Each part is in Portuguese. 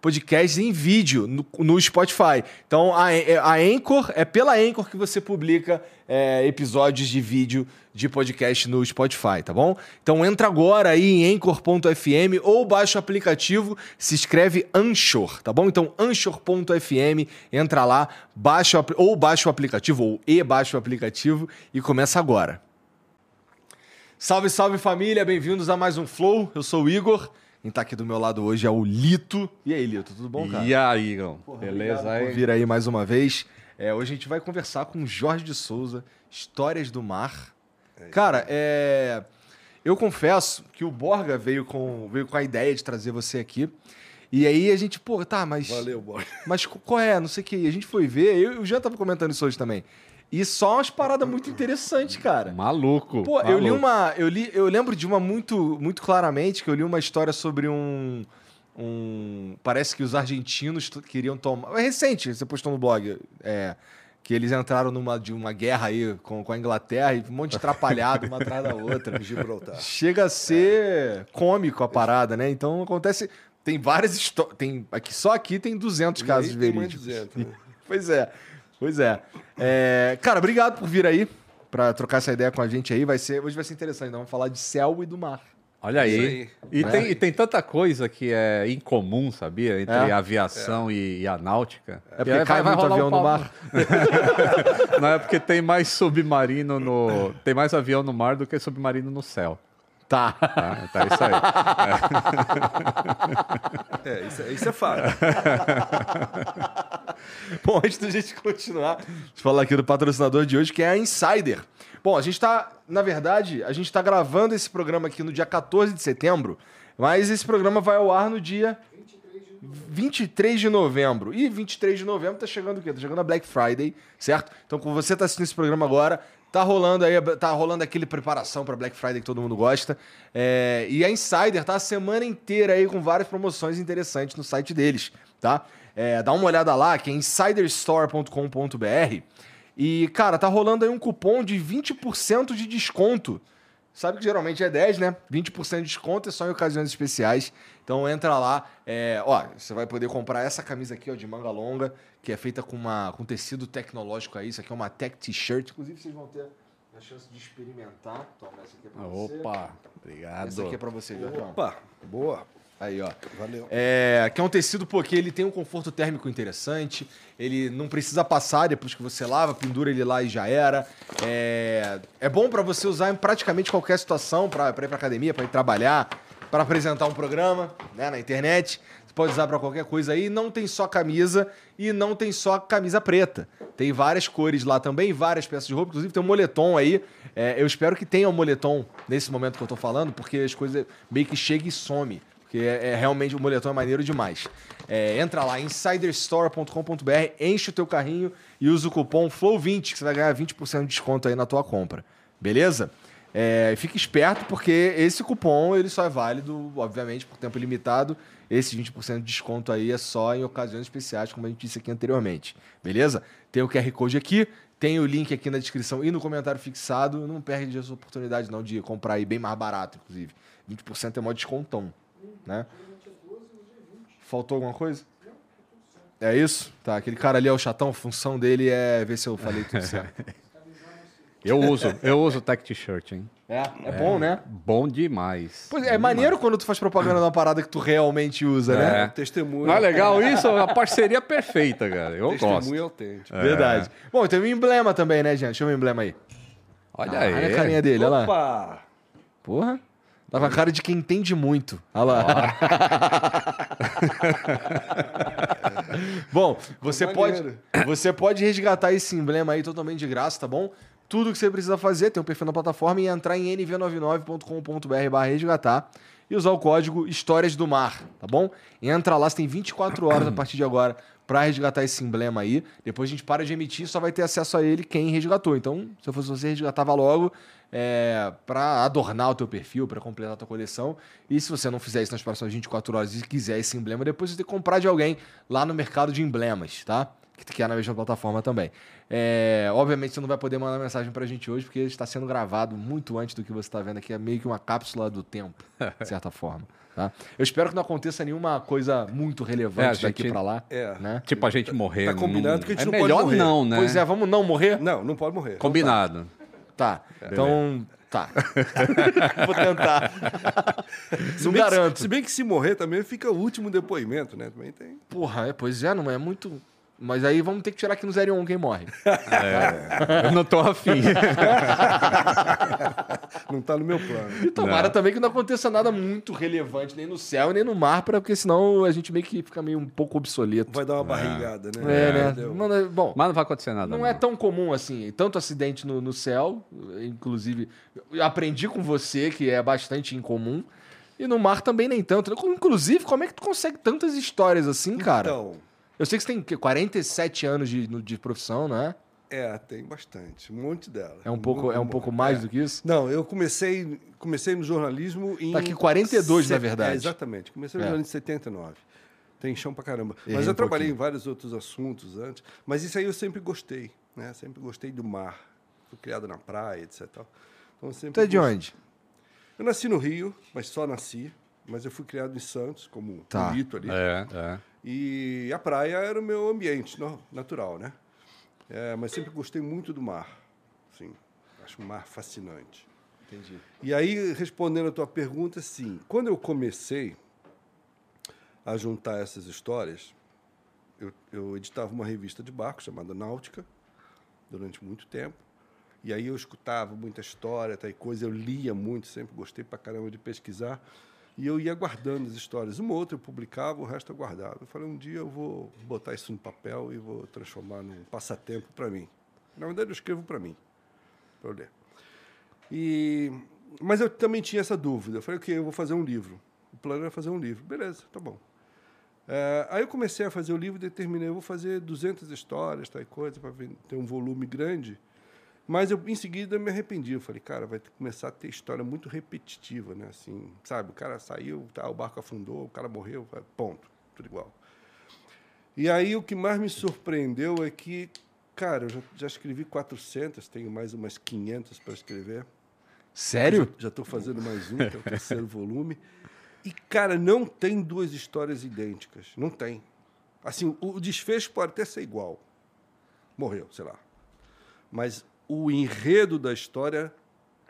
podcasts em vídeo no, no Spotify. Então a, a Anchor, é pela Anchor que você publica é, episódios de vídeo de podcast no Spotify, tá bom? Então entra agora aí em anchor.fm ou baixa o aplicativo, se escreve Anchor, tá bom? Então anchor.fm, entra lá, baixa ou baixa o aplicativo ou e baixa o aplicativo e começa agora. Salve, salve família, bem-vindos a mais um Flow. Eu sou o Igor. Quem tá aqui do meu lado hoje é o Lito. E aí, Lito, tudo bom, cara? E aí, Igor? Beleza aí? Vir aí mais uma vez. É, hoje a gente vai conversar com Jorge de Souza, Histórias do Mar. É cara, é... eu confesso que o Borga veio com, veio com a ideia de trazer você aqui. E aí a gente, pô, tá, mas. Valeu, Borga. Mas qual é? Não sei o que. A gente foi ver, eu e o Jean tava comentando isso hoje também. E só umas paradas muito interessantes, cara. Maluco. Pô, maluco. eu li uma. Eu, li, eu lembro de uma muito, muito claramente, que eu li uma história sobre um. Um, parece que os argentinos queriam tomar. É recente, você postou no blog. É, que eles entraram numa de uma guerra aí com, com a Inglaterra e um monte de atrapalhado uma atrás da outra. Gibraltar. Chega a ser é. cômico a parada, né? Então acontece. Tem várias histórias. Tem, aqui, só aqui tem 200 casos verídicos. 200, né? Pois é. Pois é. é. Cara, obrigado por vir aí para trocar essa ideia com a gente aí. Vai ser, hoje vai ser interessante. Então, vamos falar de céu e do mar. Olha aí. aí. E, é. tem, e tem tanta coisa que é incomum, sabia? Entre é. a aviação é. E, e, a náutica. É porque cai vai, muito avião um no mar. Não, é porque tem mais submarino no. Tem mais avião no mar do que submarino no céu. Tá. Tá, tá isso aí. É, é isso, isso é fato. Bom, antes da gente continuar, deixa eu falar aqui do patrocinador de hoje, que é a Insider. Bom, a gente está, na verdade, a gente está gravando esse programa aqui no dia 14 de setembro, mas esse programa vai ao ar no dia 23 de novembro. E 23 de novembro tá chegando o quê? Tá chegando a Black Friday, certo? Então, quando você tá assistindo esse programa agora, Tá rolando aí, tá rolando aquele preparação para Black Friday que todo mundo gosta. É, e a Insider tá a semana inteira aí com várias promoções interessantes no site deles, tá? É, dá uma olhada lá, que é insiderstore.com.br. E, cara, tá rolando aí um cupom de 20% de desconto. Sabe que geralmente é 10, né? 20% de desconto é só em ocasiões especiais. Então entra lá. É, ó, você vai poder comprar essa camisa aqui, ó, de manga longa que é feita com, uma, com tecido tecnológico aí. Isso aqui é uma tech t-shirt. Inclusive, vocês vão ter a chance de experimentar. Toma, essa aqui é pra você. Opa, obrigado. Essa aqui é pra você, Jorgão. Opa, boa. Aí, ó. Valeu. É, que é um tecido, porque ele tem um conforto térmico interessante. Ele não precisa passar depois que você lava, pendura ele lá e já era. É, é bom para você usar em praticamente qualquer situação, para ir pra academia, para ir trabalhar, para apresentar um programa né, na internet pode usar para qualquer coisa aí. Não tem só camisa e não tem só camisa preta. Tem várias cores lá também, várias peças de roupa. Inclusive tem um moletom aí. É, eu espero que tenha um moletom nesse momento que eu tô falando, porque as coisas meio que chega e some. Porque é, é realmente o moletom é maneiro demais. É, entra lá, insiderstore.com.br, enche o teu carrinho e usa o cupom FLOW20, que você vai ganhar 20% de desconto aí na tua compra. Beleza? É, fique esperto, porque esse cupom ele só é válido, obviamente, por tempo limitado esse 20% de desconto aí é só em ocasiões especiais, como a gente disse aqui anteriormente. Beleza? Tem o QR Code aqui, tem o link aqui na descrição e no comentário fixado. Não perde essa oportunidade não de comprar aí bem mais barato, inclusive. 20% é mó descontão, né? Faltou alguma coisa? É isso? Tá, aquele cara ali é o chatão, a função dele é ver se eu falei tudo certo. Eu uso, eu uso tech t-shirt, hein? É, é, bom, né? Bom demais. Pois é, é maneiro quando tu faz propaganda de uma parada que tu realmente usa, né? É. Testemunho. Não é legal isso? A parceria perfeita, cara. Eu Testemunho gosto. Testemunho autêntico. É. Verdade. Bom, tem um emblema também, né, gente? Deixa eu ver o emblema aí. Olha ah, aí. Olha a carinha dele, Opa. olha lá. Porra. Tava a cara de quem entende muito. Olha lá. bom, você pode, você pode resgatar esse emblema aí totalmente de graça, tá bom? Tudo que você precisa fazer, tem um perfil na plataforma e entrar em nv99.com.br resgatar e usar o código Histórias do Mar, tá bom? Entra lá, você tem 24 horas a partir de agora para resgatar esse emblema aí. Depois a gente para de emitir, só vai ter acesso a ele quem resgatou. Então, se eu fosse você, resgatava logo é, para adornar o teu perfil, para completar a tua coleção. E se você não fizer isso nas próximas 24 horas e quiser esse emblema, depois você tem que comprar de alguém lá no mercado de emblemas, tá? Que é na mesma plataforma também. É, obviamente você não vai poder mandar mensagem pra gente hoje, porque está sendo gravado muito antes do que você está vendo aqui. É meio que uma cápsula do tempo, de certa forma. Tá? Eu espero que não aconteça nenhuma coisa muito relevante é, daqui para lá. É. Né? Tipo, a gente morrer. Tá combinado que a gente é não melhor pode morrer. não, né? Pois é, vamos não morrer? Não, não pode morrer. Combinado. Tá. Então, tá. Vou tentar. não garanto. Que, se bem que se morrer também fica o último depoimento, né? Também tem. Porra, é, pois é, não é muito. Mas aí vamos ter que tirar aqui no 01 quem morre. É, eu não tô afim. não tá no meu plano. E tomara não. também que não aconteça nada muito relevante, nem no céu, nem no mar, porque senão a gente meio que fica meio um pouco obsoleto. Vai dar uma barrigada, né? É, né? Mano, bom, Mas não vai acontecer nada. Não, não. é tão comum assim. Tanto acidente no, no céu, inclusive, aprendi com você que é bastante incomum. E no mar também nem tanto. Inclusive, como é que tu consegue tantas histórias assim, cara? Então. Eu sei que você tem 47 anos de, de profissão, não é? É, tem bastante, um monte dela. É um pouco, é um pouco mais é. do que isso? Não, eu comecei, comecei no jornalismo em. Tá aqui 42, set... na verdade. É, exatamente. Comecei no é. jornalismo em 79. Tem chão pra caramba. Errei mas eu um trabalhei pouquinho. em vários outros assuntos antes. Mas isso aí eu sempre gostei, né? Sempre gostei do mar. Fui criado na praia, etc. Então, sempre tu é de onde? Eu nasci no Rio, mas só nasci. Mas eu fui criado em Santos, como tá. um ali. É, é. E a praia era o meu ambiente natural, né? É, mas sempre gostei muito do mar. Sim, acho o mar fascinante. Entendi. E aí, respondendo a tua pergunta, sim, quando eu comecei a juntar essas histórias, eu, eu editava uma revista de barco chamada Náutica, durante muito tempo. E aí eu escutava muita história, tal coisa, eu lia muito, sempre gostei pra caramba de pesquisar. E eu ia guardando as histórias. Uma ou outra eu publicava, o resto eu guardava. Eu falei, um dia eu vou botar isso no papel e vou transformar num passatempo para mim. Na verdade, eu escrevo para mim, para eu ler. E... Mas eu também tinha essa dúvida. Eu falei, ok, eu vou fazer um livro. O plano era fazer um livro. Beleza, tá bom. É, aí eu comecei a fazer o livro e determinei, eu vou fazer 200 histórias, tal coisa, para ter um volume grande. Mas eu, em seguida, me arrependi. Eu falei, cara, vai começar a ter história muito repetitiva, né? Assim, sabe? O cara saiu, tá, o barco afundou, o cara morreu, ponto. Tudo igual. E aí, o que mais me surpreendeu é que, cara, eu já, já escrevi 400, tenho mais umas 500 para escrever. Sério? Já estou fazendo mais um, que é o terceiro volume. E, cara, não tem duas histórias idênticas. Não tem. Assim, o, o desfecho pode até ser igual. Morreu, sei lá. Mas o enredo da história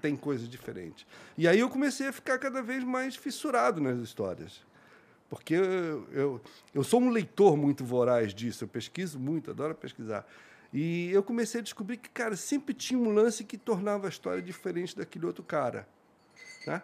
tem coisas diferentes. E aí eu comecei a ficar cada vez mais fissurado nas histórias. Porque eu, eu, eu sou um leitor muito voraz disso, eu pesquiso muito, adoro pesquisar. E eu comecei a descobrir que, cara, sempre tinha um lance que tornava a história diferente daquele outro cara. Né?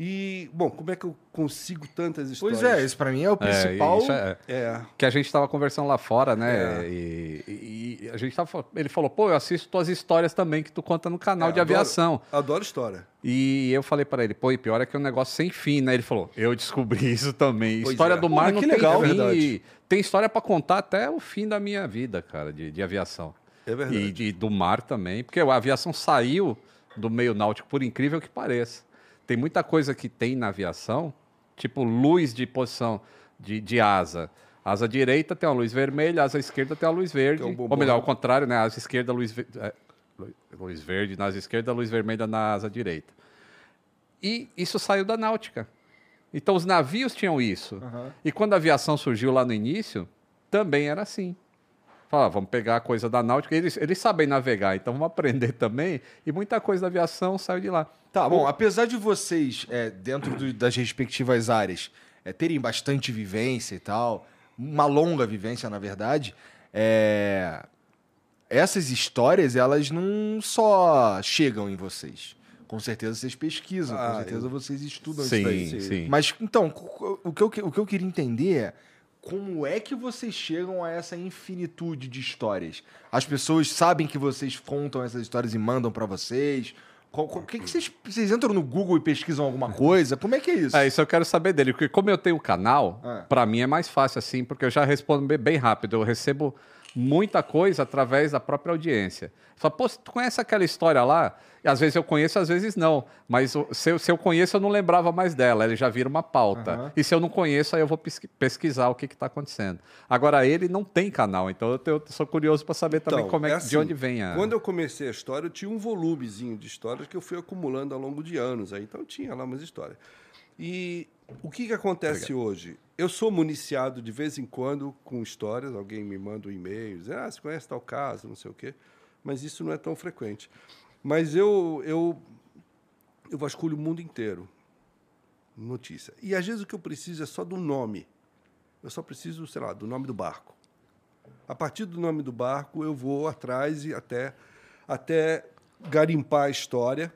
E, bom, como é que eu consigo tantas histórias? Pois é, isso para mim é o principal. É, é, é, Que a gente estava conversando lá fora, né? É. E, e, a gente tava. Ele falou, pô, eu assisto tuas histórias também que tu conta no canal é, de adoro, aviação. Adoro história. E eu falei para ele, pô, e pior é que é um negócio sem fim, né? Ele falou, eu descobri isso também. Pois história é. do mar pô, não que tem legal, fim. verdade. Tem história para contar até o fim da minha vida, cara, de, de aviação. É verdade. E, e do mar também, porque a aviação saiu do meio náutico, por incrível que pareça. Tem muita coisa que tem na aviação, tipo luz de posição de, de asa. Asa direita tem uma luz vermelha, asa esquerda tem uma luz verde. Um ou melhor, ao contrário, né? Asa esquerda, luz, é, luz verde na asa esquerda, luz vermelha na asa direita. E isso saiu da náutica. Então os navios tinham isso. Uhum. E quando a aviação surgiu lá no início, também era assim. Fala, vamos pegar a coisa da náutica. Eles, eles sabem navegar, então vamos aprender também. E muita coisa da aviação saiu de lá. Tá, bom, apesar de vocês, é, dentro do, das respectivas áreas, é, terem bastante vivência e tal, uma longa vivência, na verdade, é, essas histórias, elas não só chegam em vocês. Com certeza vocês pesquisam, ah, com certeza eu... vocês estudam sim, isso daí. Sim. Mas, então, o que, eu, o que eu queria entender é como é que vocês chegam a essa infinitude de histórias? As pessoas sabem que vocês contam essas histórias e mandam pra vocês? Qual- que que vocês, vocês entram no Google e pesquisam alguma coisa? Como é que é isso? É, isso eu quero saber dele, porque como eu tenho o canal, É. pra mim é mais fácil assim, porque eu já respondo bem rápido. Eu recebo muita coisa através da própria audiência. Fala, pô, tu conhece aquela história lá? E às vezes eu conheço, às vezes não. Mas se eu, se eu conheço, eu não lembrava mais dela. Ele já vira uma pauta. Aham. E se eu não conheço, aí eu vou pesqui- pesquisar o que está acontecendo. Agora, ele não tem canal, então eu, eu sou curioso para saber também Então, como é, é que- de assim, onde vem a. Quando eu comecei a história, eu tinha um volumezinho de histórias que eu fui acumulando ao longo de anos. Aí, então, tinha lá umas histórias. E o que, que acontece hoje? Eu sou municiado de vez em quando com histórias, alguém me manda um e-mail, dizendo, ah, você conhece tal caso, não sei o quê, mas isso não é tão frequente. Mas eu, eu, eu vasculho o mundo inteiro, notícia. E às vezes o que eu preciso é só do nome. Eu só preciso, sei lá, do nome do barco. A partir do nome do barco, eu vou atrás e até, até garimpar a história.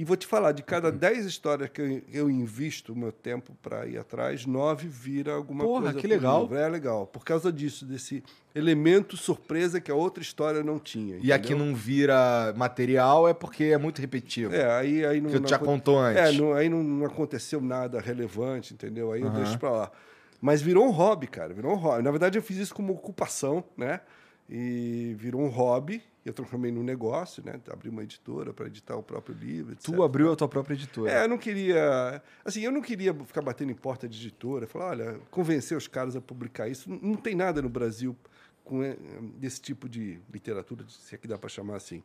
E vou te falar, de cada 10 histórias que eu, eu invisto o meu tempo para ir atrás, nove vira alguma Porra, coisa. que pro legal. livro. É legal. Por causa disso, desse elemento surpresa que a outra história não tinha. E aqui entendeu? não vira material é porque é muito repetitivo. É, aí, aí não. que já não- contou antes. É, não- aí não, não aconteceu nada relevante, entendeu? Aí eu deixo pra lá. Mas virou um hobby, cara, virou um hobby. Na verdade, eu fiz isso como ocupação, né? E virou um hobby. Eu transformei num negócio, né? Abri uma editora para editar o próprio livro, etc. Tu abriu a tua própria editora. É, eu não queria. Assim, eu não queria ficar batendo em porta de editora, falar, olha, convencer os caras a publicar isso. Não, tem nada no Brasil com eh, desse tipo de literatura, se é que dá para chamar assim.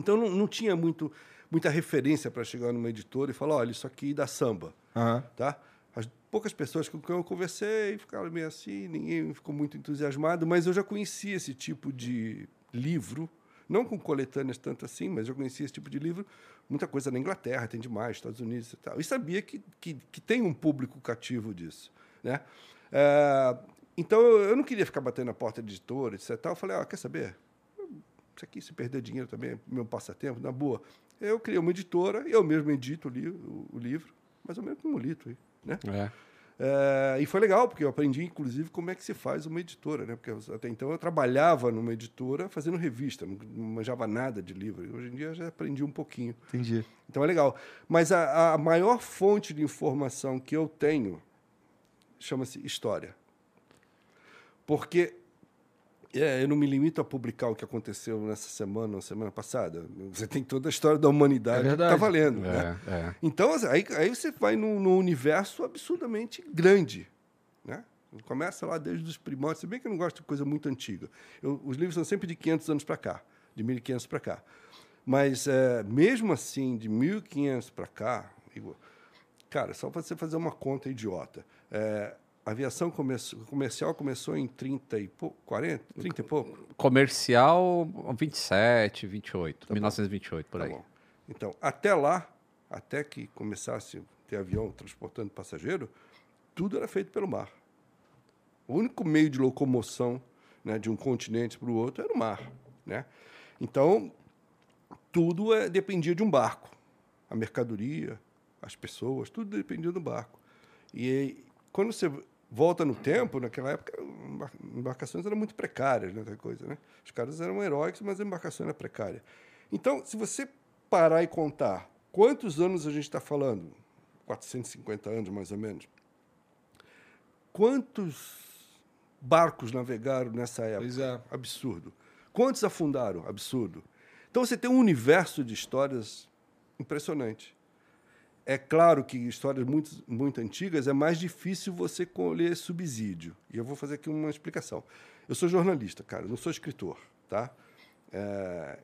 Então não, não tinha muito, muita referência para chegar numa editora e falar, olha, isso aqui dá samba, Aham. tá? As poucas pessoas com quem eu conversei ficaram meio assim, ninguém ficou muito entusiasmado, mas eu já conhecia esse tipo de livro, não com coletâneas tanto assim, mas eu conhecia esse tipo de livro, muita coisa na Inglaterra, tem demais, Estados Unidos e tal. E sabia que, que, que tem um público cativo disso, né? É, então eu não queria ficar batendo na porta de editora, etc. Eu falei, ah, quer saber? Isso aqui, se perder dinheiro também, é meu passatempo, na boa. Eu criei uma editora, eu mesmo edito o, li o, o livro, mais ou menos como lito, aí, né? É. É, e foi legal, porque eu aprendi, inclusive, como é que se faz uma editora, né? Porque eu- até então eu trabalhava numa editora fazendo revista, não, não manjava nada de livro. Hoje em dia eu já aprendi um pouquinho. Entendi. Então é legal. Mas a, a maior fonte de informação que eu tenho chama-se história. Porque é, eu não me limito a publicar o que aconteceu nessa semana ou semana passada. Você tem toda a história da humanidade É que está valendo. né? É, é. Então, assim, aí, aí você vai num, num universo absurdamente grande. Né? Começa lá desde os primórdios. Se bem que eu não gosto de coisa muito antiga. Eu- os livros são sempre de 500 anos para cá, de 1500 para cá. Mas, é, mesmo assim, de 1500 para cá, cara, só para você fazer uma conta idiota. É, a aviação começou, comercial começou em 30 e pouco, 40, 30 e pouco. Comercial 27, 28, 1928, por Tá aí. bom. Então, até lá, até que começasse a ter avião transportando passageiro, tudo era feito pelo mar. O único meio de locomoção né, de um continente para o outro era o mar. Né? Então, tudo é, dependia de um barco. A mercadoria, as pessoas, tudo dependia do barco. E quando você volta no tempo, naquela época, embar- embarcações eram muito precárias, né, coisa, né? Os caras eram heróicos, mas a embarcação era precária. Então, se você parar e contar quantos anos a gente está falando, 450 anos mais ou menos, quantos barcos navegaram nessa época? É. Absurdo. Quantos afundaram? Absurdo. Então você tem um universo de histórias impressionante. É claro que histórias muito, muito antigas é mais difícil você colher subsídio. E eu vou fazer aqui uma explicação. Eu sou jornalista, cara, não sou escritor, tá? É,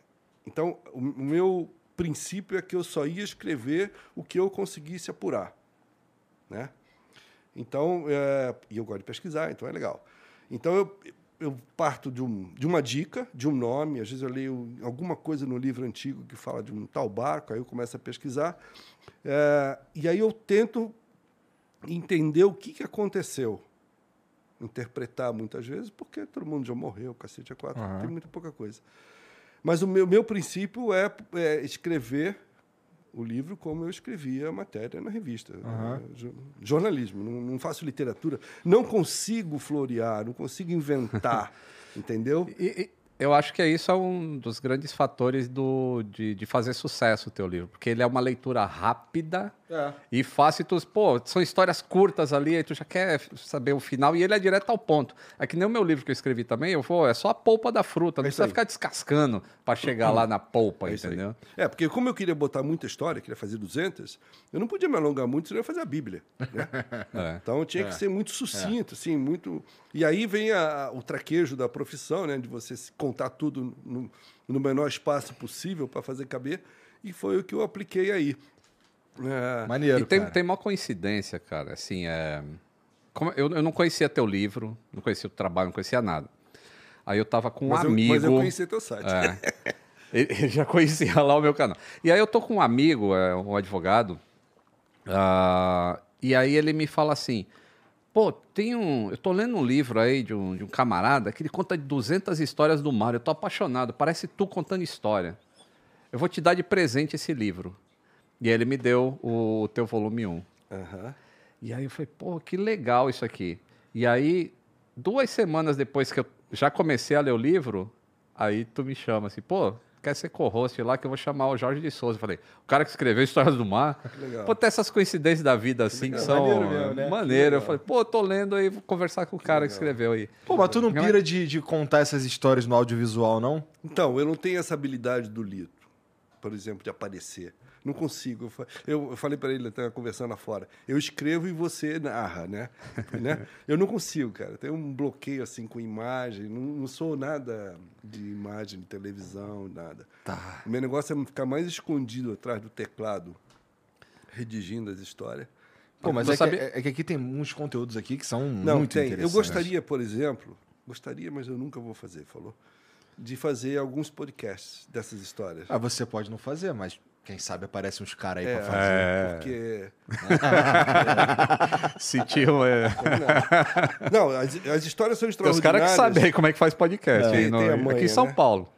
então, o, meu princípio é que eu só ia escrever o que eu conseguisse apurar, né? Então, é, e eu gosto de pesquisar, então é legal. Então, eu, eu parto de, um, de uma dica, de um nome, às vezes eu leio alguma coisa no livro antigo que fala de um tal barco, aí eu começo a pesquisar, é, e aí eu tento entender o que, que aconteceu. Interpretar muitas vezes, porque todo mundo já morreu, cacete é quatro, Aham. tem muita pouca coisa. Mas o meu, meu princípio é, é escrever o livro como eu escrevia a matéria na revista. Jo- Jornalismo, não, não faço literatura. Não consigo florear, não consigo inventar, entendeu? E- e eu acho que isso é um dos grandes fatores do, de, de fazer sucesso o teu livro, porque ele é uma leitura rápida É. e fácil. Tu, pô, são histórias curtas ali, aí tu já quer saber o final e ele é direto ao ponto. É que nem o meu livro que eu escrevi também, eu vou, é só a polpa da fruta, não É precisa aí. ficar descascando para chegar lá na polpa, É entendeu? É, porque como eu queria botar muita história, queria fazer 200, eu não podia me alongar muito, senão eu ia fazer a Bíblia. né? É. Então tinha que ser muito sucinto, assim, muito. E aí vem a- o traquejo da profissão, né? De você contar tudo no, no menor espaço possível para fazer caber. E foi o que eu apliquei aí. É, Maneiro, e tem, cara. tem uma coincidência, cara. Assim, é... como eu, eu não conhecia teu livro, não conhecia o trabalho, não conhecia nada. Aí eu tava com um mas, eu, amigo. mas eu conheci teu site. É. Ele ele já conhecia lá o meu canal. E aí eu tô com um amigo, é, um advogado, ah, e aí ele me fala assim, pô, tem um... Eu tô lendo um livro aí de um, de um camarada que ele conta de 200 histórias do mar. Eu tô apaixonado, parece tu contando história. Eu vou te dar de presente esse livro. E ele me deu o, teu volume 1. Aham. E aí eu falei, pô, que legal isso aqui. E aí, duas semanas depois que eu já comecei a ler o livro, aí tu me chama assim, pô, quer ser co-host lá que eu vou chamar o Jorge de Souza. Eu falei, o cara que escreveu Histórias do Mar. legal. Pô, tem essas coincidências da vida assim que são Maneiro mesmo, né? maneiro. Eu falei, pô, tô lendo aí, vou conversar com o cara que escreveu aí. Pô, mas tu não Não é? pira de, de contar essas histórias no audiovisual, não? Então, eu não tenho essa habilidade do Lito, por exemplo, de aparecer. Não consigo. Eu fa- Eu, eu falei para ele, até conversando lá fora. Eu escrevo e você narra, né? né? Eu não consigo, cara. Tem um bloqueio assim com imagem. Não, não sou nada de imagem, de televisão, nada. Tá. O meu negócio é ficar mais escondido atrás do teclado, redigindo as histórias. Pô, mas é, sabe- que, é que aqui tem uns conteúdos aqui que são Não, muito tem. Eu interessantes. gostaria, por exemplo, gostaria, mas eu nunca vou fazer, falou, de fazer alguns podcasts dessas histórias. Ah, você pode não fazer, mas quem sabe aparece uns caras aí É, pra fazer. É. Porque Sentiu. É... Não, as, as histórias são Tem os extraordinárias. caras que sabem aí como é que faz podcast. Aí no- manha, aqui em São né? Paulo.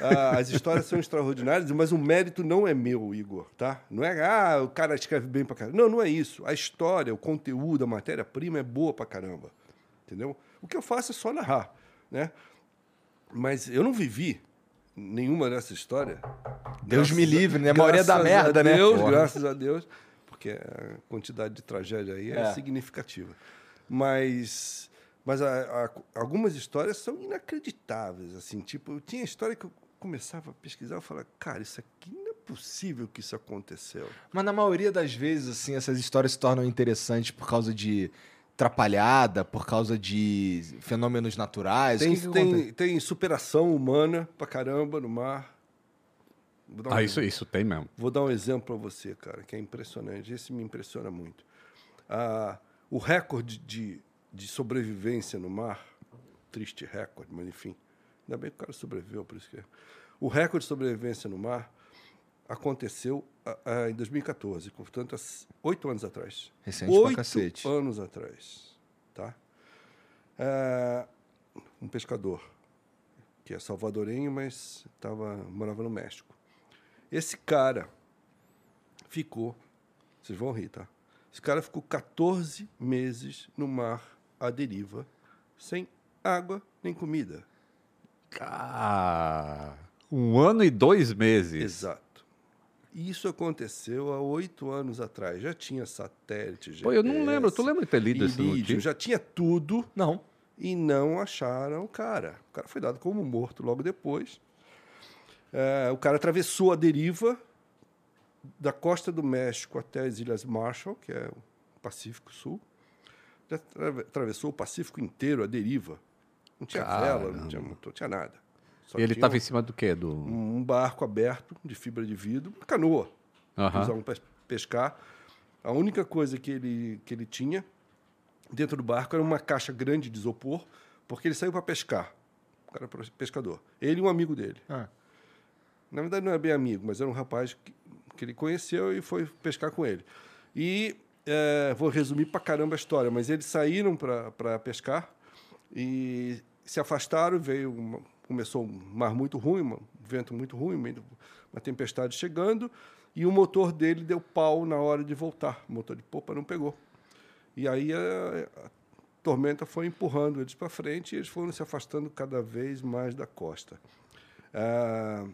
Ah, as histórias são extraordinárias, mas o mérito não é meu, Igor, tá? Não é, ah, o cara escreve bem pra caramba. Não, não é isso. A história, o conteúdo, a matéria-prima é boa pra caramba. Entendeu? O que eu faço é só narrar, né? Mas eu não vivi nenhuma dessa história. Deus Graças me a- livre, né? A maioria da graças merda, a né? Deus, Porra. graças a Deus, porque a quantidade de tragédia aí é, É. significativa. Mas, mas a- a- algumas histórias são inacreditáveis, assim. Tipo, eu tinha história que eu começava a pesquisar, eu falava, cara, isso aqui não é possível que isso aconteceu. Mas na maioria das vezes, assim, essas histórias se tornam interessantes por causa de atrapalhada, por causa de fenômenos naturais. Tem, que que tem, tem superação humana pra caramba no mar. Vou dar um Ah, isso, isso tem mesmo. Vou dar um exemplo para você, cara, que é impressionante. Esse me impressiona muito. Ah, o recorde de, de sobrevivência no mar, triste recorde, mas enfim, ainda bem que o cara sobreviveu, por isso que é. O recorde de sobrevivência no mar aconteceu ah, ah, em 2014, portanto, oito anos atrás. Recente pra oito cacete. anos atrás, tá? Ah, um pescador que é salvadorenho, mas tava, morava no México. Esse cara ficou, vocês vão rir, tá? Esse cara ficou 14 meses no mar à deriva, sem água nem comida. Ah, um ano e dois meses. Exato. E Isso aconteceu há oito anos atrás. Já tinha satélite, Pô, eu não GPS, lembro. Tu lembra de ter lido vídeo, notícia? já tinha tudo Não. e não acharam o cara. O cara foi dado como morto logo depois. É, o cara atravessou a deriva da costa do México até as Ilhas Marshall, que é o Pacífico Sul. Já atra- atravessou o Pacífico inteiro, a deriva. Não tinha vela, não tinha motor, não tinha nada. Só E ele estava um- em cima do quê? Do... um barco aberto de fibra de vidro, uma canoa. Aham. Usavam para pescar. A única coisa que ele, que ele tinha dentro do barco era uma caixa grande de isopor, porque ele saiu para pescar. O cara era pescador. Ele e um amigo dele. Ah. Na verdade, não é bem amigo, mas era um rapaz que, que ele conheceu e foi pescar com ele. E é, vou resumir pra caramba a história, mas eles saíram para pescar e se afastaram. Veio uma- começou um mar muito ruim, um vento muito ruim, uma tempestade chegando, e o motor dele deu pau na hora de voltar. O motor de popa não pegou. E aí a, a tormenta foi empurrando eles para frente e eles foram se afastando cada vez mais da costa. Ah,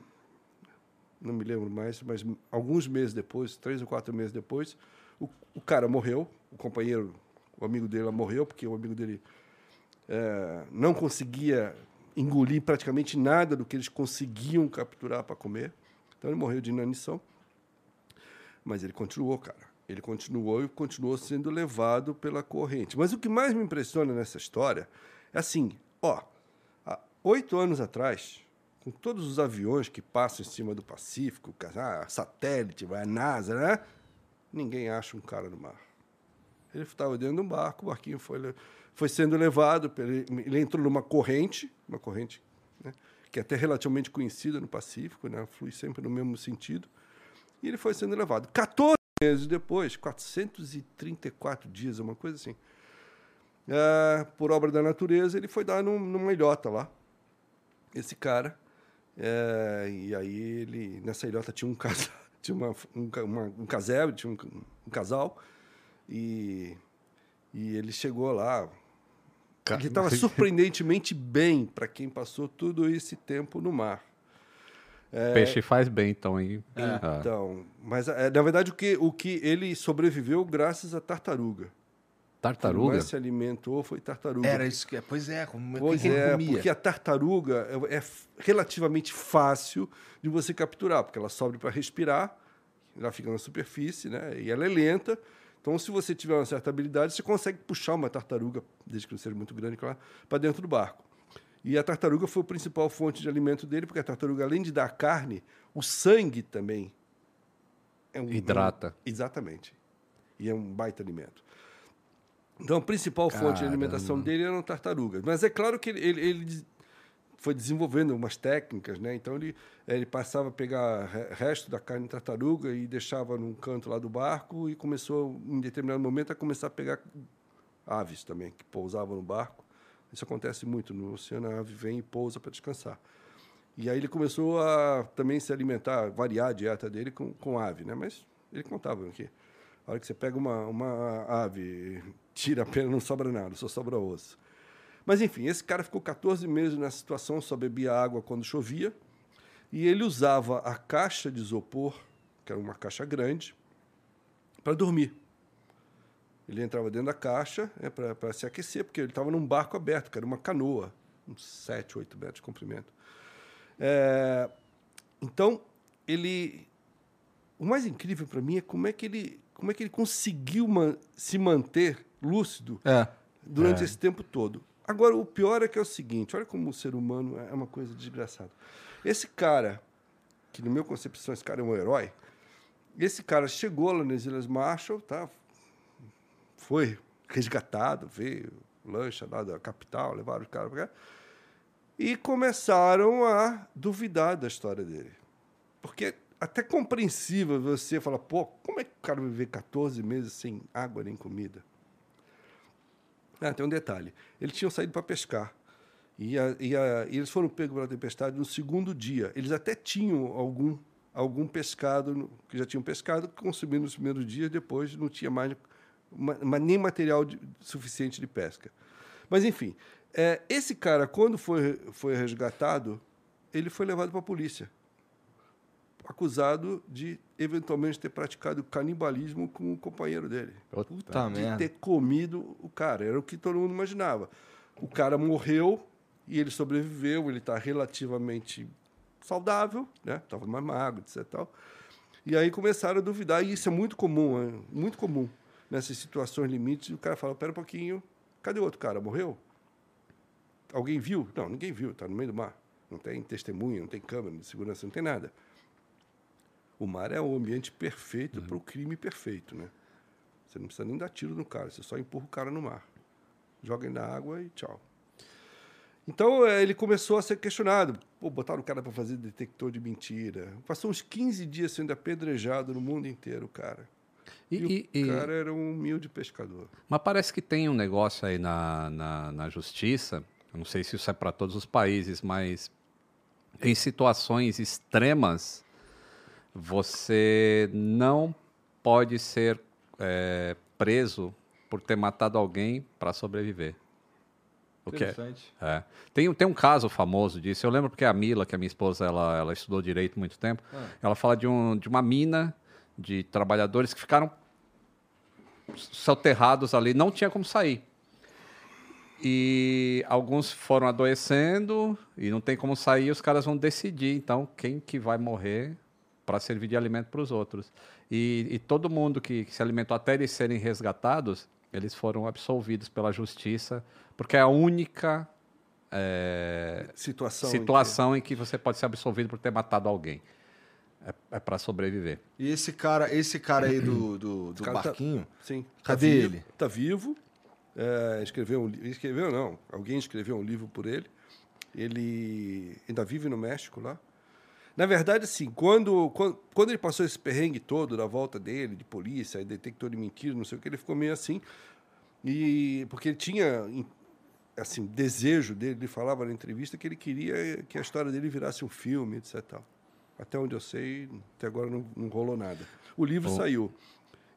não me lembro mais, mas alguns meses depois, três ou quatro meses depois, o, o cara morreu, o companheiro, o amigo dele morreu, porque o amigo dele é, não conseguia engolir praticamente nada do que eles conseguiam capturar para comer. Então ele morreu de inanição. Mas ele continuou, cara. Ele continuou e continuou sendo levado pela corrente. Mas o que mais me impressiona nessa história é assim, ó, há oito anos atrás, com todos os aviões que passam em cima do Pacífico, ah, satélite, a NASA, né? Ninguém acha um cara no mar. Ele estava dentro de um barco, o barquinho foi, foi sendo levado, ele, entrou numa corrente, uma corrente né, que é até relativamente conhecida no Pacífico, né, flui sempre no mesmo sentido, e ele foi sendo levado. 14 meses depois, 434 dias, uma coisa assim, é, por obra da natureza, ele foi dar num, numa ilhota lá. Esse cara. É, e aí ele. Nessa ilhota tinha um casal, tinha uma, um, uma, um casebre, tinha um, um, casal. E, e ele chegou lá. Ele estava surpreendentemente bem para quem passou todo esse tempo no mar. É, Peixe faz bem, então, hein? É. Ah. Então, mas é, na verdade o que, o que ele sobreviveu graças à tartaruga. Tartaruga? Quem mais se alimentou foi tartaruga. Era isso que. Pois é, como pois que é, comia? porque a tartaruga é, é relativamente fácil de você capturar, porque ela sobe para respirar, ela fica na superfície, né? E ela é lenta. Então, se você tiver uma certa habilidade, você consegue puxar uma tartaruga, desde que não seja muito grande, para dentro do barco. E a tartaruga foi a principal fonte de alimento dele, porque a tartaruga, além de dar carne, o sangue também é um. Hidrata. Um, exatamente. E é um baita alimento. Então, a principal Caramba. fonte de alimentação dele eram tartarugas. Mas é claro que ele, ele, ele foi desenvolvendo umas técnicas, né? Então ele, ele passava a pegar resto da carne de tartaruga e deixava num canto lá do barco e começou, em determinado momento, a começar a pegar aves também, que pousavam no barco. Isso acontece muito no oceano, a ave vem e pousa para descansar. E aí ele começou a também se alimentar, variar a dieta dele com, com ave, né? Mas ele contava aqui. A hora que você pega uma, uma ave, tira a pena, não sobra nada, só sobra osso. Mas enfim, esse cara ficou 14 meses nessa situação, só bebia água quando chovia. E ele usava a caixa de isopor, que era uma caixa grande, para dormir. Ele entrava dentro da caixa né, para se aquecer, porque ele estava num barco aberto, que era uma canoa, uns 7, 8 metros de comprimento. É, então, ele. O mais incrível para mim é como é que ele, como é que ele conseguiu man, se manter lúcido é. durante é. esse tempo todo. Agora, o pior é que é o seguinte: olha como o ser humano é uma coisa desgraçada. Esse cara, que no meu concepção, esse cara é um herói, esse cara chegou lá nas Ilhas Marshall, tá? foi resgatado, veio lancha lá da capital, levaram o cara para cá, e começaram a duvidar da história dele. Porque até compreensível você falar, pô, como é que o cara viver 14 meses sem água nem comida? Ah, tem um detalhe. Eles tinham saído para pescar. E, a, e, a, e, eles foram pegos pela tempestade no segundo dia. Eles até tinham algum, algum pescado, que já tinham pescado, que consumiram nos primeiros dias, depois não tinha mais nem material de, suficiente de pesca. Mas, enfim, é, esse cara, quando foi, foi resgatado, ele foi levado para a polícia, acusado de eventualmente ter praticado canibalismo com o companheiro dele. Puta de merda. ter comido o cara. Era o que todo mundo imaginava. O cara morreu e ele sobreviveu, ele está relativamente saudável, né? Estava mais magro, etc. Tal. E aí começaram a duvidar, e isso é muito comum, é muito comum nessas situações limites, e o cara fala, pera um pouquinho, cadê o outro cara? Morreu? Alguém viu? Não, ninguém viu, está no meio do mar. Não tem testemunha, não tem câmera de segurança, não tem nada. O mar é o ambiente perfeito uhum. para o crime perfeito, né? Você não precisa nem dar tiro no cara, você só empurra o cara no mar. Joga ele na água e tchau. Então é, ele começou a ser questionado. Pô, botaram o cara para fazer detector de mentira. Passou uns 15 dias sendo apedrejado no mundo inteiro, cara. E, e, o cara era um humilde pescador. Mas parece que tem um negócio aí na, na, na justiça, eu não sei se isso é para todos os países, mas em situações extremas, você não pode ser é, preso por ter matado alguém para sobreviver. O que é, é. Tem, tem um caso famoso disso. Eu lembro porque a Mila, que é minha esposa, ela, ela estudou direito muito tempo. Ela fala de, um, de uma mina de trabalhadores que ficaram soterrados ali, não tinha como sair. E alguns foram adoecendo e não tem como sair, os caras vão decidir, então, quem que vai morrer para servir de alimento para os outros. E, e todo mundo que, que se alimentou até eles serem resgatados, eles foram absolvidos pela justiça, porque é a única é, Situação. em que- situação em que você pode ser absolvido por ter matado alguém. É, é para sobreviver. E esse cara, esse cara aí do, do, do cara tá- barquinho, Sim. Cadê vivo, ele? Tá vivo. É, escreveu um Escreveu, não. Alguém escreveu um livro por ele. Ele ainda vive no México lá. Na verdade, assim, quando, quando, quando ele passou esse perrengue todo da volta dele, de polícia, detector de mentira, não sei o que, ele ficou meio assim. E porque ele tinha assim, desejo dele, ele falava na entrevista que ele queria que a história dele virasse um filme, etc. Até onde eu sei, até agora não, não rolou nada. O livro saiu.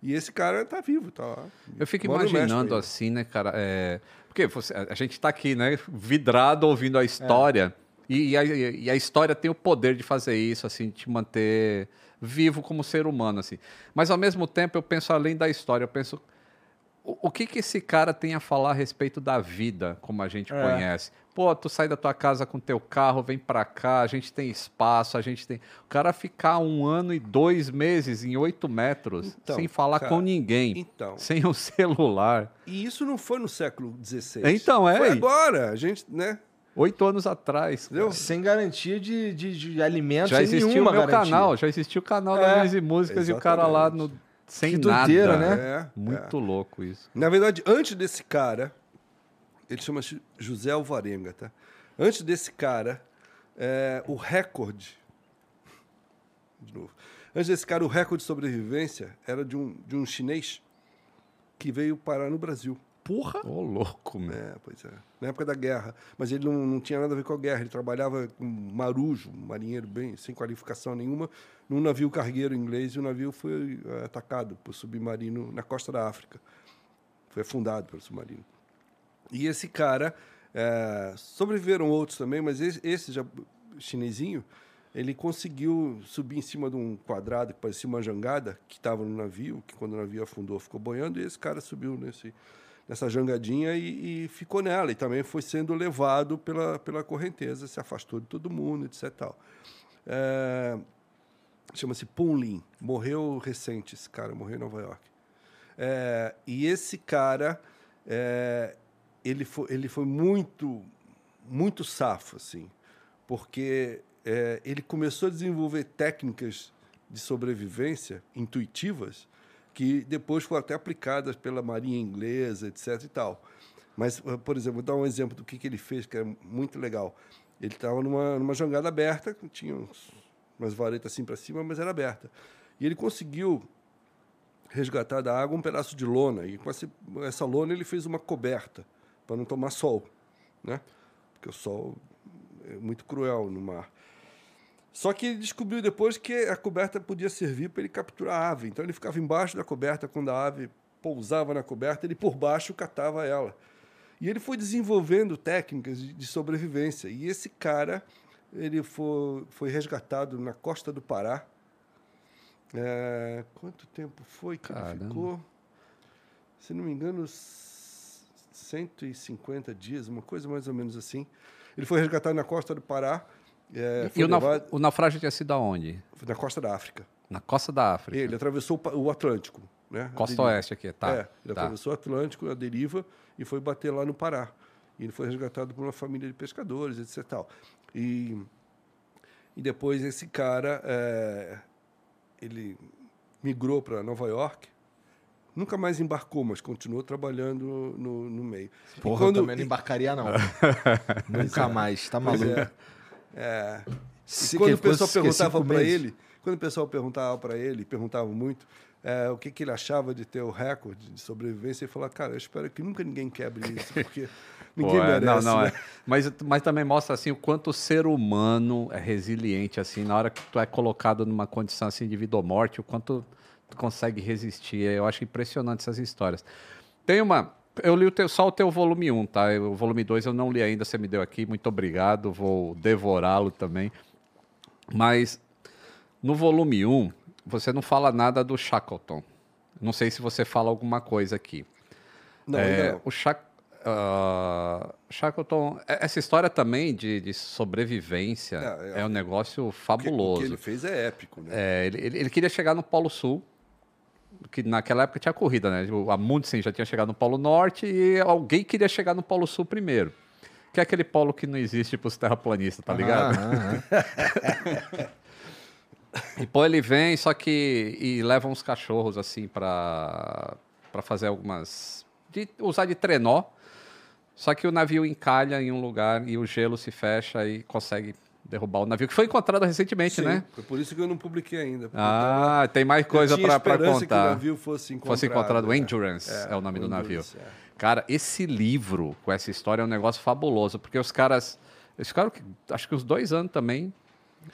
E esse cara tá vivo, tá lá. Eu fico imaginando assim, né, cara? é, Porque você- a gente está aqui, né, vidrado ouvindo a história. E, e a, e a história tem o poder de fazer isso, assim, de te manter vivo como ser humano, assim. Mas ao mesmo tempo eu penso além da história, eu penso o, o que que esse cara tem a falar a respeito da vida, como a gente É. conhece? Pô, tu sai da tua casa com teu carro, vem pra cá, a gente tem espaço, a gente tem. O cara ficar um ano e dois meses em oito metros Então, sem falar cara, com ninguém, Então, sem o celular. e isso não foi no século XVI. Então, é. Foi agora, a gente, né? Oito anos atrás. cara. Sem garantia de, de, de alimento, Já sem existiu o nenhuma meu garantia. canal, já existiu o canal É, da Minhas e Músicas e o cara lá no, sem Que nada. doideira, né? É, Muito louco isso. Na verdade, antes desse cara, ele chama-se José Alvarenga, tá? Antes desse cara, é, o recorde. De novo. Antes desse cara, o recorde de sobrevivência era de um, de um chinês que veio parar no Brasil. Porra! Ô, louco, meu. É, pois é. Na época da guerra. Mas ele não, não tinha nada a ver com a guerra. Ele trabalhava com marujo, marinheiro bem, sem qualificação nenhuma, num navio cargueiro inglês e o navio foi eh, atacado por submarino na costa da África. Foi afundado pelo submarino. E esse cara, eh, sobreviveram outros também, mas esse, esse já, chinesinho, ele conseguiu subir em cima de um quadrado que parecia uma jangada, que estava no navio, que quando o navio afundou ficou boiando, e esse cara subiu nesse, nessa jangadinha e, e ficou nela. E também foi sendo levado pela, pela correnteza, se afastou de todo mundo, etc. Tal. É, Chama-se Punlin. Morreu recente esse cara, morreu em Nova York. É, e esse cara, é, ele, foi, ele foi muito, muito safo, assim, porque é, ele começou a desenvolver técnicas de sobrevivência intuitivas que depois foram até aplicadas pela marinha inglesa, etc. e tal. Mas, eh, por exemplo, vou dar um exemplo do que, que ele fez, que é muito legal. Ele estava numa, numa jangada aberta, tinha uns, umas varetas assim para cima, mas era aberta. E ele conseguiu resgatar da água um pedaço de lona. E com essa, essa lona ele fez uma coberta para não tomar sol, né? Porque o sol é muito cruel no mar. Só que ele descobriu depois que a coberta podia servir para ele capturar a ave. Então ele ficava embaixo da coberta quando a ave pousava na coberta, ele por baixo catava ela. E ele foi desenvolvendo técnicas de sobrevivência. E esse cara, ele foi, foi resgatado na costa do Pará. É, quanto tempo foi que Caramba. ele ficou? Se não me engano, s- 150 dias, uma coisa mais ou menos assim. Ele foi resgatado na costa do Pará. É, E foi o, levado- o naufrágio tinha sido aonde? na costa da África. Na costa da África. Ele atravessou o Atlântico. Né? A Costa. Oeste aqui, tá. É, ele tá. atravessou o Atlântico, a deriva, e foi bater lá no Pará. E ele foi resgatado por uma família de pescadores, etc. Tal. E, e depois esse cara, é, ele migrou para Nova York, nunca mais embarcou, mas continuou trabalhando no, no meio. E Porra, quando- eu também não embarcaria, não. Nunca mais, tá Pois maluco. é, é, Se- quando o pessoal fosse- que perguntava para ele quando o pessoal perguntava para ele, perguntava muito é, o que, que ele achava de ter o recorde de sobrevivência, ele falou, cara, eu espero que nunca ninguém quebre isso, porque ninguém Pô, é, merece. não, não, né? é. mas, mas também mostra assim o quanto o ser humano é resiliente assim na hora que tu é colocado numa condição assim de vida ou morte, o quanto tu consegue resistir. Eu acho impressionante essas histórias. Tem uma, eu li o teu, só o teu volume 1, tá? O volume 2 eu não li ainda, você me deu aqui, muito obrigado, vou devorá-lo também. Mas no volume 1, você não fala nada do Shackleton. Não sei se você fala alguma coisa aqui. Não, É, não. O Shack, ah, Shackleton, é- essa história também de, de sobrevivência É, é, é. um negócio O que- fabuloso. O que ele fez é épico, né? É, ele, ele- ele queria chegar no Polo Sul, que naquela época tinha corrida, né? O Amundsen já tinha chegado no Polo Norte e alguém queria chegar no Polo Sul primeiro. Que é aquele polo que não existe para os terraplanistas, tá ligado? Aham, aham. E pô, ele vem, só que. E leva uns cachorros, assim, pra, pra fazer algumas. De, usar de trenó. Só que o navio encalha em um lugar e o gelo se fecha e consegue derrubar o navio, que foi encontrado recentemente, Sim, né? Foi por isso que eu não publiquei ainda. Ah, tem mais coisa pra esperança que o contar. navio fosse encontrado. Fosse encontrado. É. Endurance é, o nome o do navio. É. Cara, esse livro com essa história é um negócio fabuloso, porque os caras. Eles ficaram, acho que uns dois anos também.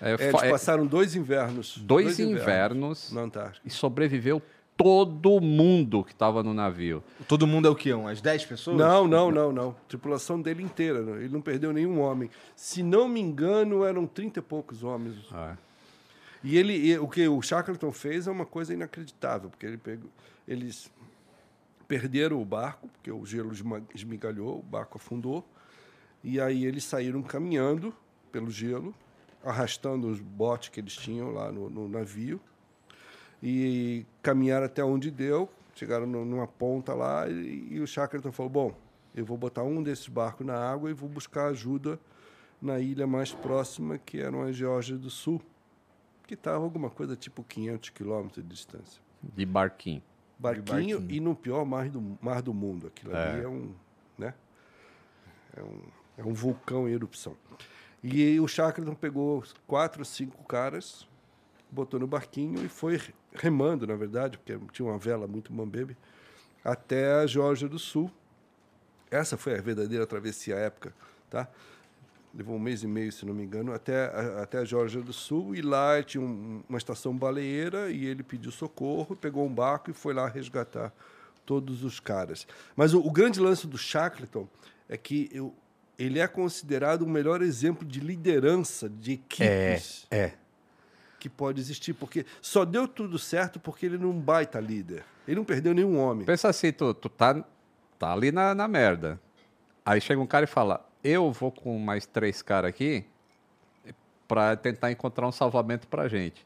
É, É, eles é, passaram dois invernos. dois invernos Na Antártica. e sobreviveu todo mundo que estava no navio. Todo mundo é o quê? Umas 10 pessoas? Não, não, não, não. Tripulação dele inteira. né? Ele não perdeu nenhum homem. Se não me engano, eram 30 e poucos homens. E ele, e o que o Shackleton fez é uma coisa inacreditável, porque ele pegou, eles perderam o barco, porque o gelo esmigalhou, o barco afundou, e aí eles saíram caminhando pelo gelo, arrastando os botes que eles tinham lá no, no navio, e caminharam até onde deu, chegaram nu- numa ponta lá, e, e o Shackleton falou, bom, eu vou botar um desses barcos na água e vou buscar ajuda na ilha mais próxima, que era a Geórgia do Sul, que estava alguma coisa tipo 500 quilômetros de distância. De barquinho. Barquinho, barquinho. e no pior mar do, mar do mundo. Aquilo ali é um, né? É um, é um vulcão em erupção. E o Shackleton pegou quatro, cinco caras, botou no barquinho e foi remando, na verdade, porque tinha uma vela muito mambebe, até a Geórgia do Sul. Essa foi a verdadeira travessia à época, tá? Levou um mês e meio, se não me engano, até a, até a Geórgia do Sul. E lá tinha um- uma estação baleeira e ele pediu socorro, pegou um barco e foi lá resgatar todos os caras. Mas o, o grande lance do Shackleton é que eu, ele é considerado o melhor exemplo de liderança de equipes É. que pode existir, porque só deu tudo certo porque ele não é baita líder. Ele não perdeu nenhum homem. Pensa assim, tu, tu tá, tá ali na, na merda. Aí chega um cara e fala: Eu vou com mais três caras aqui pra tentar encontrar um salvamento pra gente.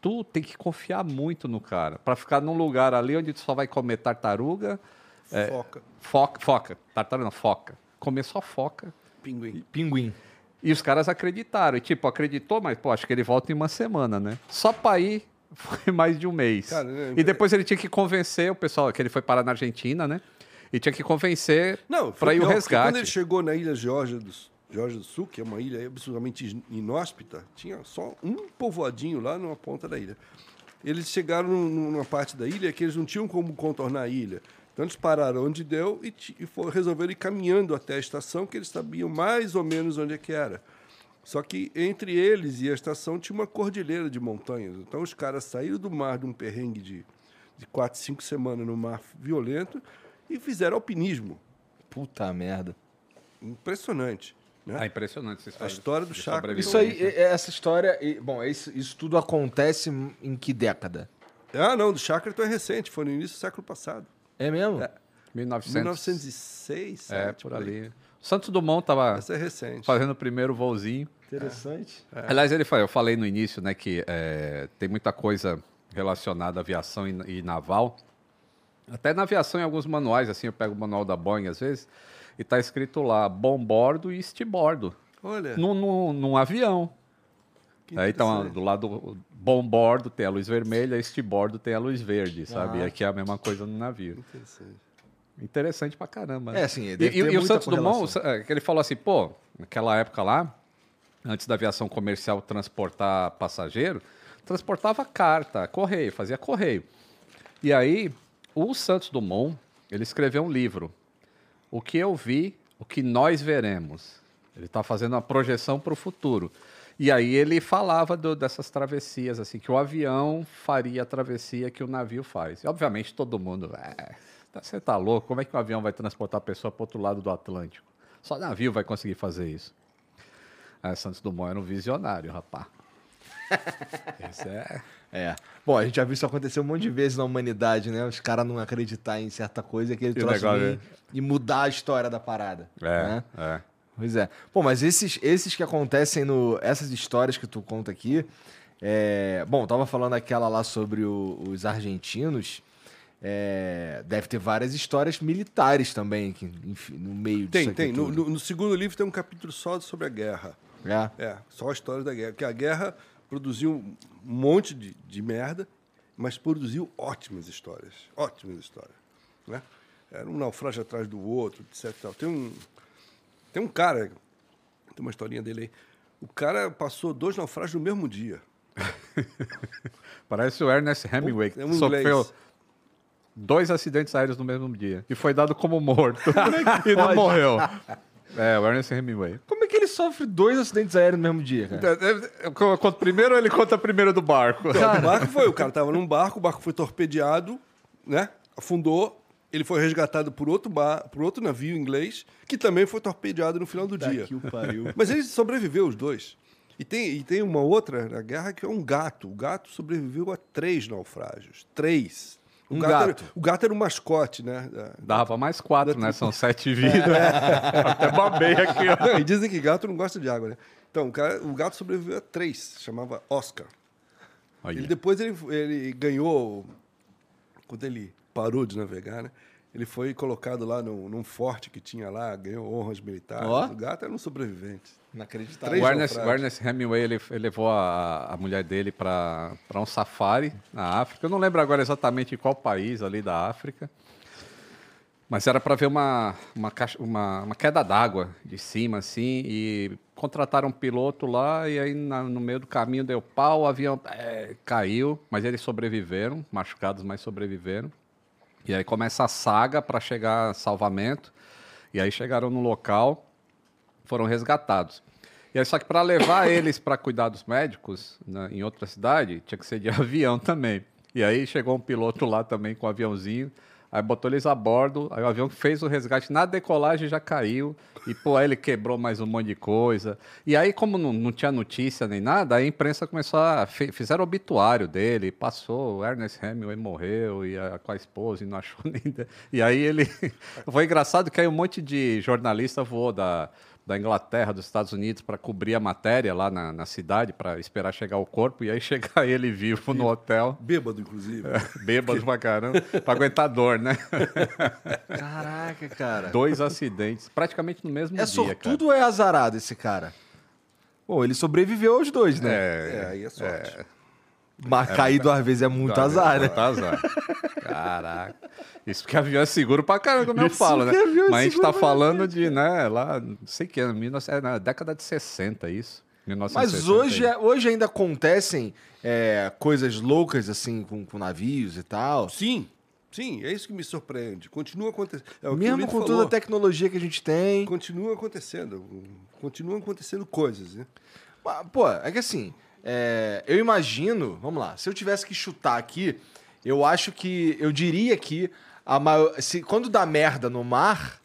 Tu tem que confiar muito no cara. Pra ficar num lugar ali onde tu só vai comer tartaruga, É. Foca, foca, foca. Tartaruga não, foca. Comer só foca. pinguim. Pinguim. E os caras acreditaram. E tipo, acreditou, mas pô, acho que ele volta em uma semana, né? Só pra ir foi mais de um mês. Cara, né, e depois ele tinha que convencer o pessoal, que ele foi parar na Argentina, né? E tinha que convencer pra ir o resgate. Quando ele chegou na ilha Geórgia do, Geórgia do Sul, que é uma ilha absolutamente inóspita, tinha só um povoadinho lá numa ponta da ilha. Eles chegaram num- numa parte da ilha que eles não tinham como contornar a ilha. Então eles pararam onde deu e, e foram, resolveram ir caminhando até a estação, que eles sabiam mais ou menos onde é que era. Só que entre eles e a estação tinha uma cordilheira de montanhas. Então os caras saíram do mar de um perrengue de, de quatro, cinco semanas no mar violento e fizeram alpinismo. Puta merda. Impressionante. Né? Ah, impressionante essa A história do Shackleton. Isso aí, sobrevivência. é- é essa história. Bom, isso, isso tudo acontece em que década? Ah, não, do Shackleton é recente, foi no início do século passado. É mesmo? É. 1900. 1906, É, por ali. Santos Dumont tava Essa é recente. fazendo o primeiro voozinho. Interessante. Aliás, ele foi, eu falei no início, né, que é, tem muita coisa relacionada à aviação e, e naval. Até na aviação, em alguns manuais, assim, eu pego o manual da Boeing às vezes, e tá escrito lá bombordo e estibordo. Olha, Num, num, num avião. Que Aí então, interessante. do lado bombordo tem a luz vermelha, estibordo tem a luz verde, sabe? Ah. E aqui é a mesma coisa no navio. Interessante. Interessante pra caramba. né? É, assim, E, e- o Santos Dumont, é, que ele falou assim, pô, naquela época lá, antes da aviação comercial transportar passageiro, transportava carta, correio, fazia correio. E aí, o Santos Dumont, ele escreveu um livro. O que eu vi, o que nós veremos. Ele está fazendo uma projeção para o futuro. E aí ele falava do- dessas travessias, assim, que o avião faria a travessia que o navio faz. E, obviamente, todo mundo, "É, você tá louco? Como é que um avião vai transportar a pessoa para outro lado do Atlântico? Só navio vai conseguir fazer isso. Aí Santos Dumont era um visionário, rapaz. Esse é... É. Bom, a gente já viu isso acontecer um monte de vezes na humanidade, né? Os caras não acreditar em certa coisa que ele trouxe né? e mudar a história da parada. né? é. Pois é. Pô, mas esses, esses que acontecem no. Essas histórias que tu conta aqui. É... Bom, tava falando aquela lá sobre o- os argentinos. É, Deve ter várias histórias militares também, que, enfim, no meio Tem, disso aqui tem. No, no- segundo livro tem um capítulo só sobre a guerra. É. É, só a história da guerra. Porque a guerra produziu um monte de, de merda, mas produziu ótimas histórias. Ótimas histórias. Né? Era um naufrágio atrás do outro, etc. tal. Tem um, tem um cara, tem uma historinha dele aí. O cara passou dois naufrágios no mesmo dia. Parece o Ernest Hemingway, que É um sofreu dois acidentes aéreos no mesmo dia. E foi dado como morto. e não morreu. É, o Ernest Hemingway. Como é que ele sofre dois acidentes aéreos no mesmo dia, cara? Eu conto primeiro ou ele conta primeiro do barco? Então, o barco foi, o cara estava num barco, o barco foi torpedeado, né? Afundou. Ele foi resgatado por outro, bar, por outro navio inglês, que também foi torpedeado no final do dia. o pariu. Mas ele sobreviveu, os dois. E tem, e tem uma outra na guerra que é um gato. O gato sobreviveu a três naufrágios. Três. O Um gato, gato. Era, o gato era o mascote, né? da- Dava mais quatro, né? São sete vidas. Até babei aqui, ó. E dizem que gato não gosta de água, né? Então, o, cara, o gato sobreviveu a três. Chamava Oscar. Olha. Ele, depois ele, ele ganhou, quando ele parou de navegar, né? Ele foi colocado lá num, num forte que tinha lá, ganhou honras militares. Ó. O gato era um sobrevivente. Inacreditável. O Ernest, o naufrágios. Ernest Hemingway ele, ele levou a, a mulher dele para um safari na África. Eu não lembro agora exatamente em qual país ali da África. Mas era para ver uma, uma, caixa- uma, uma queda d'água de cima, assim, e contrataram um piloto lá, e aí na- no meio do caminho deu pau, o avião é, caiu, mas eles sobreviveram, machucados, mas sobreviveram. E aí começa a saga para chegar a salvamento, e aí chegaram no local, foram resgatados. E aí, só que para levar eles para cuidar dos médicos né, em outra cidade, tinha que ser de avião também. E aí chegou um piloto lá também com um aviãozinho, aí botou eles a bordo, aí o avião fez o resgate, na decolagem já caiu, e pô, aí ele quebrou mais um monte de coisa. E aí, como não, não tinha notícia nem nada, a imprensa começou a. fizeram obituário dele, passou, o Ernest Hemingway morreu, e a- com a esposa, e não achou nem. E aí ele. Foi engraçado que aí um monte de jornalista voou da da Inglaterra, dos Estados Unidos, para cobrir a matéria lá na, na cidade, para esperar chegar o corpo, e aí chegar ele vivo no hotel, Bêbado, inclusive. bêbado pra caramba, para aguentar a dor, né? Caraca, cara. Dois acidentes, praticamente no mesmo É dia, sortudo ou é azarado esse cara? Bom, ele sobreviveu aos dois, né? É, É, aí é sorte. Mas cair duas vezes é muito azar, né? Muito azar. Caraca. Isso porque avião é seguro pra caramba, como eu falo, né? é Mas a gente tá falando de, né, lá, não sei que ano, 19 é na década de 60, isso. Mas 1960 hoje, aí. é- hoje ainda acontecem é, coisas loucas, assim, com, com navios e tal. Sim, sim, é isso que me surpreende. Continua acontecendo. É Mesmo com falou. toda a tecnologia que a gente tem. Continua acontecendo. Continuam acontecendo coisas, né? Mas, Pô, é que assim, é, eu imagino, vamos lá, se eu tivesse que chutar aqui, eu acho que, eu diria que a maior, se, quando dá merda no mar,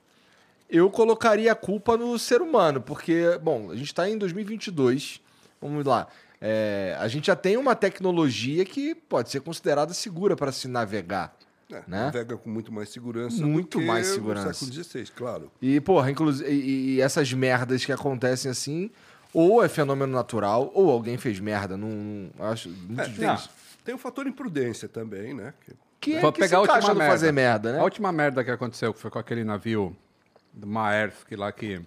eu colocaria a culpa no ser humano, porque, bom, a gente está em 2022, vamos lá, é, a gente já tem uma tecnologia que pode ser considerada segura para se navegar. É, Né? Navega com muito mais segurança. Muito do que mais no segurança. século XVI, claro. E, porra, inclusive, e, e essas merdas que acontecem assim, ou é fenômeno natural, ou alguém fez merda. Não, não- acho muito É, difícil. tem, tem o fator imprudência também, né? Que- Que é que pegar a última merda. fazer merda, né? A última merda que aconteceu foi com aquele navio do Maersk lá que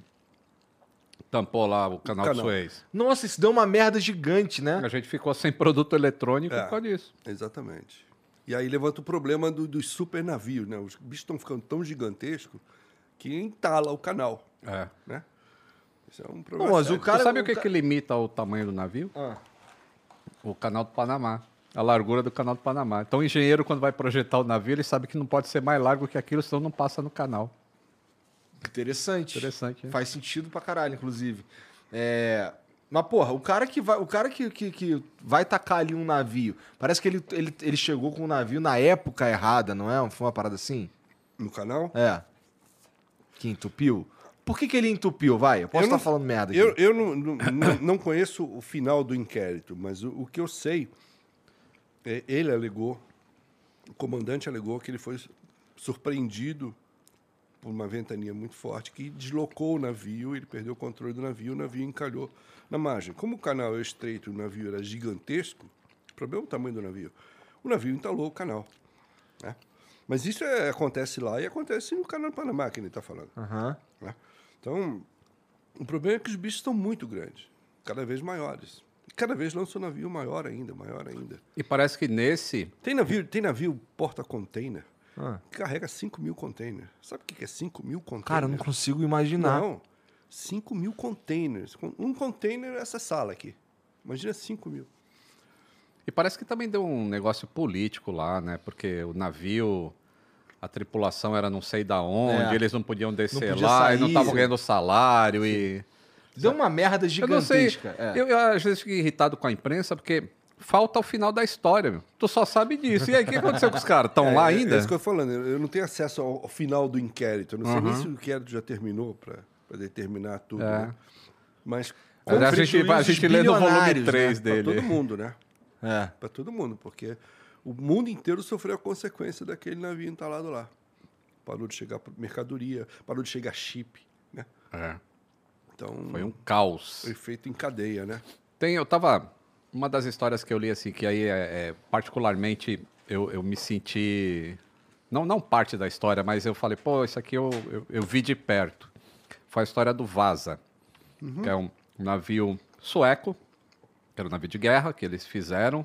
tampou lá o canal, Canal. de Suez. Nossa, isso deu uma merda gigante, né? A gente ficou sem produto eletrônico É. por causa disso. Exatamente. E aí levanta o problema do- dos super navios, né? Os bichos estão ficando tão gigantescos que entala o canal, É. né? Isso é um problema. Não, mas o cara. tu sabe o que, ca- que limita o tamanho do navio? Ah, O canal do Panamá. A largura do canal do Panamá. Então o engenheiro, quando vai projetar o navio, ele sabe que não pode ser mais largo que aquilo, senão não passa no canal. Interessante. Interessante, né? Faz sentido pra caralho, inclusive. É... Mas, porra, o cara que vai, o cara que, que, que vai tacar ali um navio, parece que ele, ele, ele chegou com o navio na época errada, não é? Foi uma parada assim? No canal? É. Que entupiu? Por que, que ele entupiu? Vai, eu posso Eu estar não- falando merda aqui. Eu, eu não, não, não- conheço o final do inquérito, mas o, o que eu sei, é, ele alegou, o comandante alegou que ele foi surpreendido por uma ventania muito forte que deslocou o navio, ele perdeu o controle do navio, o navio encalhou na margem. Como o canal é estreito e o navio era gigantesco, o problema é o tamanho do navio. O navio entalou o canal. né? Mas isso é- acontece lá e acontece no canal do Panamá, que ele está falando. Aham. né? Então, o problema é que os bichos estão muito grandes, cada vez maiores. E cada vez lança um navio maior ainda, maior ainda. E parece que nesse. Tem navio, tem navio porta-container Ah. que carrega 5 mil containers. Sabe o que é 5 mil containers? Cara, eu não consigo imaginar. Não, 5 mil containers. Um container é essa sala aqui. Imagina 5 mil. E parece que também deu um negócio político lá, né? Porque o navio, a tripulação era não sei da onde, É. eles não podiam descer podia lá e sair. não estavam ganhando salário e. Deu uma merda Eu não sei. gigantesca. É. Eu, eu às vezes fico irritado com a imprensa porque falta o final da história, meu. Tu só sabe disso. E aí, o que aconteceu com os caras? Estão lá É, é ainda? isso que eu tô falando. Eu não tenho acesso ao, final do inquérito. Eu não sei nem se o inquérito já terminou para determinar tudo. É. né? Mas Mas a gente, a gente lê no volume bilionários, 3 né? para dele. todo mundo, né? É. Para todo mundo, porque o mundo inteiro sofreu a consequência daquele navio entalado lá. Parou de chegar mercadoria, parou de chegar chip, né? É, Então, Foi um caos. foi feito em cadeia, né? Tem, eu tava. Uma das histórias que eu li, assim, que aí é, é, particularmente eu, eu me senti. Não, não parte da história, mas eu falei, pô, isso aqui eu, eu, eu vi de perto. Foi a história do Vaza, que é um navio sueco, que era um navio de guerra que eles fizeram.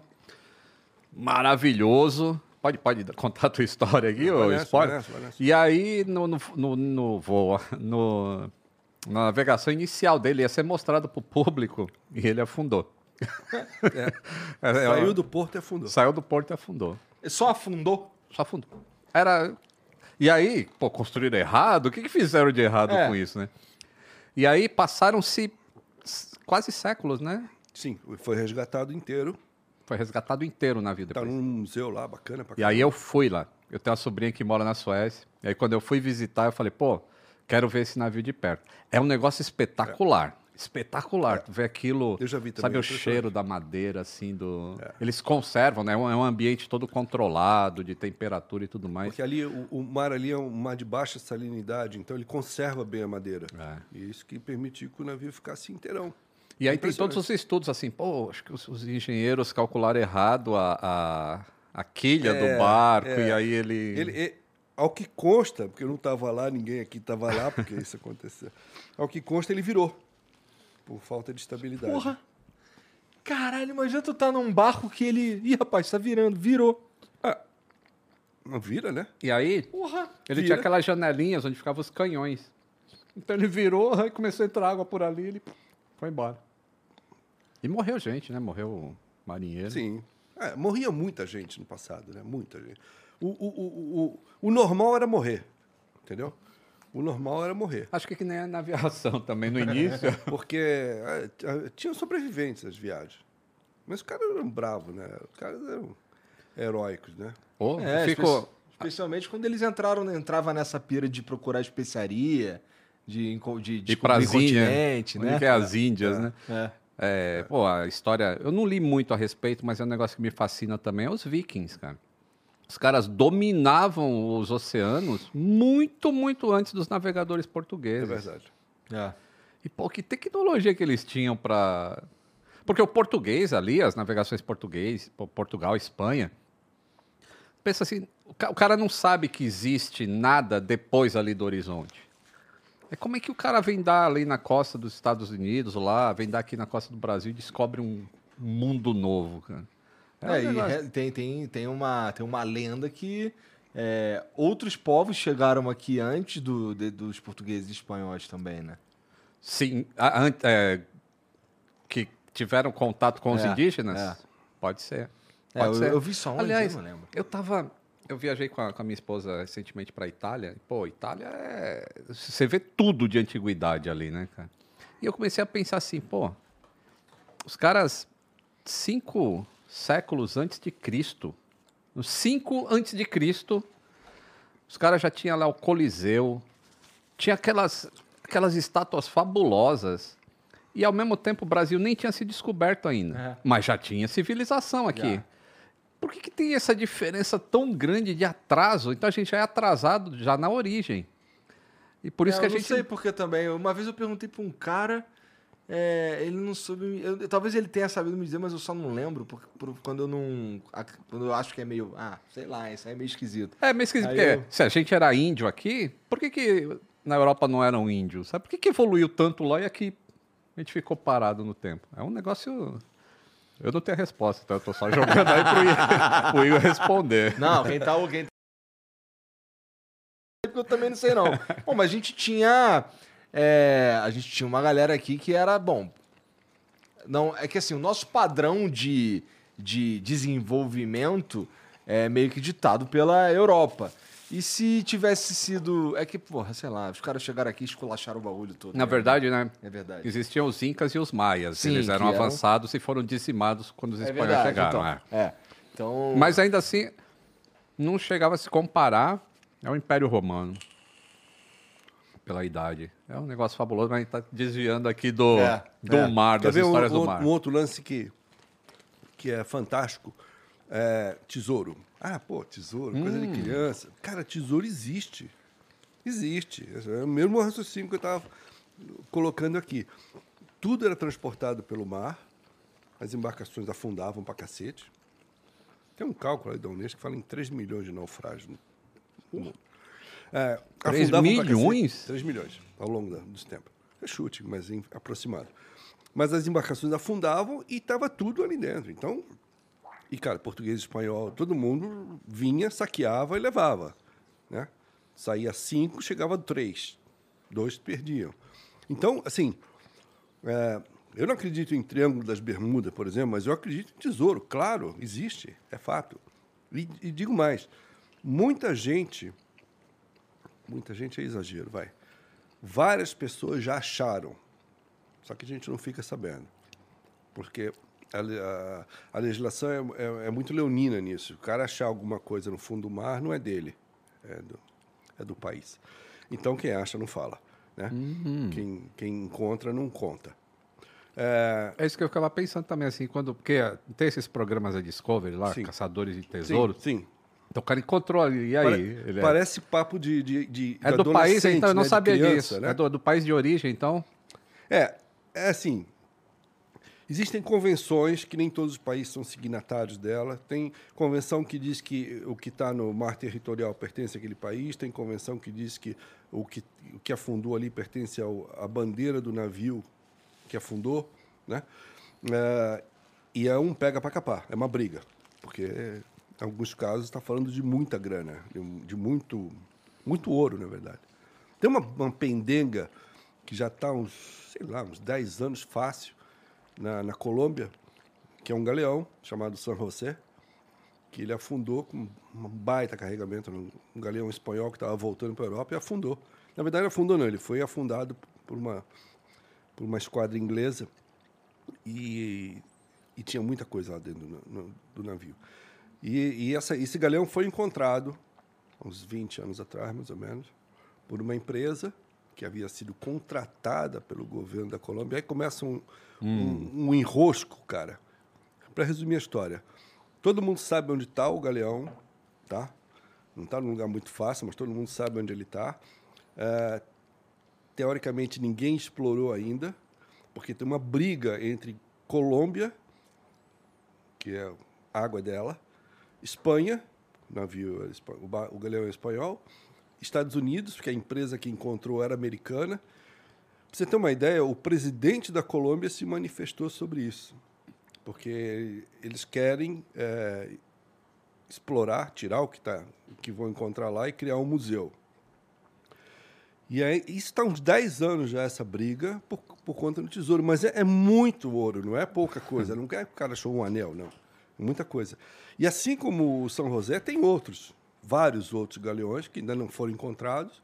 Maravilhoso. Pode, pode contar a tua história aqui, ô nessa, spoiler? E aí, no, no, no, no voo, no, na navegação inicial dele, ia ser mostrado para o público e ele afundou. É, é, Saiu do porto e afundou. Saiu do porto e afundou. Só afundou? Só afundou. Era. E aí, pô, construíram errado? O que, que fizeram de errado É. com isso, né? E aí passaram-se quase séculos, né? Sim, foi resgatado inteiro. Foi resgatado inteiro o navio Tá num museu lá, bacana pra E aí eu fui lá. Eu tenho uma sobrinha que mora na Suécia. E aí quando eu fui visitar, eu falei, pô, quero ver esse navio de perto. É um negócio espetacular. Espetacular. Tu vê aquilo. Eu já vi também, Sabe o cheiro da madeira, assim, do. Eles conservam, né? É um, é um ambiente todo controlado, de temperatura e tudo mais. Porque ali, o, o mar ali é um mar de baixa salinidade, então ele conserva bem a madeira. É. E isso que permitiu que o navio ficasse inteirão. E aí tem todos os estudos assim, pô, acho que os, os engenheiros calcularam errado a, a, a quilha É, do barco, é. e aí ele. Ele, e- ao que consta, porque eu não estava lá, ninguém aqui estava lá, porque isso aconteceu. Ao que consta, ele virou. Por falta de estabilidade. Porra. Caralho, imagina tu tá num barco que ele. Ih, rapaz, tá virando. Virou. Não vira, né? E aí, Porra. ele Vira. tinha aquelas janelinhas onde ficavam os canhões. Então ele virou, aí começou a entrar água por ali, ele foi embora. E morreu gente, né? Morreu marinheiro. Sim. É, morria muita gente no passado, né? Muita gente. O, o, o, o, o normal era morrer, entendeu? O normal era morrer. Acho que, que nem na aviação também, no início. Porque é, t- tinham sobreviventes nas viagens. Mas os caras eram bravos, né? Os caras eram heróicos, né? Pô, É, ficou. espe- especialmente quando eles entraram, entrava nessa pira de procurar especiaria, de, enco- de E descobrir continente, né? que é as Índias, né? É. É, pô, a história. Eu não li muito a respeito, mas é um negócio que me fascina também. É os vikings, cara. Os caras dominavam os oceanos muito, muito antes dos navegadores É portugueses. verdade. É. E, pô, que tecnologia que eles tinham para. Porque o português ali, as navegações português, Portugal, Espanha. Pensa assim, o cara não sabe que existe nada depois ali do horizonte. É como é que o cara vem dar ali na costa dos Estados Unidos, lá, vem dar aqui na costa do Brasil e descobre um mundo novo, cara. É, um e negócio- tem, tem, tem, uma, tem uma lenda que é, outros povos chegaram aqui antes do, de- dos portugueses e espanhóis também, né? Sim, a- an- é, que tiveram contato com os É, indígenas. é. Pode ser. É, Pode eu, ser. eu vi só onde, Aliás, eu não lembro. eu tava. Eu viajei com a, com a minha esposa recentemente para Itália. Pô, Itália é. Você vê tudo de antiguidade ali, né, cara? E eu comecei a pensar assim, pô, os caras, cinco séculos antes de Cristo, nos cinco antes de Cristo, os caras já tinham lá o Coliseu, tinha aquelas, aquelas estátuas fabulosas. E ao mesmo tempo o Brasil nem tinha se descoberto ainda. É. Mas já tinha civilização aqui. Já. Por que, que tem essa diferença tão grande de atraso? Então a gente já é atrasado já na origem. E por isso É, que a eu não gente. sei porque também. Uma vez eu perguntei pra um cara, é, ele não soube. eu- talvez ele tenha sabido me dizer, mas eu só não lembro, porque, por- quando eu não. Quando eu acho que é meio. Ah, sei lá, isso aí é meio esquisito. É, mas esquisito, Aí porque eu- se a gente era índio aqui, por que, que na Europa não eram índios? Sabe? Por que, que evoluiu tanto lá e aqui a gente ficou parado no tempo? É um negócio. Eu não tenho a resposta, então eu tô só jogando aí pro Igor, responder. Não, quem tá. Quem tá... Eu também não sei, não. Bom, mas a gente tinha. é, a gente tinha uma galera aqui que era, bom. Não, é que assim, o nosso padrão de, de desenvolvimento é meio que ditado pela Europa. E se tivesse sido. É que, porra, sei lá, os caras chegaram aqui e esculacharam o bagulho todo. Na né? verdade, né? É verdade. Existiam os incas e os maias. Sim, Eles eram eram- avançados e foram dizimados quando os É espanhóis verdade. chegaram. então, é. é. Então. Mas ainda assim, não chegava a se comparar ao Império Romano. Pela idade. É um negócio fabuloso, mas a gente tá desviando aqui do, É, do é. mar, Quer das ver um, histórias do mar. um outro lance que, que é fantástico? É, tesouro. Ah, pô, tesouro, coisa Hum. de criança. Cara, tesouro existe. Existe. É o mesmo raciocínio que eu estava colocando aqui. Tudo era transportado pelo mar, as embarcações afundavam pra cacete. Tem um cálculo aí da Unesco que fala em 3 milhões de naufrágios no mundo. É, 3 afundavam pra cacete. milhões? 3 milhões ao longo dos tempos. É chute, mas em- aproximado. Mas as embarcações afundavam e estava tudo ali dentro. Então, e cara, português, espanhol, todo mundo vinha, saqueava e levava, né? Saía cinco, chegava três, dois perdiam. Então, assim, é, eu não acredito em Triângulo das Bermudas, por exemplo, mas eu acredito em tesouro, claro, existe, é fato. E, e digo mais, muita gente, muita gente é exagero, vai. Várias pessoas já acharam, só que a gente não fica sabendo, porque a, a- legislação é, é- é muito leonina nisso. O cara achar alguma coisa no fundo do mar não é dele, é do, é do país. Então quem acha não fala, né? Quem, quem encontra não conta. É, É isso que eu ficava pensando também, assim, quando. Porque tem esses programas da Discovery lá, Sim. Caçadores de sim, Tesouros. sim. Então o cara encontrou ali. E aí? Pare- é- Parece papo de, de, de é do país, então eu não né? Sabia criança, disso. né? É do, do país de origem, então. É, é assim. Existem convenções que nem todos os países são signatários dela. Tem convenção que diz que o que está no mar territorial pertence àquele país. Tem convenção que diz que o que, o que afundou ali pertence ao, à bandeira do navio que afundou, né? É, e é um pega para capar, é uma briga, porque em alguns casos está falando de muita grana, de, de muito, muito ouro, na verdade. Tem uma, uma pendenga que já está uns, sei lá, uns 10 anos fácil na, na Colômbia, que é um galeão chamado San José, que ele afundou com um baita carregamento, um, galeão espanhol que estava voltando para a Europa e afundou. Na verdade, afundou não, ele foi afundado por uma, por uma esquadra inglesa e, e tinha muita coisa lá dentro do, no- do navio. E, e essa, esse galeão foi encontrado, uns 20 anos atrás, mais ou menos, por uma empresa que havia sido contratada pelo governo da Colômbia. Aí começa um, um, um enrosco, cara. Para resumir a história, todo mundo sabe onde está o galeão, tá? Não está num lugar muito fácil, mas todo mundo sabe onde ele está. teoricamente, ninguém explorou ainda, porque tem uma briga entre Colômbia, que é a água dela, Espanha, o navio, o galeão é espanhol, Estados Unidos, porque a empresa que encontrou era americana. Pra você ter uma ideia, o presidente da Colômbia se manifestou sobre isso, porque eles querem eh, explorar, tirar o que, tá, o que vão encontrar lá e criar um museu. E aí, isso está uns 10 anos já, essa briga, por, por conta do tesouro. Mas é, é muito ouro, não é pouca coisa. Não é que o cara achou um anel, não. Muita coisa. E assim como o São José, tem outros, vários outros galeões que ainda não foram encontrados,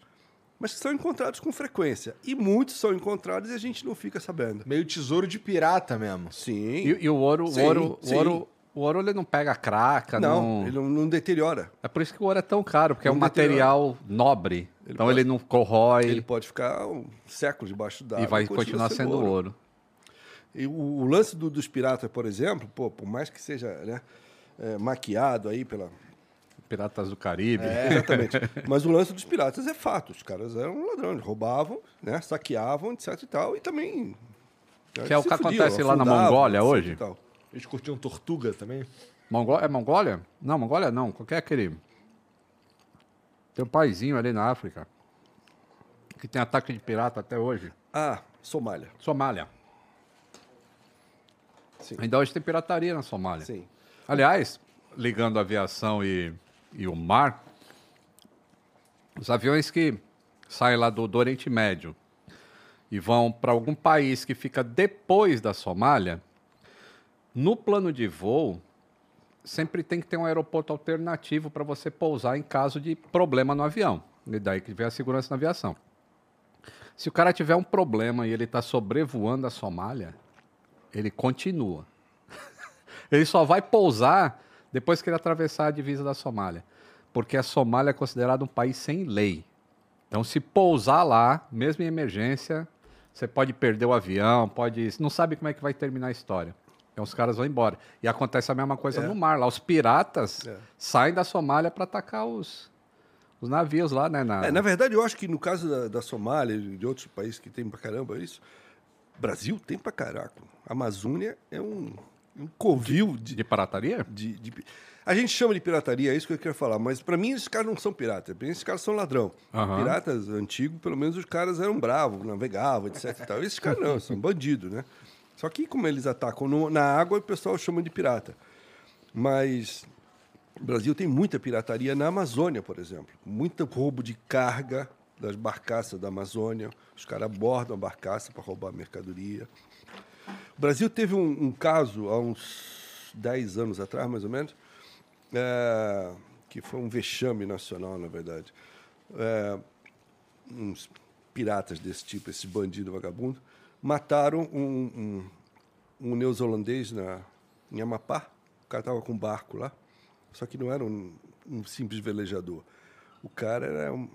mas que são encontrados com frequência. E muitos são encontrados e a gente não fica sabendo. Meio tesouro de pirata mesmo. Sim. E, e o ouro, o Sim, ouro, o sim. ouro, o ouro ele não pega craca, não, não. ele não, não deteriora. É por isso que o ouro é tão caro, porque é um Não deteriora. material nobre. então pode- ele não corrói Ele pode ficar um século debaixo d'água. e vai continua continuar sendo ouro. E o, o lance do- dos piratas, por exemplo, pô, por mais que seja né, é, maquiado aí pela. Piratas do Caribe. Exatamente. Mas o lance dos piratas é fato. Os caras eram ladrões, roubavam, né, saqueavam, etc e tal. E também. né, Que é o que fudiam, acontece lá na Mongólia hoje? e tal. Eles curtiam tortuga também? Mongó- É Mongólia? Não, Mongólia não. Qualquer aquele. Tem um paizinho ali na África que tem ataque de pirata até hoje. Ah, Somália. Somália. Sim. Ainda hoje tem pirataria na Somália. Sim. Aliás, ligando a aviação e, e o mar, os aviões que saem lá do, do Oriente Médio e vão para algum país que fica depois da Somália, no plano de voo, sempre tem que ter um aeroporto alternativo para você pousar em caso de problema no avião. E daí que vem a segurança na aviação. Se o cara tiver um problema e ele está sobrevoando a Somália, ele continua. ele só vai pousar depois que ele atravessar a divisa da Somália. Porque a Somália é considerada um país sem lei. Então, se pousar lá, mesmo em emergência, você pode perder o avião, pode. Não sabe como é que vai terminar a história. Então, os caras vão embora. E acontece a mesma coisa É. no mar. Lá, os piratas É. saem da Somália para atacar os, os navios lá, né? Na... É, na verdade, eu acho que no caso da, da Somália e de outros países que tem pra caramba isso, Brasil tem pra caraca. A Amazônia é um, um covil de, De pirataria? de, de pi- A gente chama de pirataria, é isso que eu quero falar, mas pra mim esses caras não são piratas, pra mim esses caras são ladrão. Aham. Piratas antigos, pelo menos os caras eram bravos, navegavam, etc. tal. Esses caras não, são bandidos, né? Só que como eles atacam no- na água, o pessoal chama de pirata. Mas o Brasil tem muita pirataria na Amazônia, por exemplo. Muito roubo de carga das barcaças da Amazônia. Os caras abordam a barcaça para roubar mercadoria. O Brasil teve um, um caso há uns 10 anos atrás, mais ou menos, é, que foi um vexame nacional, na verdade. É, uns piratas desse tipo, esse bandido vagabundo, mataram um, um, um neozelandês na, em Amapá. O cara estava com um barco lá, só que não era um, um simples velejador. O cara era um,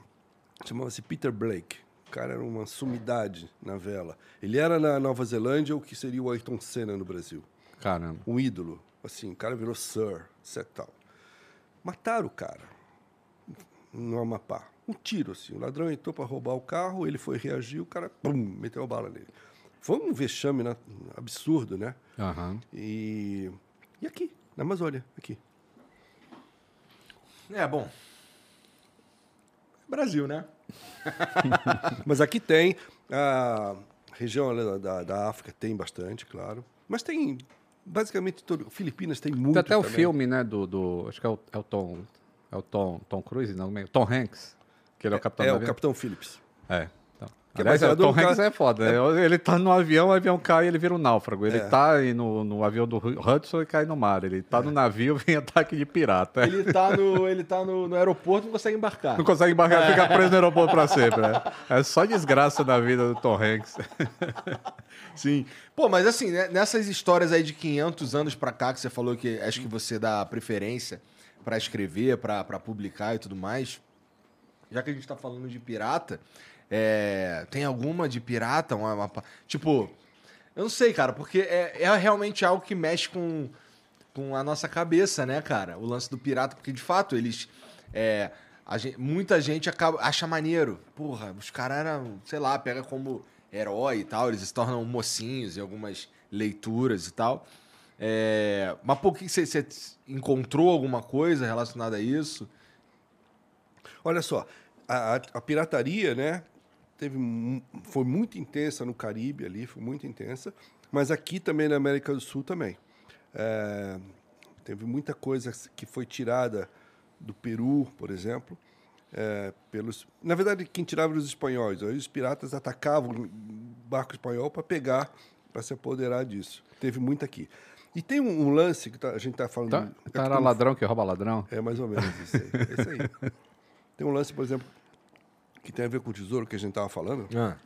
chamava-se Peter Blake. O cara era uma sumidade na vela. Ele era na Nova Zelândia o que seria o Ayrton Senna no Brasil. Caramba. Um ídolo. Assim, o cara virou Sir, etc. Tal. Mataram o cara no Amapá. Um tiro, assim. O ladrão entrou para roubar o carro, ele foi reagir, o cara, pum, meteu a bala nele. Foi um vexame né, absurdo, né? Aham. E, e aqui, na Amazônia, aqui. É, bom. Brasil, né? Mas aqui tem, a região da, da, África tem bastante, claro. Mas tem, basicamente, todo, Filipinas tem muito Tem até o também. filme, né, do, do- Acho que é o, é o Tom. É o Tom, Tom Cruise, não? meio- Tom Hanks. Que ele é o capitão É, do o. Capitão Phillips. É. Que é Aliás, é, o Tom Hanks ca- é foda. né? Ele tá no avião, o avião cai e ele vira um náufrago. Ele É. tá no, no avião do Hudson e cai no mar. Ele tá no navio, vem ataque de pirata. Ele tá no, ele tá no, no aeroporto e não consegue embarcar. Não consegue embarcar, fica preso no aeroporto pra sempre. né? É só desgraça na vida do Tom Hanks. Sim. Pô, mas assim, né, nessas histórias aí de 500 anos pra cá, que você falou que acho que você dá preferência pra escrever, pra publicar e tudo mais, já que a gente tá falando de pirata, é, tem alguma de pirata? Uma, uma tipo, eu não sei, cara, porque é, é realmente algo que mexe com, com a nossa cabeça, né, cara? O lance do pirata, porque de fato eles. é, a gen- muita gente acaba, acha maneiro. Porra, os caras eram, sei lá, pega como herói e tal, eles se tornam mocinhos em algumas leituras e tal. É, mas por que você, encontrou alguma coisa relacionada a isso? Olha só, a- a pirataria, né, teve, foi muito intensa no Caribe ali, foi muito intensa, mas aqui também na América do Sul também. É, teve muita coisa que foi tirada do Peru, por exemplo, é, pelos, na verdade quem tirava os espanhóis, aí os piratas atacavam o barco espanhol para pegar, para se apoderar disso. Teve muito aqui. E tem um, um lance que tá- a gente tá falando. Então, é tem um- ladrão que rouba ladrão. É mais ou menos isso aí. É isso aí. Tem um lance, por exemplo, que tem a ver com o tesouro que a gente tava falando. Ah,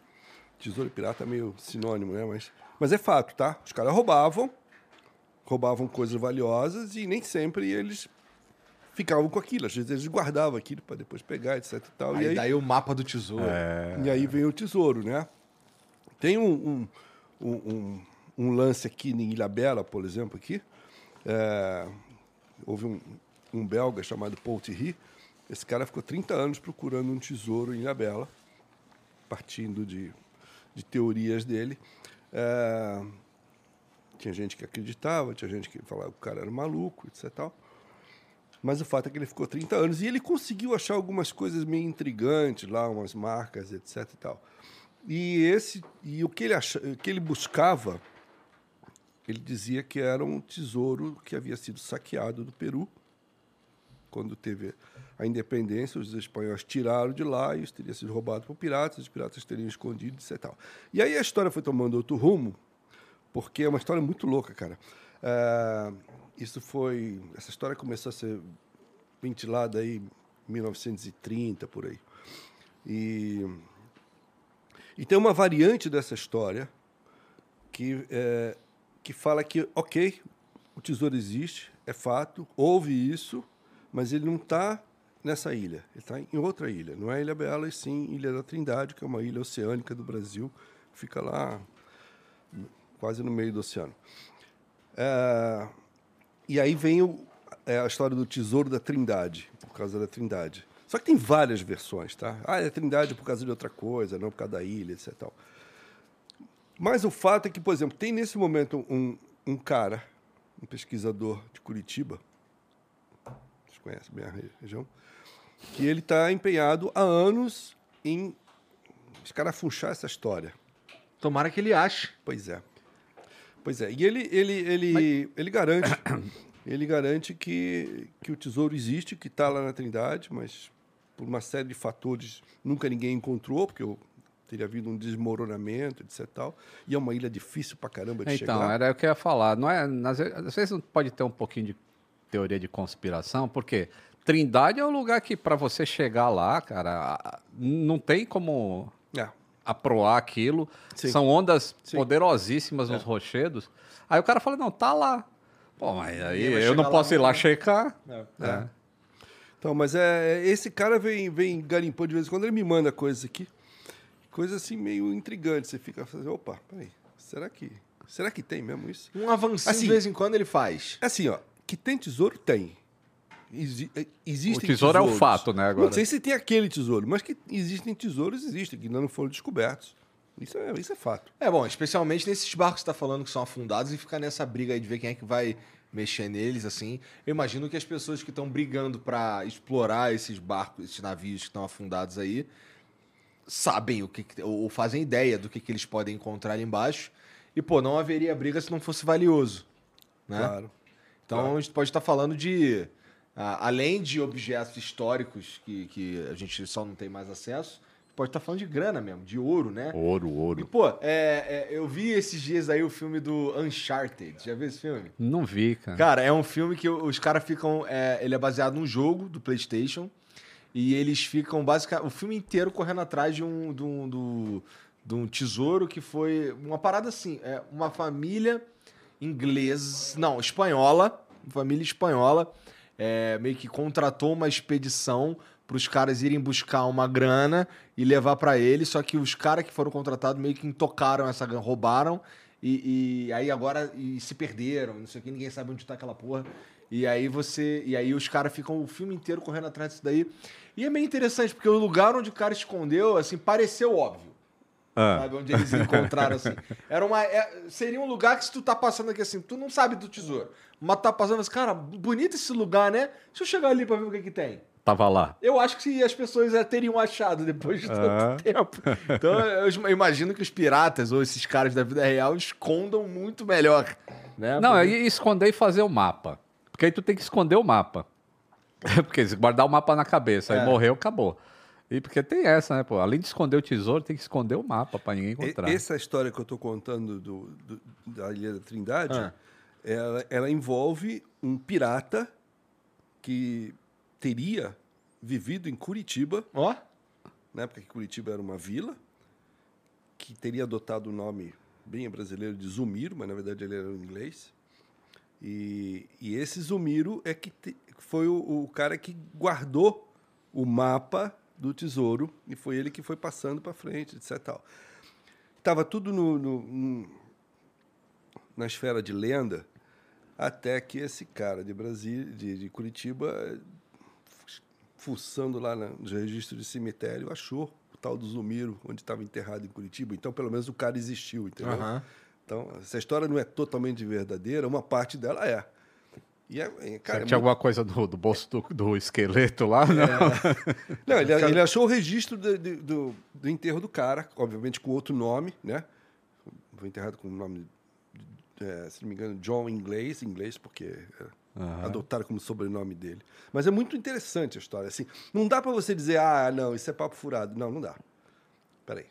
Tesouro e pirata é meio sinônimo, né? Mas, mas é fato, tá? Os caras roubavam, roubavam coisas valiosas e nem sempre eles ficavam com aquilo. Às vezes eles guardavam aquilo para depois pegar, etc e tal. aí, e aí, daí o mapa do tesouro. e aí vem o tesouro, né? Tem um, um, um, um- um lance aqui em Ilha Bela, por exemplo, aqui. É, houve um, um belga chamado Paul Thierry. Esse cara ficou 30 anos procurando um tesouro em Ilha Bela, partindo de, de teorias dele. É, tinha gente que acreditava, tinha gente que falava que o cara era maluco, etc. Tal. Mas o fato é que ele ficou 30 anos e ele conseguiu achar algumas coisas meio intrigantes lá, umas marcas, etc e tal. E esse e o que ele acha, o que ele buscava, ele dizia que era um tesouro que havia sido saqueado do Peru quando teve a independência, os espanhóis tiraram de lá e isso teria sido roubado por piratas, os piratas teriam escondido, e tal. E aí a história foi tomando outro rumo, porque é uma história muito louca, cara. É, isso foi. Essa história começou a ser ventilada aí em 1930, por aí. E, e tem uma variante dessa história que, é, que fala que, ok, o tesouro existe, é fato, houve isso, mas ele não está nessa ilha, ele está em outra ilha. Não é Ilha Bela, e sim Ilha da Trindade, que é uma ilha oceânica do Brasil, fica lá quase no meio do oceano. É, e aí vem o- é, a história do tesouro da Trindade, por causa da Trindade. Só que tem várias versões, tá? Ah, é Trindade por causa de outra coisa, não por causa da ilha, etc. Tal. Mas o fato é que, por exemplo, tem nesse momento um, um cara, um pesquisador de Curitiba, vocês conhecem bem a re- região, que ele está empenhado há anos em escarafunchar essa história. Tomara que ele ache. Pois é. Pois é. E ele, ele, ele, ele garante, ele garante que, que o tesouro existe, que está lá na Trindade, mas por uma série de fatores nunca ninguém encontrou, porque eu teria havido um desmoronamento, etc. e Tal, e é uma ilha difícil pra caramba de Então, chegar. era o que eu ia falar. Não é, às vezes, às vezes pode ter um pouquinho de teoria de conspiração, porque Trindade é um lugar que, para você chegar lá, cara, não tem como É. aproar aquilo. Sim. São ondas Sim. poderosíssimas nos rochedos. Aí o cara fala, não, tá lá. Pô, mas aí eu não posso lá, ir lá né? checar. É. É. Então, mas é, esse cara vem, vem garimpando de vez em quando, ele me manda coisas aqui. Coisa assim meio intrigante. Você fica fazendo, opa, peraí, será que, será que tem mesmo isso? Um avancinho Assim- de vez em quando ele faz. É assim, ó, que tem tesouro, tem. Exi eh, existem O tesouro é o tesouros. fato, né, agora? Não sei se tem aquele tesouro, mas que existem tesouros, existem, que ainda não foram descobertos. Isso é, isso é fato. É bom, especialmente nesses barcos que você tá falando que são afundados e ficar nessa briga aí de ver quem é que vai mexer neles, assim. Eu imagino que as pessoas que estão brigando pra explorar esses barcos, esses navios que estão afundados aí, sabem o que, que- ou fazem ideia do que, que eles podem encontrar ali embaixo. E, pô, não haveria briga se não fosse valioso. Né? Claro. Então Claro. a gente pode estar falando de. além de objetos históricos que, que a gente só não tem mais acesso, pode estar falando de grana mesmo, de ouro, né? Ouro, E, ouro. pô, é, é, eu vi esses dias aí o filme do Uncharted. Já viu esse filme? Não vi, cara. Cara, é um filme que os caras ficam. é, ele é baseado num jogo do PlayStation. E eles ficam basicamente. O filme inteiro correndo atrás de um, de um, do- de um tesouro que foi. Uma parada assim. É uma família inglesa. Não, espanhola. Família espanhola. é, meio que contratou uma expedição para os caras irem buscar uma grana e levar para eles. Só que os caras que foram contratados meio que intocaram essa grana, roubaram. E, e aí agora e se perderam, não sei o que, ninguém sabe onde tá aquela porra. E aí você. E aí os caras ficam o filme inteiro correndo atrás disso daí. E é meio interessante, porque o lugar onde o cara escondeu, assim, pareceu óbvio. Ah. Sabe? Onde eles encontraram, assim. Era uma. é- seria um lugar que se tu tá passando aqui assim, tu não sabe do tesouro. Mas tá passando assim, cara, bonito esse lugar, né? Deixa eu chegar ali pra ver o que que tem. Tava lá. Eu acho que as pessoas já teriam achado depois de tanto Ah. tempo. Então eu imagino que os piratas ou esses caras da vida real escondam muito melhor. Né? Não, Porque- aí esconder e fazer o mapa. Porque aí tu tem que esconder o mapa. Porque se guardar o mapa na cabeça, É. aí morreu, acabou. E porque tem essa, né, pô? Além de esconder o tesouro, tem que esconder o mapa pra ninguém encontrar. Essa história que eu estou contando do, do- da Ilha da Trindade Ah. ela, ela envolve um pirata que teria vivido em Curitiba, Ó, na época que Curitiba era uma vila, que teria adotado o nome bem brasileiro de Zumiro, mas na verdade ele era um inglês. E, e esse Zumiro é que te- foi o, o cara que guardou o mapa do tesouro e foi ele que foi passando para frente, etc. Tal. Tava tudo no, no- no- na esfera de lenda, até que esse cara de Brasília, de, de Curitiba, fuçando lá nos registros de cemitério, achou o tal do Zumiro, onde estava enterrado em Curitiba. Então, pelo menos o cara existiu, entendeu? Aham. Então, essa história não é totalmente verdadeira, uma parte dela é. E é, é, cara, é Tinha alguma coisa do, do bolso do, do esqueleto lá? Não. Não, ele, ele achou o registro de- do, do enterro do cara, obviamente com outro nome, né? Foi enterrado com o nome, é, se não me engano, John Inglês, inglês porque é, adotaram como sobrenome dele. Mas é muito interessante a história. Assim, não dá para você dizer, ah, não, isso é papo furado. Não, não dá. Peraí.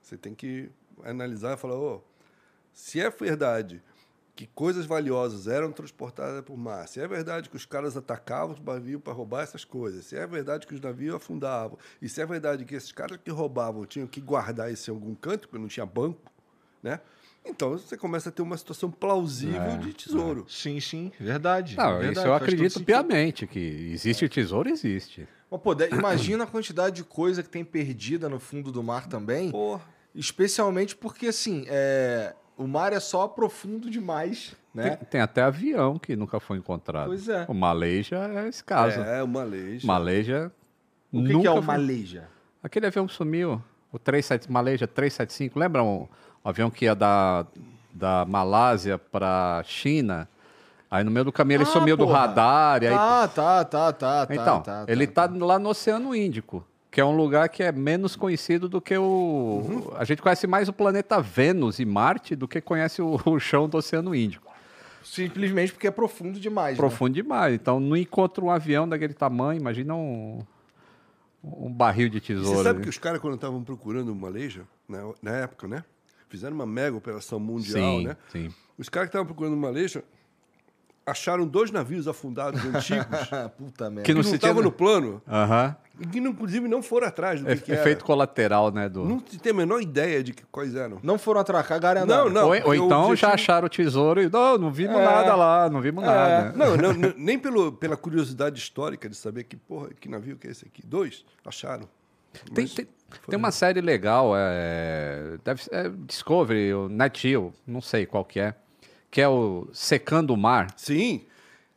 Você tem que analisar e falar, ô, se é verdade que coisas valiosas eram transportadas por mar, se é verdade que os caras atacavam os navios para roubar essas coisas, se é verdade que os navios afundavam, e se é verdade que esses caras que roubavam tinham que guardar isso em algum canto, porque não tinha banco, né? Então você começa a ter uma situação plausível de tesouro. sim, sim, verdade. Não, verdade, isso eu acredito piamente, que existe tesouro, existe. Mas, pô, imagina a quantidade de coisa que tem perdida no fundo do mar também. Porra. Especialmente porque, assim, é, o mar é só profundo demais, né? Tem, tem até avião que nunca foi encontrado. Pois é. O Maleja é esse caso. É, uma lei. Maleja. O que, que é o foi- Maleja? Aquele avião que sumiu, o 37, Maleja 375, lembra um, avião que ia da, da Malásia para China? Aí no meio do caminho ele Ah, sumiu do porra. radar. E aí... Tá, tá, tá, tá, tá. então, tá, ele tá lá no Oceano Índico, que é um lugar que é menos conhecido do que o. Uhum. A gente conhece mais o planeta Vênus e Marte do que conhece o, o chão do Oceano Índico. Simplesmente porque é profundo demais. né? Profundo demais. Então não encontra um avião daquele tamanho, imagina um, um barril de E tesouro. Você sabe que os caras, quando estavam procurando uma Maleja, na, na época, né? Fizeram uma mega operação mundial, Sim, né? sim. Os caras que estavam procurando uma Maleja acharam dois navios afundados antigos Ah, Puta merda. que não estavam no plano Aham. E que, inclusive, não foram atrás do que, É- que era. Efeito colateral, né? Do... Não tem a menor ideia de que, quais eram. Não foram atracar, garanto. Não, não. ou, ou então já acharam o tesouro e não, não vimos É. nada lá, não vimos nada. Não, não, não, nem pelo, pela curiosidade histórica de saber que, porra, que navio que é esse aqui. Dois, acharam. Tem, tem, tem uma série legal, é, deve ser, é Discovery, o Netgeo, não sei qual que é, que é o Secando o Mar. Sim,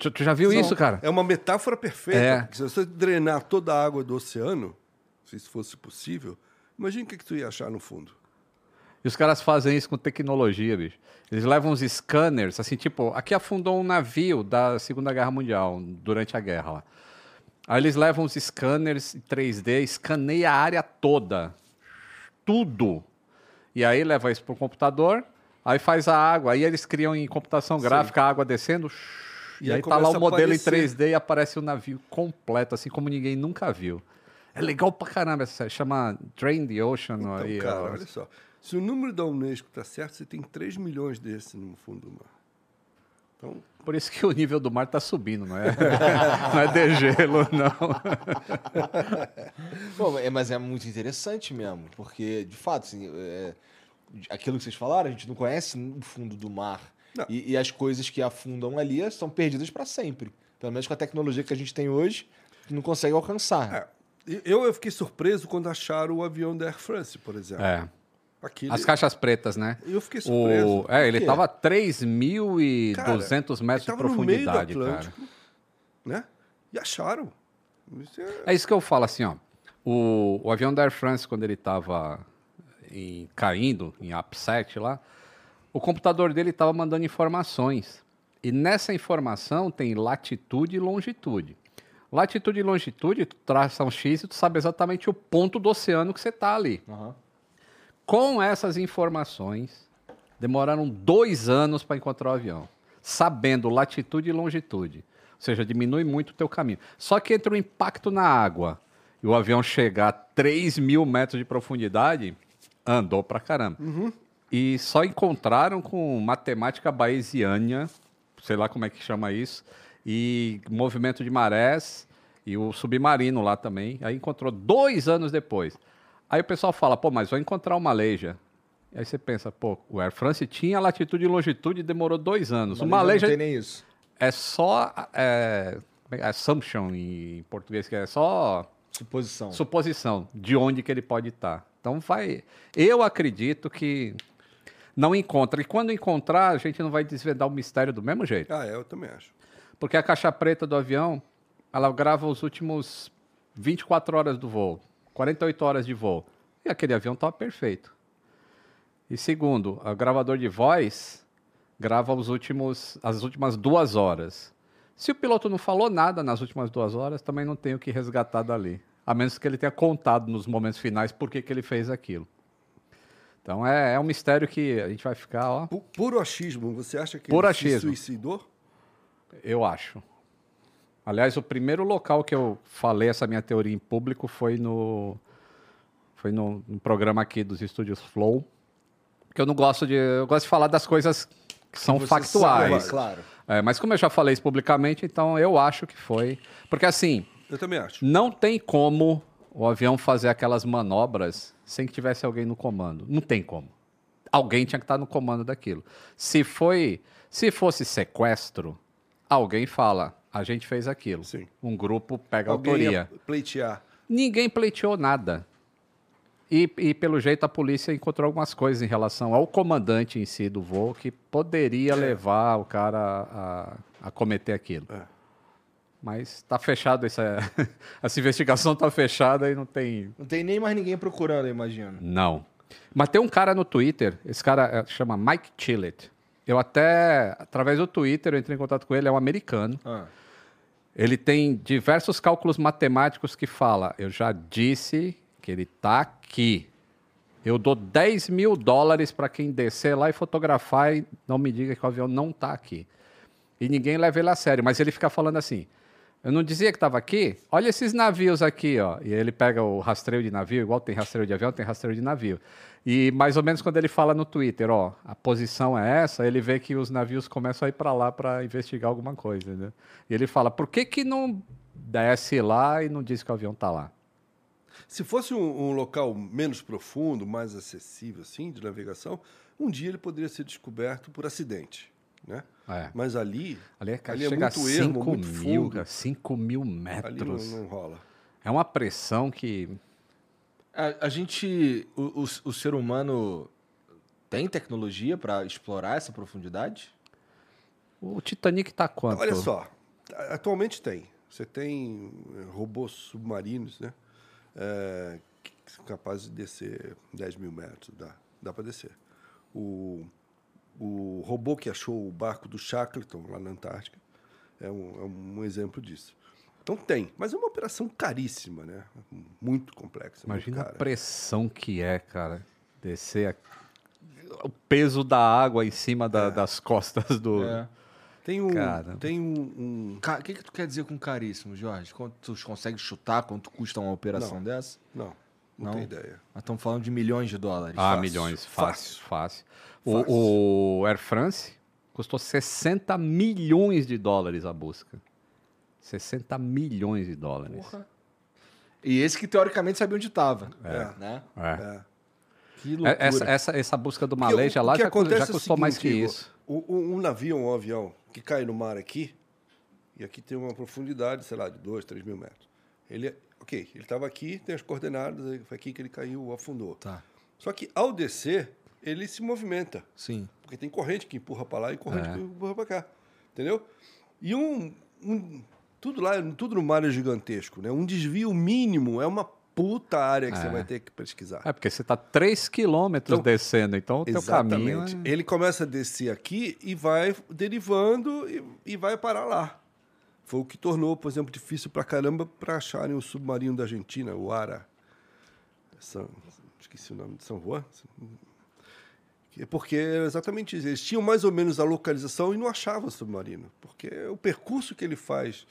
Tu, tu já viu isso, cara? é uma metáfora perfeita. É. Se você drenar toda a água do oceano, se isso fosse possível, imagina o que, que tu ia achar no fundo. E os caras fazem isso com tecnologia, bicho. Eles levam uns scanners, assim, tipo, aqui afundou um navio da Segunda Guerra Mundial, durante a guerra lá. Aí eles levam os scanners em 3D, escaneia a área toda. Tudo. E aí leva isso pro computador, aí faz a água. Aí eles criam em computação gráfica a água descendo. E, E aí aí tá lá o modelo em aparecer. 3D e aparece o navio completo, assim como ninguém nunca viu. É legal pra caramba essa série. Chama Drain the Ocean. Então, aí, cara, ó. olha só. Se o número da Unesco está certo, você tem 3 milhões desses no fundo do mar. Então, Por isso que o nível do mar tá subindo, não é? não é degelo, não. Pô, é, mas é muito interessante mesmo, porque, de fato, assim, é, aquilo que vocês falaram, a gente não conhece o fundo do mar. E, e as coisas que afundam ali são perdidas para sempre. Pelo menos com a tecnologia que a gente tem hoje, não consegue alcançar. é, eu, eu fiquei surpreso quando acharam o avião da Air France, por exemplo. É. Aquele, As caixas pretas, né? Eu fiquei surpreso. O, é, ele quê? tava a Cara, 3.200 metros de Tava no meio do profundidade, cara. Né? E acharam. Isso é- É isso que eu falo assim, ó. O, o avião da Air France, quando ele estava caindo, em upset lá, o computador dele estava mandando informações. E nessa informação tem latitude e longitude. Latitude e longitude, tu traça um X e tu sabe exatamente o ponto do oceano que você está ali. Aham. Com essas informações, demoraram dois anos para encontrar o avião, sabendo latitude e longitude. Ou seja, diminui muito o teu caminho. Só que entre o impacto na água e o avião chegar a 3 mil metros de profundidade, andou pra caramba. E só encontraram com matemática bayesiana sei lá como é que chama isso, e movimento de marés e o submarino lá também. Aí encontrou dois anos depois. Aí o pessoal fala, pô, mas vou encontrar o Malaysia. Aí você pensa, pô, o Air France tinha latitude e longitude e demorou dois anos. O Malaysia não tem nem isso. é só é, como é- assumption em português, que é só Suposição. suposição de onde que ele pode estar. Então vai. Eu acredito que não encontra. E quando encontrar, a gente não vai desvendar o mistério do mesmo jeito. Ah, é, eu também acho. Porque a caixa preta do avião, ela grava os últimos 24 horas do voo, 48 horas de voo. E aquele avião estava perfeito. E segundo, o gravador de voz grava os últimos, as últimas duas horas. Se o piloto não falou nada nas últimas duas horas, também não tem o que resgatar dali. A menos que ele tenha contado nos momentos finais por que, que ele fez aquilo. Então é, é um mistério que a gente vai ficar, ó, Pu- Puro achismo, você acha que Puro ele se achismo. suicidou? Eu acho. Aliás, o primeiro local que eu falei essa minha teoria em público foi no foi no, no programa aqui dos estúdios Flow, porque eu não gosto de eu gosto de falar das coisas que são Você factuais. sabe, claro. É, mas como eu já falei isso publicamente, então eu acho que foi, porque assim Eu também acho. não tem como o avião fazer aquelas manobras sem que tivesse alguém no comando. Não tem como. Alguém tinha que estar no comando daquilo. Se foi, se fosse sequestro, alguém fala, a gente fez aquilo. Sim. Um grupo pega Alguém autoria. ia pleitear. Ninguém pleiteou nada. E, e, pelo jeito a polícia encontrou algumas coisas em relação ao comandante em si do voo que poderia levar o cara a, a cometer aquilo. É. Mas está fechado essa, essa investigação está fechada e não tem Não tem nem mais ninguém procurando, eu imagino. não. Mas tem um cara no Twitter, esse cara eh, chama Mike Chillett. Eu até, através do Twitter, eu entrei em contato com ele, é um americano. Ah. Ele tem diversos cálculos matemáticos que fala, eu já disse que ele está aqui. Eu dou 10 mil dólares para quem descer lá e fotografar e não me diga que o avião não está aqui. E ninguém leva ele a sério, mas ele fica falando assim, eu não dizia que estava aqui? Olha esses navios aqui, ó. E ele pega o rastreio de navio, igual tem rastreio de avião, tem rastreio de navio. E mais ou menos quando ele fala no Twitter, ó, a posição é essa, ele vê que os navios começam a ir para lá para investigar alguma coisa, né? E ele fala, por que que não desce lá e não diz que o avião tá lá? Se fosse um, um local menos profundo, mais acessível, assim, de navegação, um dia ele poderia ser descoberto por acidente, né? É. Mas ali, Ali é, ali é chega muito a ermo, 5 muito mil, fundo. cara, 5 mil ali não, metros. não rola. É uma pressão que... A, a gente, o, o, o ser humano tem tecnologia para explorar essa profundidade? O Titanic tá quanto? Olha só, atualmente tem. Você tem eh, robôs submarinos, né? É, que são capazes de descer 10 mil metros, dá, dá para descer. O, o robô que achou o barco do Shackleton lá na Antártica é um, é um exemplo disso. Então tem, mas é uma operação caríssima, né? Muito complexa. muito Imagina a cara. pressão que é, cara, descer a- o peso da água em cima da- das costas do... É. Tem um, Cara. tem um, um- O que, que tu quer dizer com caríssimo, Jorge? Quanto tu consegue chutar quanto custa uma operação Não. dessa? não, não, Não? tem ideia. Nós estamos falando de milhões de dólares. Ah, Fácil, milhões, fácil, fácil. Fácil. O, o Air France custou 60 milhões de dólares a busca. 60 milhões de dólares. Porra. E esse que teoricamente sabia onde estava. É. Né? É. É. Que loucura. É, Essa, essa, essa busca do o lá que já, já é custou mais que seguinte, Igor, isso. o- o- um navio, um avião que cai no mar aqui, e aqui tem uma profundidade, sei lá, de 2, 3 mil metros. Ele, é- ok, ele estava aqui, tem as coordenadas, foi aqui que ele caiu, afundou. Tá. Só que ao descer, ele se movimenta, Sim. porque tem corrente que empurra para lá e corrente É. que empurra para cá, entendeu? E um, um- tudo lá, tudo no mar é gigantesco, né? Um desvio mínimo é uma puta área que você É. vai ter que pesquisar. É, porque você está 3 quilômetros Então, descendo, então o teu caminho... Exatamente. é- Ele começa a descer aqui e vai derivando e, e vai parar lá. Foi o que tornou, por exemplo, difícil pra caramba para acharem o submarino da Argentina, o Ara. São, esqueci o nome de São Juan. Que- Porque era exatamente isso. Eles tinham mais ou menos a localização e não achavam o submarino. Porque o percurso que ele faz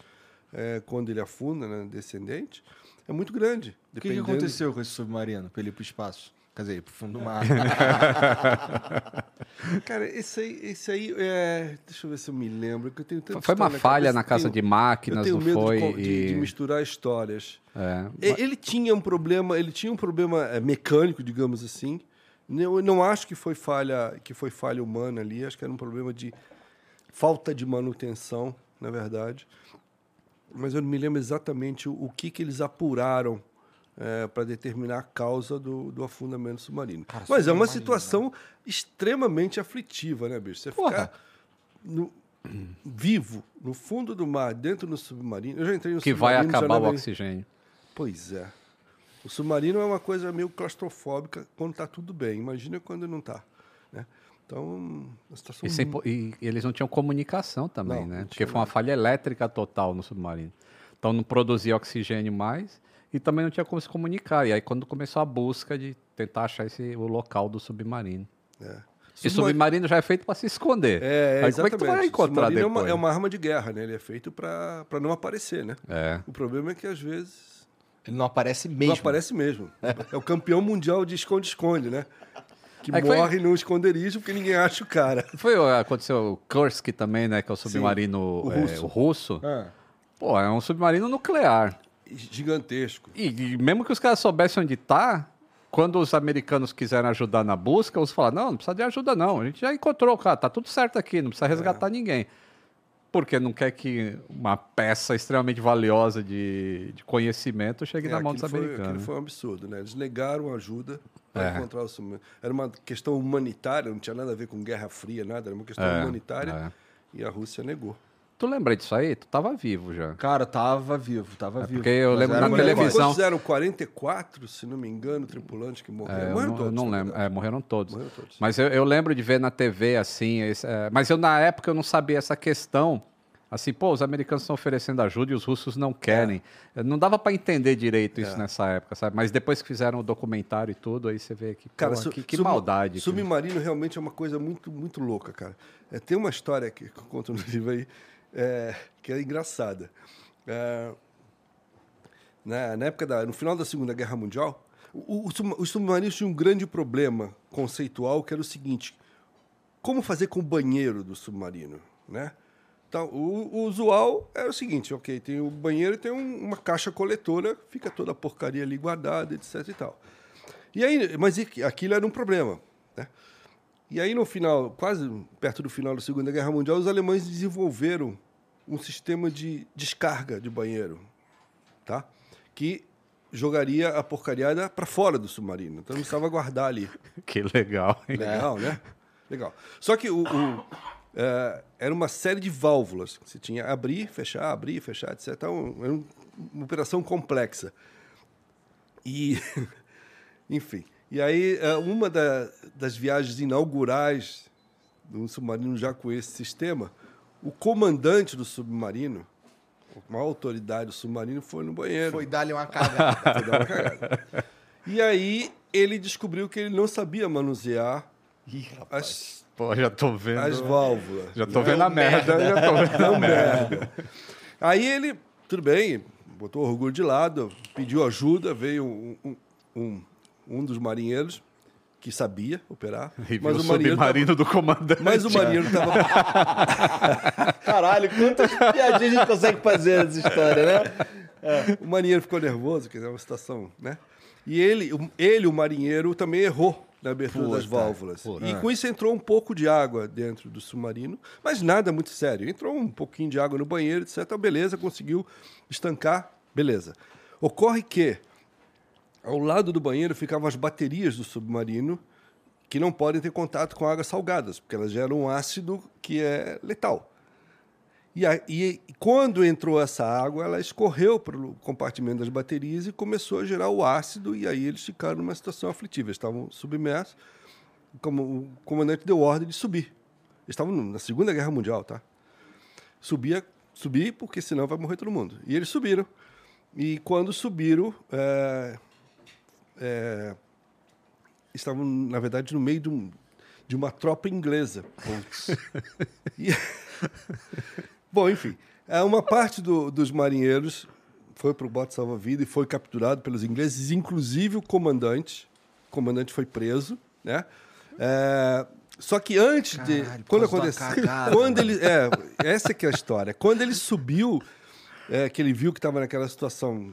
eh, quando ele afunda, né, descendente, é muito grande. O que, que aconteceu com esse submarino para ele ir para o espaço? Quer dizer, pro fundo do mar. Cara, esse aí, esse aí é... deixa eu ver se eu me lembro. Que eu tenho Foi uma falha cabeça, na casa tenho- de máquinas, eu tenho medo foi? de, e- de misturar histórias. é. E- Ele tinha um problema, ele tinha um problema eh, mecânico, digamos assim. Eu não acho que foi falha, que foi falha humana ali, acho que era um problema de falta de manutenção, na verdade. Mas eu não me lembro exatamente o, o que, que eles apuraram para determinar a causa do, do afundamento submarino. Mas é uma situação extremamente aflitiva, né, bicho? Você Porra. ficar no- vivo, no fundo do mar, dentro do submarino. Eu já entrei no Que vai submarino, já acabar o oxigênio. Pois é. O submarino é uma coisa meio claustrofóbica quando está tudo bem. Imagina quando não está. Né? Então, uma situação. E, sem po- e eles não tinham comunicação também, Não, né? Porque foi uma falha elétrica total no submarino. Então não produzia oxigênio mais e também não tinha como se comunicar. E aí quando começou a busca de tentar achar esse, o local do submarino. É. E o submarino já é feito para se esconder. É, é, aí como é que tu vai exatamente. O encontrar submarino é depois? uma, é uma arma de guerra, né? Ele é feito para não aparecer, né? É. O problema é que às vezes Ele não aparece mesmo. não aparece mesmo. É o campeão mundial de esconde-esconde, né? Que É que foi- morre no esconderijo porque ninguém acha o cara. Foi, aconteceu o Kursk também, né? Que é o submarino o é, russo. o russo. Ah. Pô, é um submarino nuclear. Gigantesco. E, e mesmo que os caras soubessem onde tá, quando os americanos quiseram ajudar na busca, os falaram, não, não precisa de ajuda não, a gente já encontrou o cara, tá tudo certo aqui, não precisa resgatar É. ninguém. Porque não quer que uma peça extremamente valiosa de, de conhecimento chegue É, na mão dos foi- americanos. aquilo foi um absurdo, né? Eles negaram ajuda para É. encontrar o submarino. Era uma questão humanitária, não tinha nada a ver com Guerra Fria, nada. Era uma questão É, humanitária e a Rússia negou. Tu lembra disso aí? Tu tava vivo já. Cara, tava vivo, tava vivo. É porque eu Mas lembro na televisão-. Quantos eram? 44, se não me engano, tripulantes que morreram. É, morreram não, eu todos. não na lembro. É, morreram todos. Morreram todos. Mas eu, eu lembro de ver na TV assim. esse, é, mas eu, na época, eu não sabia essa questão. Assim, pô, os americanos estão oferecendo ajuda e os russos não querem. Não dava para entender direito isso É. nessa época, sabe? Mas depois que fizeram o documentário e tudo, aí você vê que, Cara, porra, su- que, que sub- maldade. que- Submarino realmente é uma coisa muito, muito louca, cara. É, tem uma história que eu conto no livro aí é, que é engraçada. É, na, na época da, no final da Segunda Guerra Mundial, o- o os submarinos tinham um grande problema conceitual que era o seguinte: como fazer com o banheiro do submarino, né? Então, o, o usual era o seguinte, ok, tem o banheiro e tem um- uma caixa coletora, fica toda a porcaria ali guardada, etc e tal. E aí, mas aquilo era um problema, né? E aí no final, quase perto do final da Segunda Guerra Mundial, os alemães desenvolveram um sistema de descarga de banheiro, tá? Que jogaria a porcariada para fora do submarino. Então não precisava guardar ali. Que legal. hein? Legal, né? Legal. Só que o, o, é, era uma série de válvulas. Você tinha abrir, fechar, abrir, fechar, etc. Então, era um- uma operação complexa. E, enfim. E aí, é, uma da- das viagens inaugurais de um submarino já com esse sistema, o comandante do submarino, a maior autoridade do submarino, foi no banheiro. Foi dar-lhe uma cagada. Foi dar uma cagada. E aí ele descobriu que ele não sabia manusear Ih, rapaz. as, Pô, já tô vendo. as válvulas. Já tô vendo a merda. Já tô vendo a Deu merda. merda. Aí ele, tudo bem, botou o orgulho de lado, pediu ajuda, veio um, um, um, um dos marinheiros que sabia operar. E mas o o marinheiro submarino do comandante. tava- mas o marinheiro estava Caralho, quantas piadinhas a gente consegue fazer nessa história, né? O marinheiro ficou nervoso, que é uma situação, né? E ele, o- ele, o marinheiro, também errou na abertura das Puta, válvulas. puta. E com isso entrou um pouco de água dentro do submarino, mas nada muito sério. Entrou um pouquinho de água no banheiro, etc. Beleza, conseguiu estancar, beleza. Ocorre que ao lado do banheiro ficavam as baterias do submarino que não podem ter contato com águas salgadas, porque elas geram um ácido que é letal. E, a- e quando entrou essa água, ela escorreu pelo compartimento das baterias e começou a gerar o ácido, e aí eles ficaram numa situação aflitiva. Eles estavam submersos, como o comandante deu ordem de subir. Eles estavam na Segunda Guerra Mundial, tá? Subia, subir, porque senão vai morrer todo mundo. E eles subiram. E quando subiram, é, é, estavam, na verdade, no meio de, um- de uma tropa inglesa. E- Bom, enfim, é, uma parte do- dos marinheiros foi para o bote salva-vida e foi capturado pelos ingleses, inclusive o comandante, o comandante foi preso, né? É, só que antes de. Caralho, por Quando aconteceu. Quando ele. É, essa que é a história. Quando ele subiu, é, que ele viu que estava naquela situação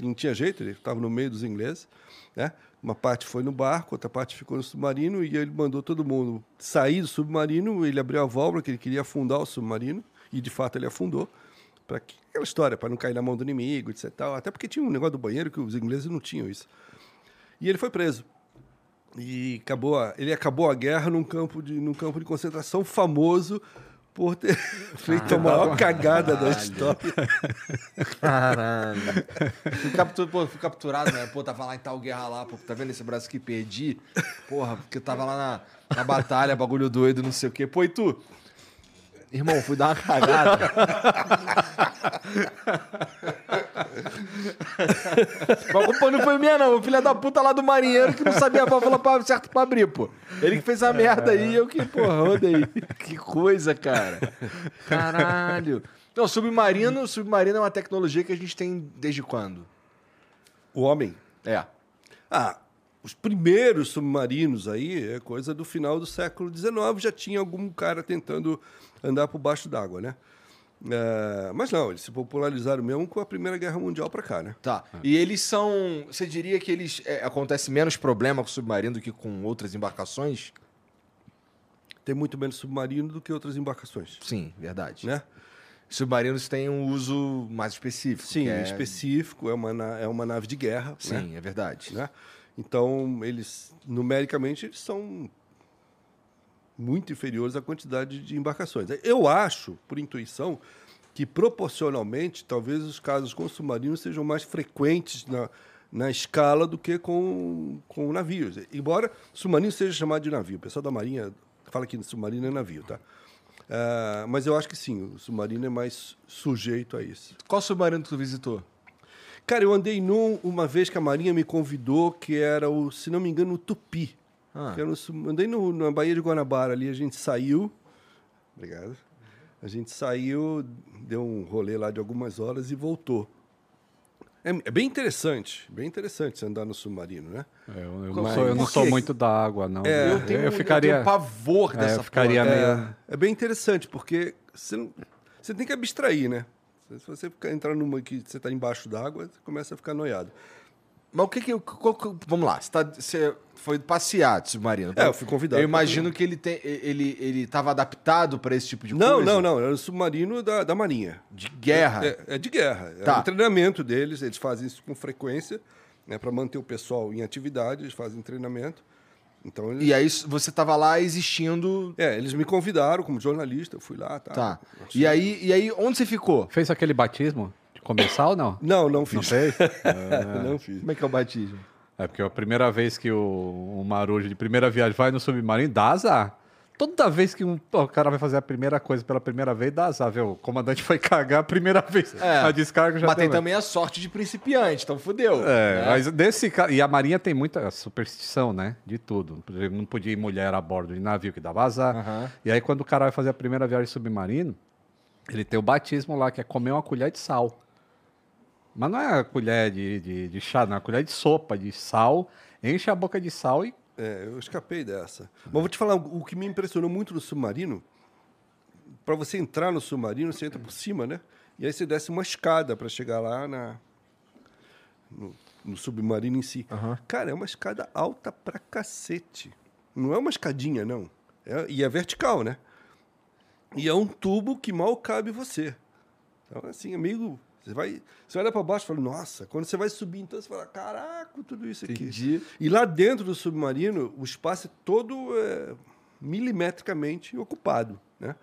que não tinha jeito, ele estava no meio dos ingleses, né? Uma parte foi no barco, outra parte ficou no submarino, e ele mandou todo mundo sair do submarino, ele abriu a válvula, que ele queria afundar o submarino, e de fato ele afundou. Para aquela história, para não cair na mão do inimigo, etc. Tal. Até porque tinha um negócio do banheiro que os ingleses não tinham isso. E ele foi preso. E acabou a- ele acabou a guerra num campo de, num campo de concentração famoso por ter feito a maior cagada da história. Caralho. Fui, captu- pô, fui capturado, né? Pô, tava lá em tal guerra lá, pô, tá vendo esse braço aqui? Perdi. Porra, porque eu tava lá na, na batalha, bagulho doido, não sei o quê. Pô, e tu? Irmão, fui dar uma cagada. Mas a culpa não foi minha, não. O filho da puta lá do marinheiro que não sabia a válvula pra, certo pra abrir, pô. Ele que fez a merda aí, eu que, porra, rodei. Que coisa, cara. Caralho. Não, submarino, submarino é uma tecnologia que a gente tem desde quando? O homem. É. Ah, os primeiros submarinos aí é coisa do final do século XIX, já tinha algum cara tentando andar por baixo d'água, né? É, mas não, eles se popularizaram mesmo com a Primeira Guerra Mundial para cá, né? Tá. E eles são. Você diria que eles. É, acontece menos problema com o submarino do que com outras embarcações? Tem muito menos submarino do que outras embarcações, Sim, verdade. né? Submarinos têm um uso mais específico. Sim, é... específico, é uma, é uma nave de guerra, né? Sim, é verdade. né? Então, eles, numericamente, eles são muito inferiores à quantidade de embarcações. Eu acho, por intuição, que proporcionalmente, talvez os casos com submarinos sejam mais frequentes na, na escala do que com, com navios. Embora submarino seja chamado de navio. O pessoal da Marinha fala que submarino é navio, tá? Ah, mas eu acho que sim, o submarino é mais sujeito a isso. Qual submarino tu visitou? Cara, eu andei num uma vez que a Marinha me convidou, que era o, se não me engano, o Tupi. Ah. Que era no andei no, na Baía de Guanabara ali, a gente saiu. Obrigado. A gente saiu, deu um rolê lá de algumas horas e voltou. É, é bem interessante, bem interessante você andar no submarino, né? É, Eu, eu Qual- não sou, eu não sou muito da água, não. É, eu, tenho, eu ficaria. eu tenho pavor É, dessa eu ficaria meio- É, é bem interessante, porque você, você tem que abstrair, né? Se você ficar, entrar numa que você está embaixo d'água, você começa a ficar noiado. Mas o que que. qual que- vamos lá, você, tá- você foi passear de submarino. É, eu fui convidado Eu imagino que ele tem, ele ele estava adaptado para esse tipo de Não, coisa. não, não. Era o submarino da, da Marinha. De guerra. É, é de guerra. É Tá. o treinamento deles, eles fazem isso com frequência, né, para manter o pessoal em atividade, eles fazem treinamento. Então, eles, E aí você tava lá existindo. é, eles me convidaram como jornalista, eu fui lá, tá. Tá. E aí, e aí, onde você ficou? Fez aquele batismo começar ou não? Não, não fiz. Não fez? não fiz. Como é que é o batismo? É porque a primeira vez que o, o Marujo de primeira viagem vai no submarino, dá azar. Toda vez que um, o cara vai fazer a primeira coisa pela primeira vez, dá azar, viu? O comandante foi cagar a primeira vez. É. A descarga já Mas tem também. também a sorte de principiante, então fudeu. É, né? mas desse E a Marinha tem muita superstição, né? De tudo. Por exemplo, não podia ir mulher a bordo de navio que dava azar. Aham. E aí, quando o cara vai fazer a primeira viagem submarino, ele tem o batismo lá, que é comer uma colher de sal. Mas não é a colher de, de, de chá, não, é a colher de sopa, de sal. Enche a boca de sal e. É, eu escapei dessa. Mas vou te falar, o que me impressionou muito no submarino, para você entrar no submarino, você entra por cima, né? E aí você desce uma escada para chegar lá na, no, no submarino em si. Cara, é uma escada alta pra cacete. Não é uma escadinha, não. É- e é vertical, né? E é um tubo que mal cabe você. Então, assim, amigo, você vai, você olha para baixo e fala, nossa, quando você vai subir, então você fala, caraca, tudo isso aqui. Entendi. E lá dentro do submarino, o espaço é todo é, milimetricamente ocupado, né?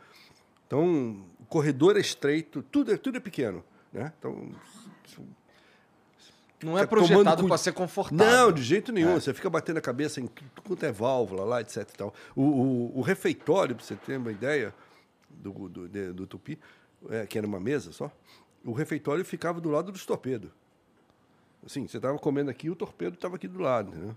Então, o corredor é estreito, tudo é, tudo é pequeno, né? Então, Não é tomando projetado para ser confortável. não, de jeito nenhum. Você fica batendo a cabeça em tudo quanto é válvula lá, etc. e tal. O, o, o refeitório, para você ter uma ideia do, do, de- do Tupi, é, que era uma mesa só, o refeitório ficava do lado dos torpedos. Assim, você estava comendo aqui, o torpedo estava aqui do lado, entendeu?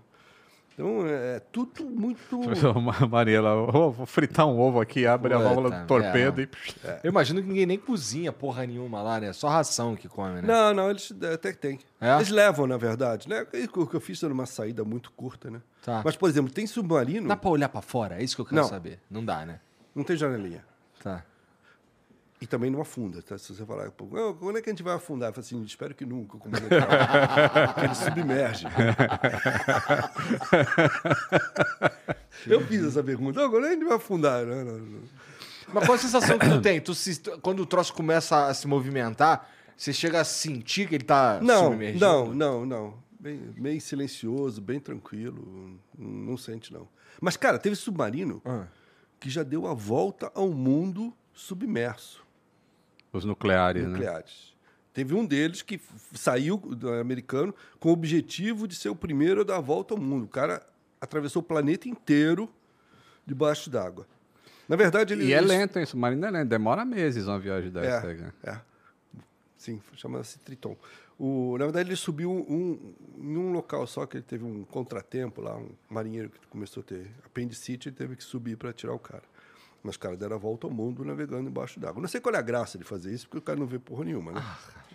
Então é tudo muito. Mariela, vou fritar um ovo aqui, abre a Puta válvula do torpedo merda. e. É. Eu imagino que ninguém nem cozinha porra nenhuma lá, né? Só ração que come, né? Não, não, eles até que tem. É? Eles levam, na verdade, né? O que eu fiz era uma saída muito curta, né? Tá. Mas, por exemplo, tem submarino, Dá pra olhar pra fora? É isso que eu quero Não. saber. Não dá, né? não tem janelinha. Tá. E também não afunda, tá? Se você falar, pô, "Ah, quando é que a gente vai afundar? Eu falo assim, espero que nunca, como ele ele submerge. Eu fiz essa pergunta, "Ah, quando é que a gente vai afundar? Não, não, não. Mas qual a sensação que tu tem? Tu se- quando o troço começa a se movimentar, você chega a sentir que ele tá Não, submergindo? não, não, não. Bem, bem silencioso, bem tranquilo. Não sente, não. Mas, cara, teve submarino Ah. que já deu a volta ao mundo submerso. Os nucleares, né? nucleares. Teve um deles que saiu do americano com o objetivo de ser o primeiro a dar a volta ao mundo. O cara atravessou o planeta inteiro debaixo d'água. Na verdade, ele. E é lento, hein? Submarino é lento. Demora meses uma viagem dessa. aí, né? É, é. Sim, chama-se Triton. O, na verdade, ele subiu um, em um local só que ele teve um contratempo lá, um marinheiro que começou a ter apendicite, ele teve que subir para tirar o cara. Mas, cara, deram a volta ao mundo navegando embaixo d'água. Não sei qual é a graça de fazer isso, porque o cara não vê porra nenhuma, né?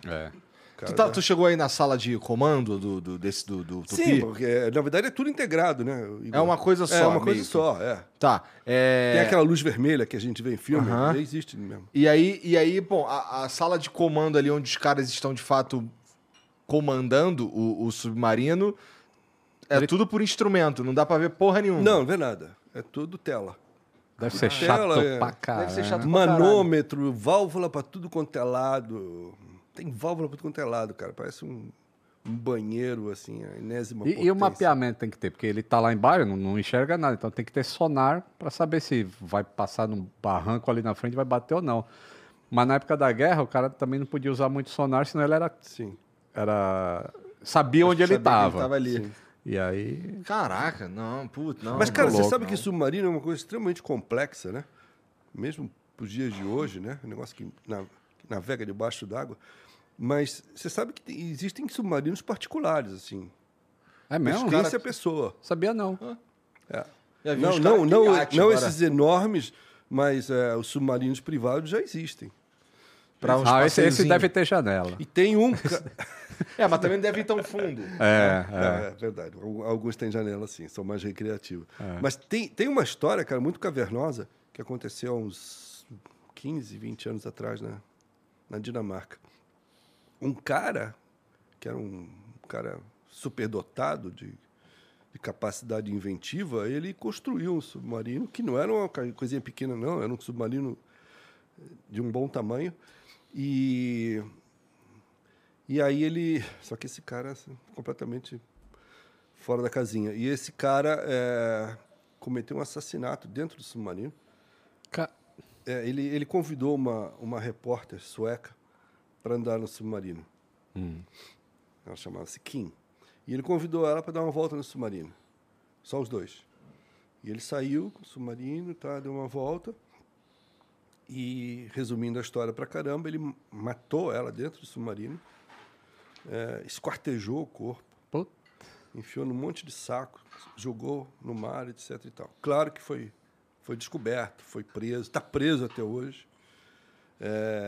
É. O cara Tu, tá- tu chegou aí na sala de comando do, do- desse do, do Tupi? Sim, porque na verdade é tudo integrado, né? É uma coisa É só, uma coisa que. só, é. Tá. é- Tem aquela luz vermelha que a gente vê em filme, Aham. já existe mesmo. E aí, e aí bom, a, a sala de comando ali onde os caras estão de fato comandando o, o submarino é tudo por instrumento, não dá pra ver porra nenhuma. Não, não vê nada. É tudo tela. Deve ser chato é. pra caralho. Deve ser chato. pra Manômetro, válvula pra tudo quanto é lado. Tem válvula pra tudo quanto é lado, cara. Parece um, um banheiro, assim, a enésima E, e o mapeamento tem que ter, porque ele tá lá embaixo, não, não enxerga nada. Então tem que ter sonar para saber se vai passar num barranco ali na frente, vai bater ou não. Mas na época da guerra, o cara também não podia usar muito sonar, senão ele era. Sim. era sabia onde ele Sabia que estava. tava ali. Sim. E aí. Caraca, não, puto, não. Mas, cara, você louco, sabe não. que submarino é uma coisa extremamente complexa, né? Mesmo pros dias de hoje, né? Um negócio que, na- que navega debaixo d'água. Mas você sabe que tem- existem submarinos particulares, assim. É mesmo? Pertence a pessoa. Sabia não. É. Não, os não, não, iate não agora. esses enormes, mas é, os submarinos privados já existem. Uns ah, esse, esse deve ter janela. E tem um. É, mas também não deve ir tão fundo. É, É, é. é verdade. Al- Alguns têm janela, sim, são mais recreativos. Mas tem, tem uma história, cara, muito cavernosa, que aconteceu há uns 15, 20 anos atrás, né? na Dinamarca. Um cara, que era um cara superdotado de, de capacidade inventiva, ele construiu um submarino, que não era uma coisinha pequena, não, era um submarino de um bom tamanho. E e aí ele. Só que esse cara assim, completamente fora da casinha. E esse cara é, cometeu um assassinato dentro do submarino. Ca- É, ele, ele convidou uma, uma repórter sueca para andar no submarino. Ela chamava-se Kim. E ele convidou ela para dar uma volta no submarino. Só os dois. E ele saiu com o submarino, tá, deu uma volta. E, resumindo a história pra caramba, ele matou ela dentro do submarino, é, esquartejou o corpo, enfiou num monte de saco, jogou no mar, etc. E tal. Claro que foi, foi descoberto, foi preso, está preso até hoje.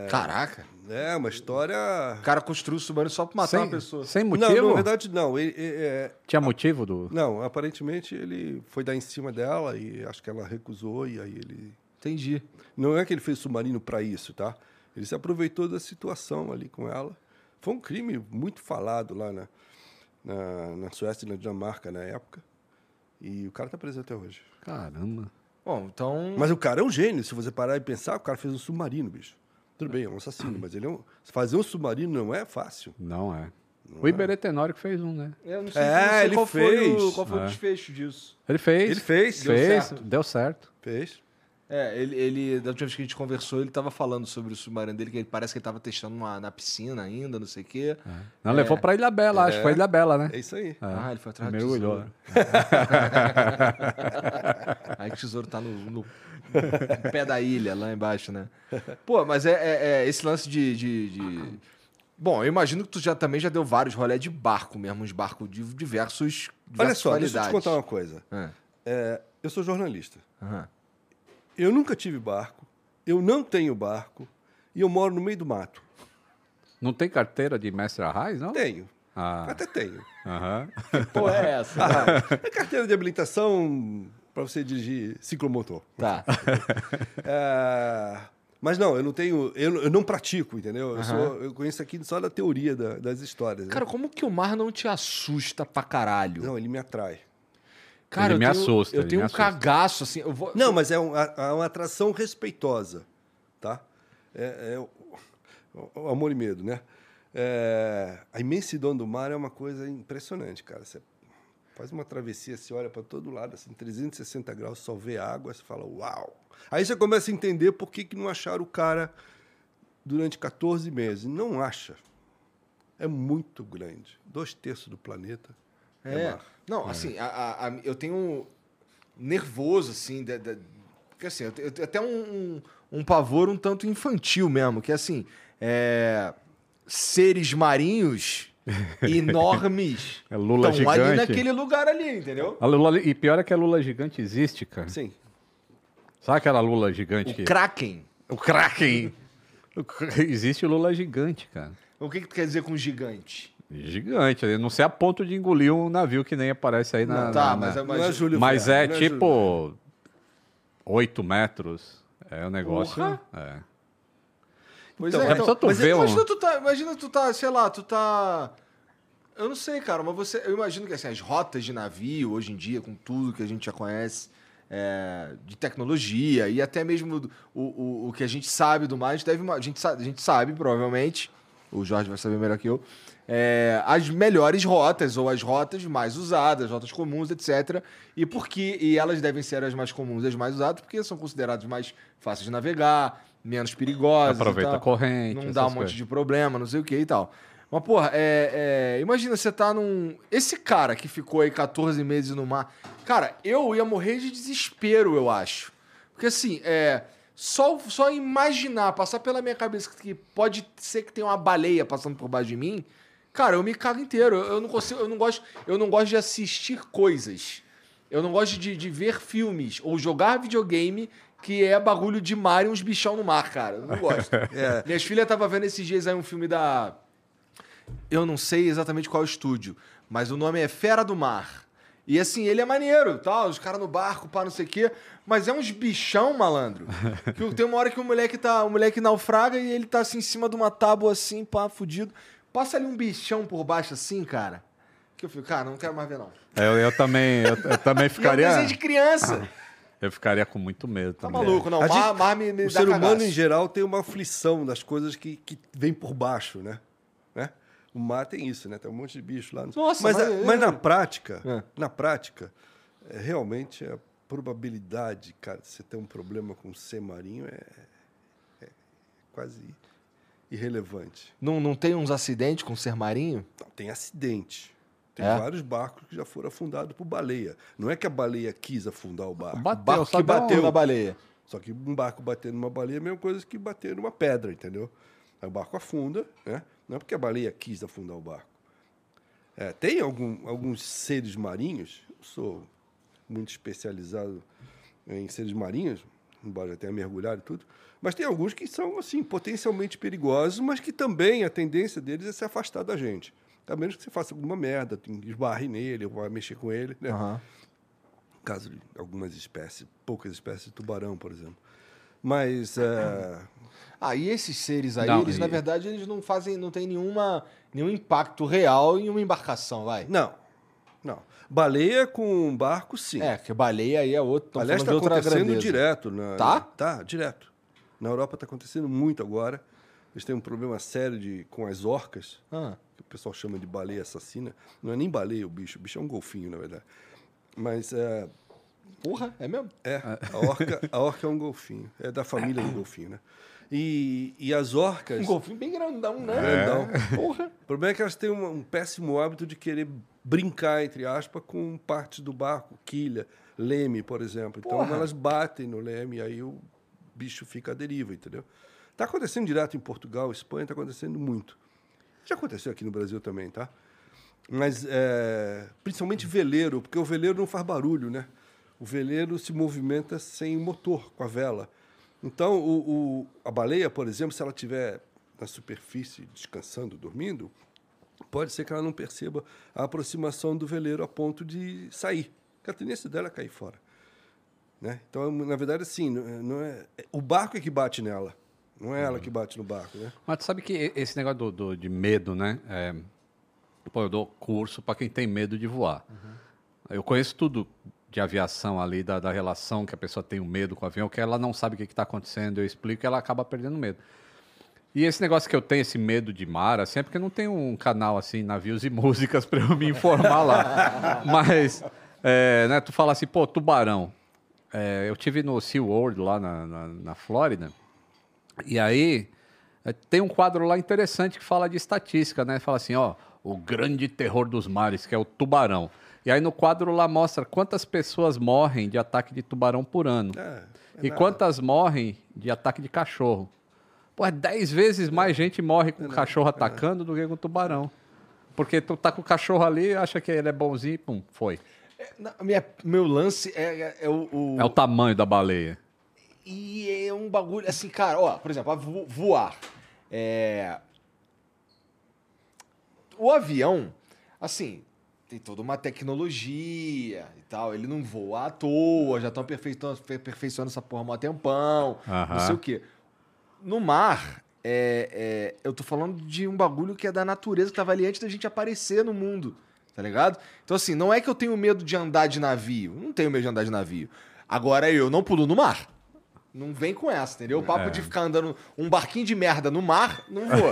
Caraca. É uma história. O cara construiu o submarino só pra matar sem, uma pessoa. sem Não, motivo? na verdade, não. Ele, ele, é, Tinha motivo do. não, aparentemente ele foi dar em cima dela e acho que ela recusou e aí ele. Entendi. Não é que ele fez submarino para isso, tá? Ele se aproveitou da situação ali com ela. Foi um crime muito falado lá na, na, na Suécia e na Dinamarca na época. E o cara tá preso até hoje. Caramba. Bom, então. Mas o cara é um gênio. Se você parar e pensar, o cara fez um submarino, bicho. Tudo bem, é um assassino, mas ele é um... fazer um submarino não é fácil. Não é. o Iberê Tenório que fez um, né? Eu não sei, É, não sei ele qual, foi o, fez. qual foi o É. desfecho disso. Ele fez. Ele fez. Deu Fez, certo. deu certo. Fez. É, ele, ele, da última vez que a gente conversou, ele tava falando sobre o submarino dele, que ele parece que ele tava testando uma- na piscina ainda, não sei o quê. Não, levou pra Ilha Bela, acho que foi Ilha Bela, né? É isso aí. Ah, ele foi atrás do Mergulhou. tesouro. Aí que o tesouro tá no, no- no pé da ilha, lá embaixo, né? Pô, mas é, é- é esse lance de, de, de, Bom, eu imagino que tu já também já deu vários rolé de barco mesmo, uns barcos de diversos. Olha diversas só, deixa eu te qualidades. contar uma coisa. É. É, eu sou jornalista. Aham. Eu nunca tive barco, eu não tenho barco e eu moro no meio do mato. Não tem carteira de mestre Arraes, não? Tenho. Ah, Até tenho. Pô, é essa? É carteira de habilitação para você dirigir ciclomotor. tá. É, mas não, eu não tenho. Eu, eu não pratico, entendeu? Eu, sou- eu conheço aqui só da teoria da- das histórias. né? Cara, como que o mar não te assusta pra caralho? Não, ele me atrai. Cara, Ele me eu tenho, assusta, Eu tenho um assusta. cagaço, assim. Eu vou... Não, mas é, um- é uma atração respeitosa, tá? É, é o, o amor e medo, né? É, a imensidão do mar é uma coisa impressionante, cara. Você faz uma travessia, você olha para todo lado, assim, 360 graus, só vê água, você fala, uau! Aí você começa a entender por que, que não acharam o cara durante 14 meses. Não acha. É muito grande. Dois terços do planeta é, É. mar. Não, assim, a- a- a- eu tenho nervoso, assim, da, da- porque assim, eu tenho, eu tenho até um, um, um pavor um tanto infantil mesmo, que assim, é, seres marinhos enormes É Lula estão ali gigante. naquele lugar ali, entendeu? A Lula- e pior é que a Lula gigante existe, cara. Sim. Sabe aquela Lula gigante? O que... Kraken. O Kraken. Existe o Lula gigante, cara. O que, que tu quer dizer com gigante? Gigante. Eu não sei a ponto de engolir um navio que nem aparece aí na. tá, na- mas, na- é- Não é mas, Júlio Mas Verne, é não Júlio tipo. 8 metros. É um negócio. Porra. É. Pois Então, é, é então, só tu mas ver um- imagina tu tá, imagina tu tá, sei lá, tu tá eu não sei, cara, mas você, eu imagino que assim, as rotas de navio hoje em dia, com tudo que a gente já conhece é, de tecnologia e até mesmo o, o, o que a gente sabe do gente, deve, a, gente sabe, a gente sabe, provavelmente, o Jorge vai saber melhor que eu, é, as melhores rotas ou as rotas mais usadas, rotas comuns, etc. E por que e elas devem ser as mais comuns, e as mais usadas, porque são consideradas mais fáceis de navegar, menos perigosas. Aproveita a corrente. Não dá um monte coisas. de problema, não sei o que e tal. Mas, porra, é, é, imagina você tá num. Esse cara que ficou aí 14 meses no mar. Cara, eu ia morrer de desespero, eu acho. Porque assim, é. Só, só imaginar, passar pela minha cabeça que pode ser que tenha uma baleia passando por baixo de mim. Cara, eu me cago inteiro. Eu, eu não consigo, eu não gosto, eu não gosto de assistir coisas. Eu não gosto de, de ver filmes ou jogar videogame que é bagulho de mar e uns bichão no mar, cara. Eu não gosto. É. Minhas filhas estavam vendo esses dias aí um filme da. Eu não sei exatamente qual é o estúdio, mas o nome é Fera do Mar. E assim, ele é maneiro, tal, os caras no barco, pá, não sei o quê. Mas é uns bichão, malandro. Que tem uma hora que o moleque tá. O moleque naufraga e ele tá assim em cima de uma tábua assim, pá, fudido. Passa ali um bichão por baixo assim, cara. Que eu fico, cara, não quero mais ver, não. É, Eu, eu também, eu, eu também E ficaria. desenho de criança. Eu ficaria com muito medo Tá também. maluco, não. Mar, gente- mar me, me o dá ser humano, cagaço. em geral, tem uma aflição das coisas que, que vem por baixo, né? O mar tem isso, né? Tem um monte de bicho lá. Nossa, mas, mas é- mas na prática, É. na prática, é, realmente a probabilidade, cara, de você ter um problema com o ser marinho é, é quase irrelevante. Não, não tem uns acidentes com ser marinho? Não, tem acidente. Tem É? vários barcos que já foram afundados por baleia. Não é que a baleia quis afundar o barco. Bateu, Barco só que um- bateu na baleia. Só que um barco batendo numa baleia é a mesma coisa que bater numa pedra, entendeu? Aí o barco afunda, né? Não é porque a baleia quis afundar o barco. É, tem algum- alguns seres marinhos, eu sou muito especializado em seres marinhos, embora já tenha mergulhado e tudo, mas tem alguns que são, assim, potencialmente perigosos, mas que também a tendência deles é se afastar da gente. A menos que você faça alguma merda, esbarre nele, ou vá mexer com ele, né? Aham. caso de algumas espécies, poucas espécies de tubarão, por exemplo. Mas é, Ah, e esses seres aí, Não, eles, na e- verdade, eles não fazem, não tem nenhuma, nenhum impacto real em uma embarcação, vai. não, não. Baleia com barco, sim. É, porque baleia aí é outro. tão Aliás, falando está acontecendo grandeza. direto. Na, Tá? Tá, direto. Na Europa está acontecendo muito agora. Eles têm um problema sério de, com as orcas, Ah, que o pessoal chama de baleia assassina. Não é nem baleia o bicho, o bicho é um golfinho, na verdade. Mas é, porra, é mesmo? É, a orca, a orca é um golfinho. É da família do golfinho, né? E, e as orcas. Um golfinho bem grandão, né? Grandão. Porra. O problema é que elas têm um, um péssimo hábito de querer brincar, entre aspas, com partes do barco, quilha, leme, por exemplo. Então Porra. elas batem no leme e aí o bicho fica à deriva, entendeu? Está acontecendo direto em Portugal, Espanha, está acontecendo muito. Já aconteceu aqui no Brasil também, tá? Mas é, principalmente veleiro, porque o veleiro não faz barulho, né? O veleiro se movimenta sem motor, com a vela. Então, o, o- a baleia, por exemplo, se ela estiver na superfície descansando, dormindo, pode ser que ela não perceba a aproximação do veleiro a ponto de sair. Porque a tendência dela é cair fora. Né? Então, na verdade, assim, não é- não é, o barco é que bate nela, não é ela que bate no barco, né? Mas tu sabe que esse negócio do, do- de medo, né? É, pô, eu dou curso para quem tem medo de voar. Eu conheço tudo de aviação ali, da, da relação que a pessoa tem o medo com o avião, que ela não sabe o que está acontecendo, eu explico e ela acaba perdendo medo. E esse negócio que eu tenho, esse medo de mar, assim, é porque não tem um canal assim, navios e músicas, para eu me informar lá. Mas, é, né, tu fala assim, pô, tubarão. É, eu tive no SeaWorld lá na, na, na Flórida, e aí é, tem um quadro lá interessante que fala de estatística, né? Fala assim, ó, o grande terror dos mares, que é o tubarão. E aí no quadro lá mostra quantas pessoas morrem de ataque de tubarão por ano. É, é e nada. quantas morrem de ataque de cachorro. Pô, é 10 vezes mais gente morre com cachorro atacando do que com tubarão. Porque tu tá com o cachorro ali, acha que ele é bonzinho, pum, foi. Na- minha- meu lance é, é- é o, o- É o tamanho da baleia. E é um bagulho, assim, cara, ó, por exemplo, vo- voar. É... O avião, assim, tem toda uma tecnologia e tal. Ele não voa à toa, já estão aperfeiçoando, essa porra há um tempão, não sei o quê. No mar, é, é, eu tô falando de um bagulho que é da natureza, que tava ali antes da gente aparecer no mundo, tá ligado? Então, assim, não é que eu tenho medo de andar de navio. Não tenho medo de andar de navio. Agora, eu não pulo no mar. Não vem com essa, entendeu? O papo É. de ficar andando um barquinho de merda no mar, não vou.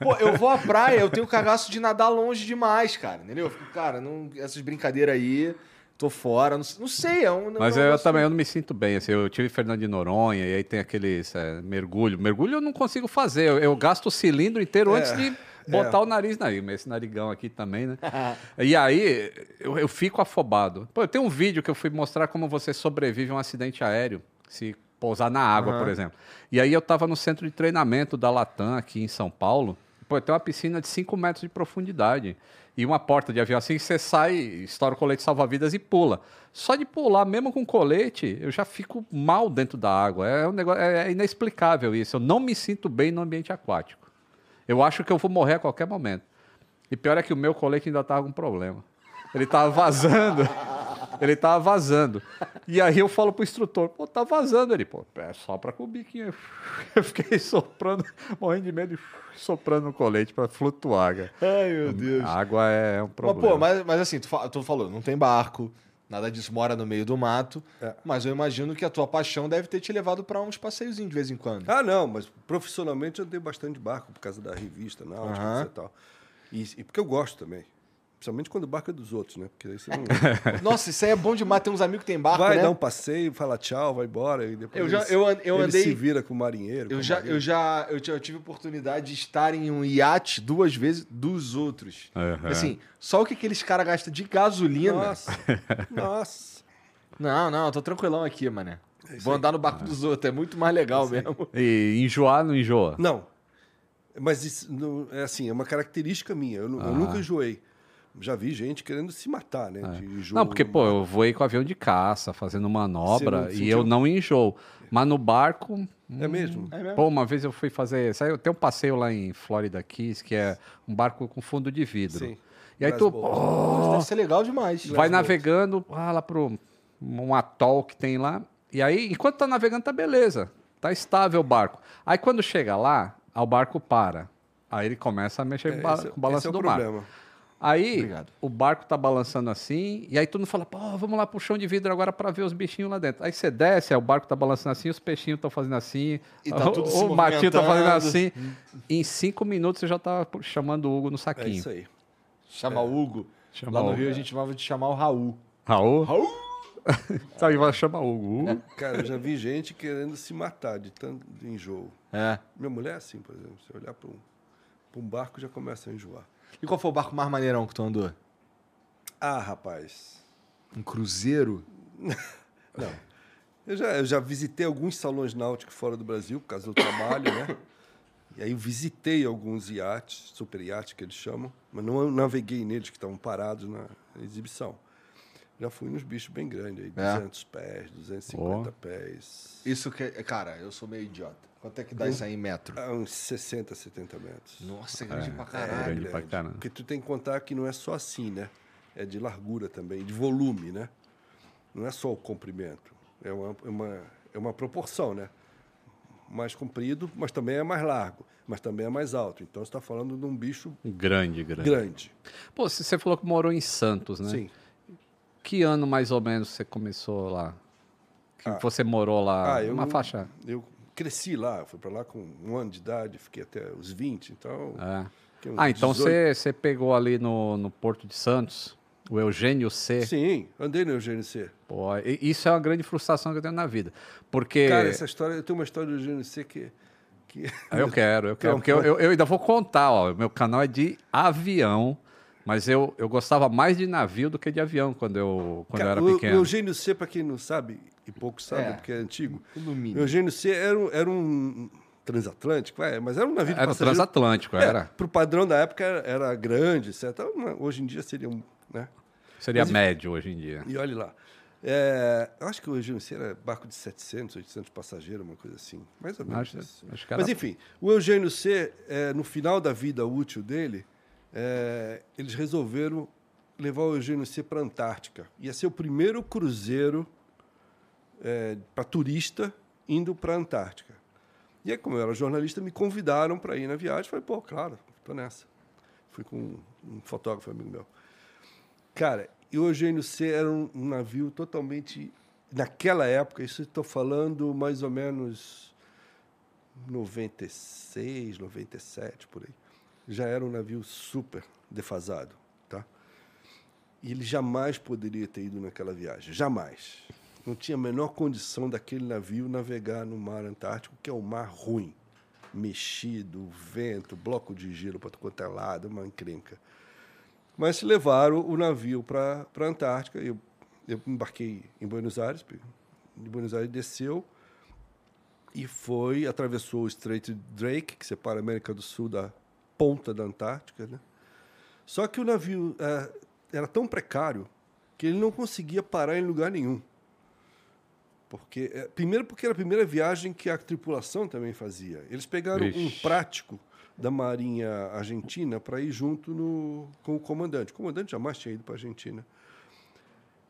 Pô, eu vou à praia, eu tenho cagaço de nadar longe demais, cara, entendeu? Eu fico, cara, não, essas brincadeiras aí, tô fora, não, não sei, é um... Mas é eu negócio- também eu não me sinto bem. Assim, eu tive Fernando de Noronha e aí tem aqueles é, mergulho. Mergulho eu não consigo fazer. Eu, eu gasto o cilindro inteiro É, antes de botar o nariz na mas esse narigão aqui também, né? e aí eu, eu fico afobado. Pô, eu tenho um vídeo que eu fui mostrar como você sobrevive a um acidente aéreo, se pousar na água, por exemplo. E aí eu tava no centro de treinamento da Latam aqui em São Paulo. Pô, tem uma piscina de 5 metros de profundidade. E uma porta de avião assim, você sai, estoura o colete salva-vidas e pula. Só de pular, mesmo com colete, eu já fico mal dentro da água. É um negócio, é inexplicável isso. Eu não me sinto bem no ambiente aquático. Eu acho que eu vou morrer a qualquer momento. E pior é que o meu colete ainda tava com problema. Ele tava vazando. Ele tava vazando. E aí eu falo pro instrutor, pô, tá vazando. Ele, pô, é só pra com o biquinho. Eu fiquei soprando, morrendo de medo e soprando no colete pra flutuar. cara. Ai, meu Deus. A água é um Mas, problema. pô, mas, mas assim, tu, tu falou, não tem barco, nada disso mora no meio do mato, É. mas eu imagino que a tua paixão deve ter te levado pra uns passeiozinhos de vez em quando. Ah, não, mas profissionalmente eu andei bastante barco por causa da revista náutica Aham. etc e tal. E, e porque eu gosto também. Principalmente quando o barco é dos outros, né? Porque aí você não Nossa, isso aí é bom demais. Tem uns amigos que tem barco, vai né? dar um passeio, fala tchau, vai embora. E depois Eu já- ele- eu eu ele andei- se vira com o marinheiro. Eu já, eu já eu, ti- eu tive oportunidade de estar em um iate duas vezes dos outros. Aham. Assim, só o que aqueles caras gastam de gasolina. Nossa, nossa. Não, não, eu tô tranquilão aqui, mané. Vou andar no barco dos outros, é muito mais legal mesmo. E enjoar não enjoa? Não. Mas isso não- é assim, é uma característica minha. Eu, nu- eu Ah. nunca enjoei. Já vi gente querendo se matar, né? De enjoo É. Não, porque, pô, eu voei com avião de caça, fazendo manobra, e eu não enjoo. Mas no barco. É mesmo? É mesmo? Pô, uma vez eu fui fazer. Sabe, tem um passeio lá em Florida Keys, que é um barco com fundo de vidro. Sim. E aí Glass tu. Nossa, deve ser legal demais. vai navegando ah, lá pro um atol que tem lá. E aí, enquanto tá navegando, tá beleza. Tá estável o barco. Aí quando chega lá, o barco para. Aí ele começa a mexer É, com ba- esse, com o balanço esse é o do mar. Aí Obrigado. o barco tá balançando assim, e aí tu não fala, pô, vamos lá pro chão de vidro agora para ver os bichinhos lá dentro. Aí você desce, aí o barco tá balançando assim, os peixinhos estão fazendo assim, E tá o, tudo se o matinho tá fazendo assim. Em cinco minutos você já tá chamando o Hugo no É saquinho. isso aí. Chama o Hugo. Chama Lá no o- Rio a gente chamava de chamar o Raul. Raul? Raul? Aí vai chamar o Hugo. Hugo? Cara, eu já vi gente querendo se matar de tanto de enjoo. É. Minha mulher é assim, por exemplo. Se olhar para um, pra um barco, já começa a enjoar. E qual foi o barco mais maneirão que tu andou? Ah, rapaz. Um cruzeiro? Não. Eu já, eu já visitei alguns salões náuticos fora do Brasil, por causa do trabalho, né? E aí eu visitei alguns iates, super iates que eles chamam, mas não naveguei neles que estavam parados na exibição. Já fui nos bichos bem grandes, aí, É. 200 pés, 250 pés. Isso que. é- Cara, eu sou meio idiota. Quanto é que dá isso aí em metro? A uns 60, 70 metros. Nossa, é grande pra É, caralho. grande pra caramba. Porque tu tem que contar que não é só assim, né? É de largura também, de volume, né? Não é só o comprimento. É uma, é uma, é uma proporção, né? Mais comprido, mas também é mais largo, mas também é mais alto. Então você está falando de um bicho Grande, grande. grande. Pô, você você falou que morou em Santos, né? Sim. Que ano mais ou menos você começou lá? Que você morou lá? Ah, eu, Uma faixa. Eu cresci lá, fui para lá com um ano de idade, fiquei até os 20, então. É. Ah, então 18. você, pegou ali no, no Porto de Santos, o Eugênio C. Sim, andei no Eugênio C. Pô, isso é uma grande frustração que eu tenho na vida. Porque. Cara, essa história, eu tenho uma história do Eugênio C que. que... Eu quero, eu quero. Então, Porque eu, eu- eu ainda vou contar, ó. Meu canal é de avião, mas eu, eu gostava mais de navio do que de avião quando eu, quando eu Cara, era o, o pequeno. Eugênio C, para quem não sabe, e poucos sabem, É. porque é antigo, o. Eugênio C era, um- era um transatlântico, é, mas era um navio de Era o passageiro. transatlântico, É, era. Pro padrão da época era, era grande, etc. Uma- Hoje em dia seria um. Né? Seria Mas, médio hoje em dia. E olhe lá. É, eu acho que o Eugênio C era barco de 700, 800 passageiros, uma coisa assim. Mais ou menos. Acho, acho que era. Mas enfim, o Eugênio C, é, no final da vida útil dele, é, eles resolveram levar o Eugênio C para a Antártica. Ia ser o primeiro cruzeiro para turista indo para a Antártica. E aí, como eu era jornalista, me convidaram para ir na viagem. Falei, pô, claro, tô nessa. Fui com um fotógrafo amigo meu. Cara, e o Eugênio C era um, um navio totalmente. Naquela época, isso estou falando mais ou menos 96, 97, por aí. Já era um navio super defasado, tá? E ele jamais poderia ter ido naquela viagem, jamais. Não tinha a menor condição daquele navio navegar no mar Antártico, que é um mar ruim, mexido, vento, bloco de gelo para quanto é lado, uma encrenca. Mas levaram o navio para a Antártica. Eu, eu embarquei em Buenos Aires, de Buenos Aires desceu e foi, atravessou o Strait de Drake, que separa a América do Sul da ponta da Antártica. Né? Só que o navio eh, era tão precário que ele não conseguia parar em lugar nenhum. Porque, eh, primeiro porque era a primeira viagem que a tripulação também fazia. Eles pegaram um Vixe. prático da Marinha Argentina para ir junto no, com o comandante. O comandante jamais tinha ido para a Argentina.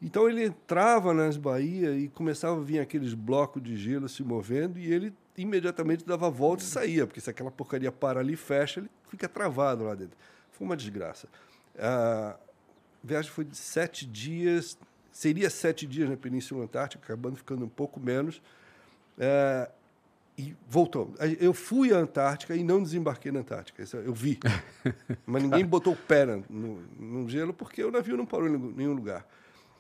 Então ele entrava nas baías e começava a vir aqueles blocos de gelo se movendo e ele imediatamente dava a volta e saía, porque se aquela porcaria para ali fecha, ele fica travado lá dentro. Foi uma desgraça. A viagem foi de sete dias, seria sete dias na Península Antártica, acabando ficando um pouco menos. É, e voltou. Eu fui à Antártica e não desembarquei na Antártica. Eu vi. Mas ninguém botou o pé no, no gelo porque o navio não parou em nenhum lugar.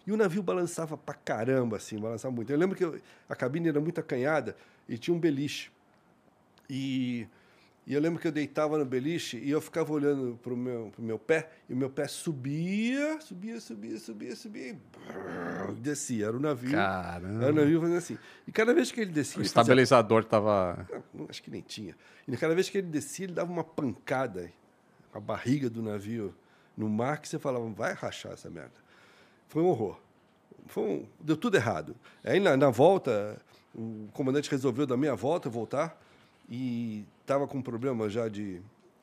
E o navio balançava pra caramba, assim, balançava muito. Eu lembro que eu- a cabine era muito acanhada e tinha um beliche. E, e eu lembro que eu deitava no beliche e eu ficava olhando pro meu, pro meu pé e o meu pé subia, subia, subia, subia, subia e brrr, descia. Era o navio. Caramba. Era o navio fazendo assim. E cada vez que ele descia... O ele fazia- estabilizador tava. não, acho que nem tinha. E cada vez que ele descia, ele dava uma pancada com a barriga do navio no mar que você falava, vai rachar essa merda. Foi um horror. Foi um- deu tudo errado. Aí na, na volta, o comandante resolveu da minha volta voltar e estava com um problema já de,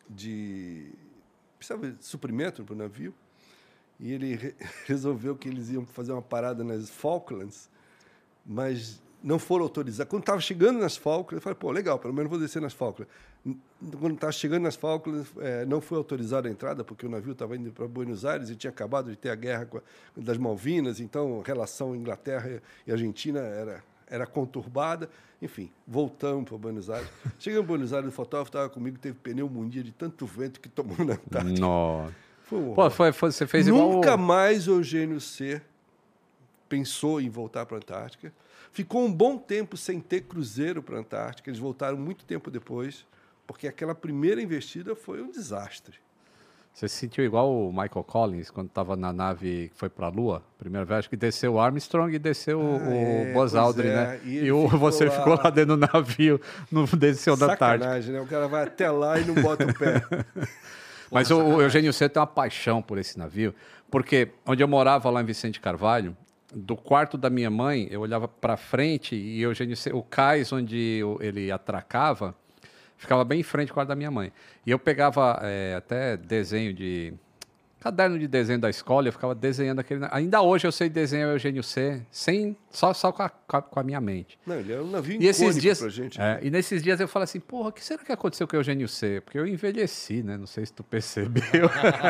de precisava de suprimento para o navio. E ele re- resolveu que eles iam fazer uma parada nas Falklands mas não foram autorizados. Quando estava chegando nas Falklands, eu falei, pô, legal, pelo menos vou descer nas Falklands. Quando estava chegando nas Falklands, eh, não foi autorizada a entrada, porque o navio estava indo para Buenos Aires e tinha acabado de ter a guerra a- das Malvinas, então a relação Inglaterra e Argentina era, era conturbada. Enfim, voltamos para Buenos Aires. Chegamos em Buenos Aires, o fotógrafo estava comigo, teve pneumonia de tanto vento que tomou na Antártica. Nossa. Foi um Pô, foi, foi- você fez igual. Nunca o- mais Eugênio C pensou em voltar para a Antártica. Ficou um bom tempo sem ter cruzeiro para a Antártica. Eles voltaram muito tempo depois, porque aquela primeira investida foi um desastre. Você se sentiu igual o Michael Collins quando estava na nave que foi para a Lua, primeira vez, que desceu o Armstrong e desceu o- Ah, o é, Buzz Aldrin, é, né? e E, ficou você lá- ficou lá dentro do navio, não desceu da tarde. Sacanagem, né? O cara vai até lá e não bota o pé. Mas o, o Eugênio Cê tem uma paixão por esse navio, porque onde eu morava lá em Vicente Carvalho, do quarto da minha mãe, eu olhava para frente e Eugênio Cê, o cais onde ele atracava ficava bem em frente ao quarto da minha mãe. E eu pegava é, até desenho de caderno de desenho da escola, eu ficava desenhando aquele. Ainda hoje eu sei desenhar o Eugênio C, sem só só com a, com a- minha mente. Não, ele é um navio E esses dias, pra gente. é, e nesses dias eu falo assim, porra, o que será que aconteceu com o Eugênio C? Porque eu envelheci, né? Não sei se tu percebeu.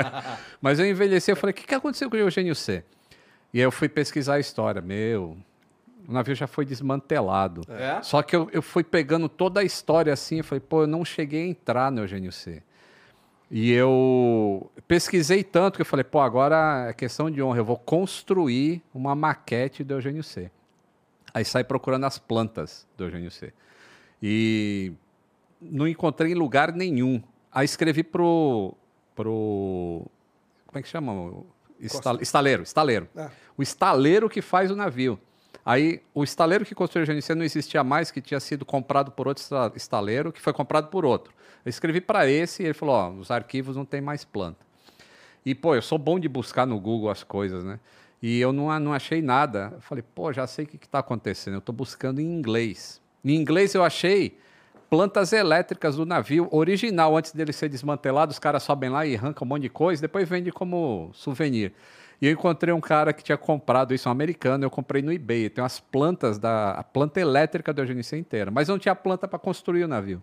Mas eu envelheci, eu falei, o que, que aconteceu com o Eugênio C? E aí eu fui pesquisar a história. Meu, o navio já foi desmantelado. É? Só que eu, eu fui pegando toda a história assim, eu falei, pô, eu não cheguei a entrar no Eugênio C. E eu pesquisei tanto que eu falei, pô, agora é questão de honra, eu vou construir uma maquete do Eugênio C. Aí sai procurando as plantas do Eugênio C. E não encontrei em lugar nenhum. Aí escrevi pro. pro como é que chama? O esta- estaleiro, estaleiro. Ah. O estaleiro que faz o navio. Aí, o estaleiro que construiu Eugênio C não existia mais, que tinha sido comprado por outro esta- estaleiro, que foi comprado por outro. Eu escrevi para esse e ele falou: ó, os arquivos não tem mais planta. E, pô, eu sou bom de buscar no Google as coisas, né? E eu não, não achei nada. Eu falei, pô, já sei o que está acontecendo. Eu estou buscando em inglês. Em inglês eu achei plantas elétricas do navio original. Antes dele ser desmantelado, os caras sobem lá e arrancam um monte de coisa, depois vende como souvenir. E eu encontrei um cara que tinha comprado isso, um americano, eu comprei no eBay. Tem umas plantas da a planta elétrica do Eugênio C inteira, mas não tinha planta para construir o navio.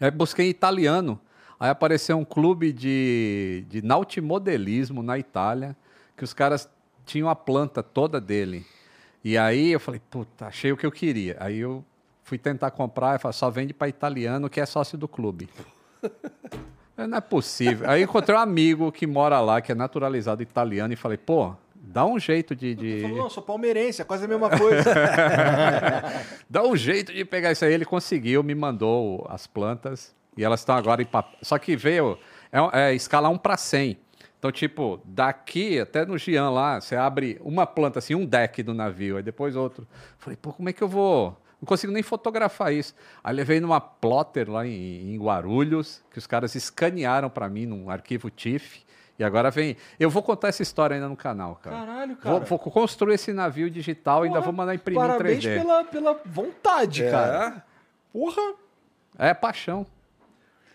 Aí busquei em italiano. Aí apareceu um clube de, de nautimodelismo na Itália, que os caras tinham a planta toda dele. E aí eu falei, puta, achei o que eu queria. Aí eu fui tentar comprar, e falei, só vende para italiano que é sócio do clube. Eu, Não é possível. Aí encontrei um amigo que mora lá, que é naturalizado italiano, e falei, pô, dá um jeito de. de- Falou, não, sou palmeirense, é quase a mesma coisa. Dá um jeito de pegar isso aí. Ele conseguiu, me mandou as plantas e elas estão agora em papel. Só que veio, é, é escala 1 para 100. Então, tipo, daqui até no Gian lá, você abre uma planta assim, um deck do navio, aí depois outro. Falei, pô, como é que eu vou. Não consigo nem fotografar isso. Aí levei numa plotter lá em, em Guarulhos, que os caras escanearam para mim num arquivo TIFF. E agora vem. Eu vou contar essa história ainda no canal, cara. Caralho, cara. Vou, vou construir esse navio digital e ainda Porra, vou mandar imprimir Parabéns em 3D. pela, pela vontade, É. cara. Porra. É paixão.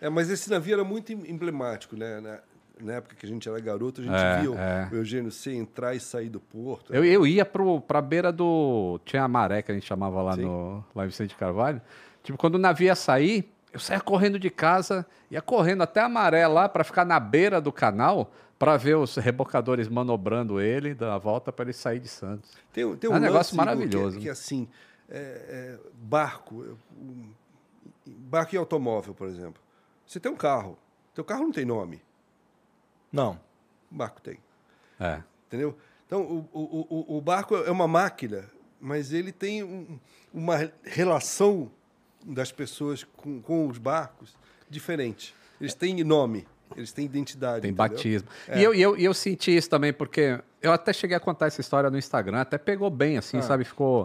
É, mas esse navio era muito em- emblemático, né? Na, época que a gente era garoto, a gente É, via o- é. o Eugênio C entrar e sair do porto. Eu, eu ia pro, pra beira do. Tinha a maré que a gente chamava lá, Sim. no, lá em Vicente Carvalho. Tipo, quando o navio ia sair, eu saía correndo de casa, ia correndo até a maré lá para ficar na beira do canal para ver os rebocadores manobrando ele, dar a volta para ele sair de Santos. Tem, tem É um um negócio Igor, maravilhoso. Que, que assim, é, é, barco, é, um- barco e automóvel, por exemplo. Você tem um carro, teu carro não tem nome, Não. o barco tem, É. entendeu? Então, o, o, o, barco é uma máquina, mas ele tem um- uma relação das pessoas com, com os barcos diferente. Eles têm nome, eles têm identidade. Tem entendeu? batismo. É. E, eu, e, eu, e eu senti isso também, porque eu até cheguei a contar essa história no Instagram, até pegou bem, Ah. assim, sabe? Ficou.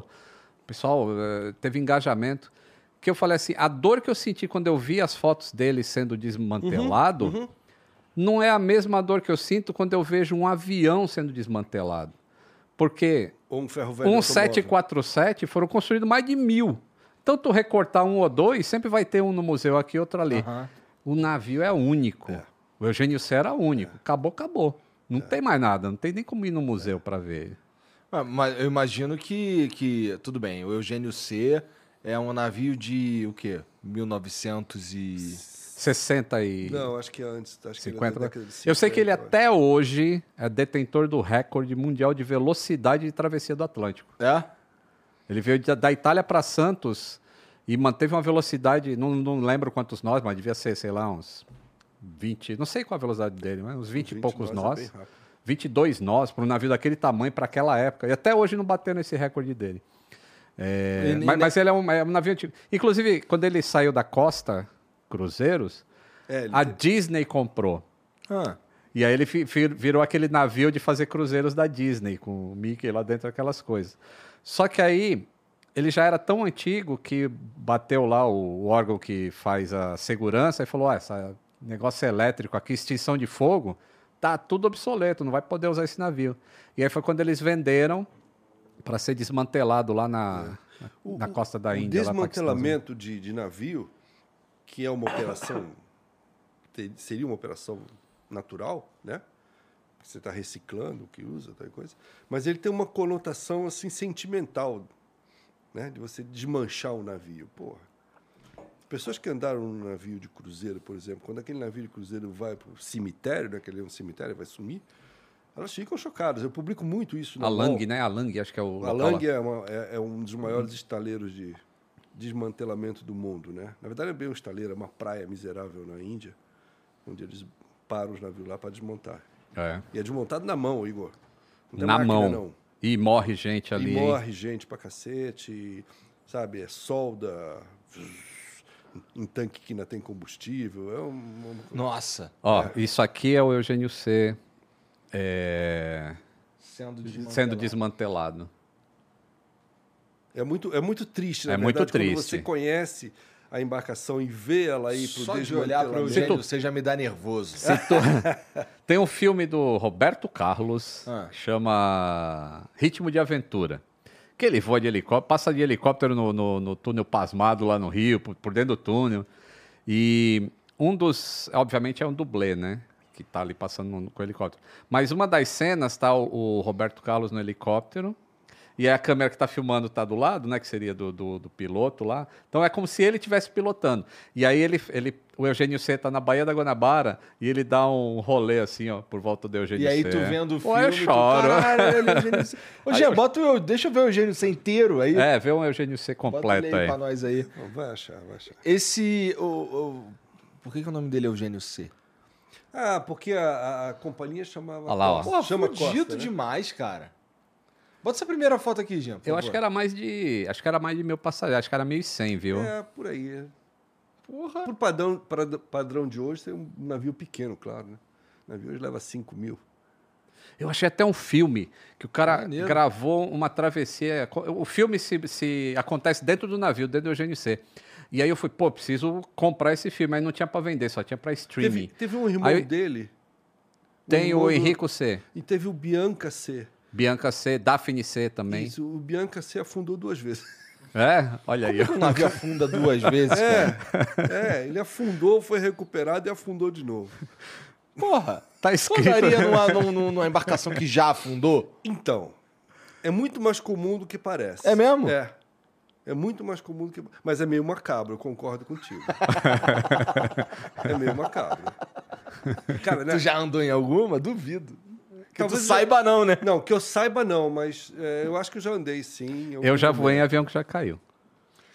O pessoal eh, teve engajamento. Que eu falei assim: a dor que eu senti quando eu vi as fotos dele sendo desmantelado Uhum, não é a mesma dor que eu sinto quando eu vejo um avião sendo desmantelado. Porque Ou um ferro velho. um automóvel. 747 foram construídos mais de mil. Então, tu recortar um ou dois, sempre vai ter um no museu aqui, outro ali. Aham. O navio é único. É. O Eugênio Cé era único. Acabou, acabou. Não tem mais nada. Não tem nem como ir no museu para ver. Ah, Mas eu imagino que, que. Tudo bem, o Eugênio C é um navio de o quê? 1900 e. 60 e Não, acho que antes. Acho que ele é 50. da década de Eu sei que ele 50, até hoje é detentor do recorde mundial de velocidade de travessia do Atlântico. É? Ele veio da Itália para Santos e manteve uma velocidade, não, não lembro quantos nós, mas devia ser, sei lá, uns 20, não sei qual a velocidade dele, mas uns 20, e 20 poucos nós é nós. bem rápido. 22 nós para um navio daquele tamanho para aquela época. E até hoje não bateu nesse recorde dele. É, mas, ne- mas ele é um, é um navio antigo. Inclusive, quando ele saiu da Costa Cruzeiros, É, a tem- Disney comprou. Ah. E aí ele virou aquele navio de fazer cruzeiros da Disney, com o Mickey lá dentro, aquelas coisas. Só que aí ele já era tão antigo que bateu lá o, o órgão que faz a segurança e falou: ah, esse negócio elétrico aqui, extinção de fogo, tá tudo obsoleto, não vai poder usar esse navio. E aí foi quando eles venderam para ser desmantelado lá na, na, na costa da o Índia. desmantelamento de, de navio, que é uma operação, seria uma operação natural, né? Você está reciclando o que usa, tal coisa. Mas ele tem uma conotação assim sentimental, né? De você desmanchar o navio. Porra. Pessoas que andaram num navio de cruzeiro, por exemplo, quando aquele navio de cruzeiro vai para o cemitério, né? Que ele é um cemitério, vai sumir, elas ficam chocadas. Eu publico muito isso no A. Lang, né? A Lang, acho que é o. A Lang é, uma- é- é um dos maiores estaleiros de desmantelamento do mundo, né? Na verdade é bem um estaleiro, é uma praia miserável na Índia, onde eles param os navios lá para desmontar. É. E é desmontado na mão, Igor. Não tem Na máquina, mão. não. E morre gente ali. E hein? morre gente pra cacete, sabe? É solda em tanque que ainda tem combustível. É um, Nossa. Ó, isso aqui é o Eugênio C. é, Sendo sendo desmantelado. É muito, é muito triste, na É muito verdade, quando triste. você conhece a embarcação e vê ela aí pro Só de olhar para o. Eugênio, você já me dá nervoso. Tem um filme do Roberto Carlos, Ah. chama Ritmo de Aventura. Que ele voa de helicóptero, passa de helicóptero no, no- no túnel pasmado lá no Rio, por, por dentro do túnel. E um dos, obviamente, é um dublê, né? Que tá ali passando no- com o helicóptero. Mas uma das cenas tá o, o Roberto Carlos no helicóptero. E aí a câmera que está filmando está do lado, né? Que seria do, do, do piloto lá. Então é como se ele estivesse pilotando. E aí ele, ele, o Eugênio C tá na Baía da Guanabara e ele dá um rolê assim, ó, por volta do Eugênio E aí C. tu vendo o Pô, filme, eu tu, choro. caralho, Eugênio C. Ô, Jean, bota o, deixa eu ver o Eugênio C inteiro aí. É, vê um Eugênio C bota ele completo aí aí. pra nós aí. Vai achar, vai achar. Esse, o, o- por que, que o nome dele é Eugênio C? Ah, porque a, a- a companhia chamava. Olha lá, ó. Pô, Chama fudido Costa, né? demais, cara. Bota essa primeira foto aqui, Jean. Eu acho favor. que era mais de. Acho que era mais de mil passageiros, acho que era 1.100, viu? É, por aí. é. Porra. Por padrão, para- padrão de hoje, tem um navio pequeno, claro, né? O navio hoje leva 5 mil. Eu achei até um filme que o cara Maneiro. gravou uma travessia. O filme se, se acontece dentro do navio, dentro do Eugênio C. E aí eu fui, pô, preciso comprar esse filme. Aí não tinha pra vender, só tinha pra streaming. Teve, teve um irmão Aí- dele. Tem irmão o do- Henrico C, E teve o Bianca C. Bianca C, Daphne C também. Isso, o Bianca C afundou duas vezes. É, olha aí. ó. O navio afunda duas vezes, cara. É, ele afundou, foi recuperado e afundou de novo. Porra. Tá escrito. andaria numa, num- num- numa embarcação que já afundou? Então, é muito mais comum do que parece. É mesmo? É. É muito mais comum do que. Mas é meio macabro, eu concordo contigo. é meio macabro. Cara, né? Tu já andou em alguma? Duvido. Que Talvez tu eu- saiba não, né? Não, que eu saiba não, mas é, eu acho que eu já andei sim. Eu já voei em avião que já caiu.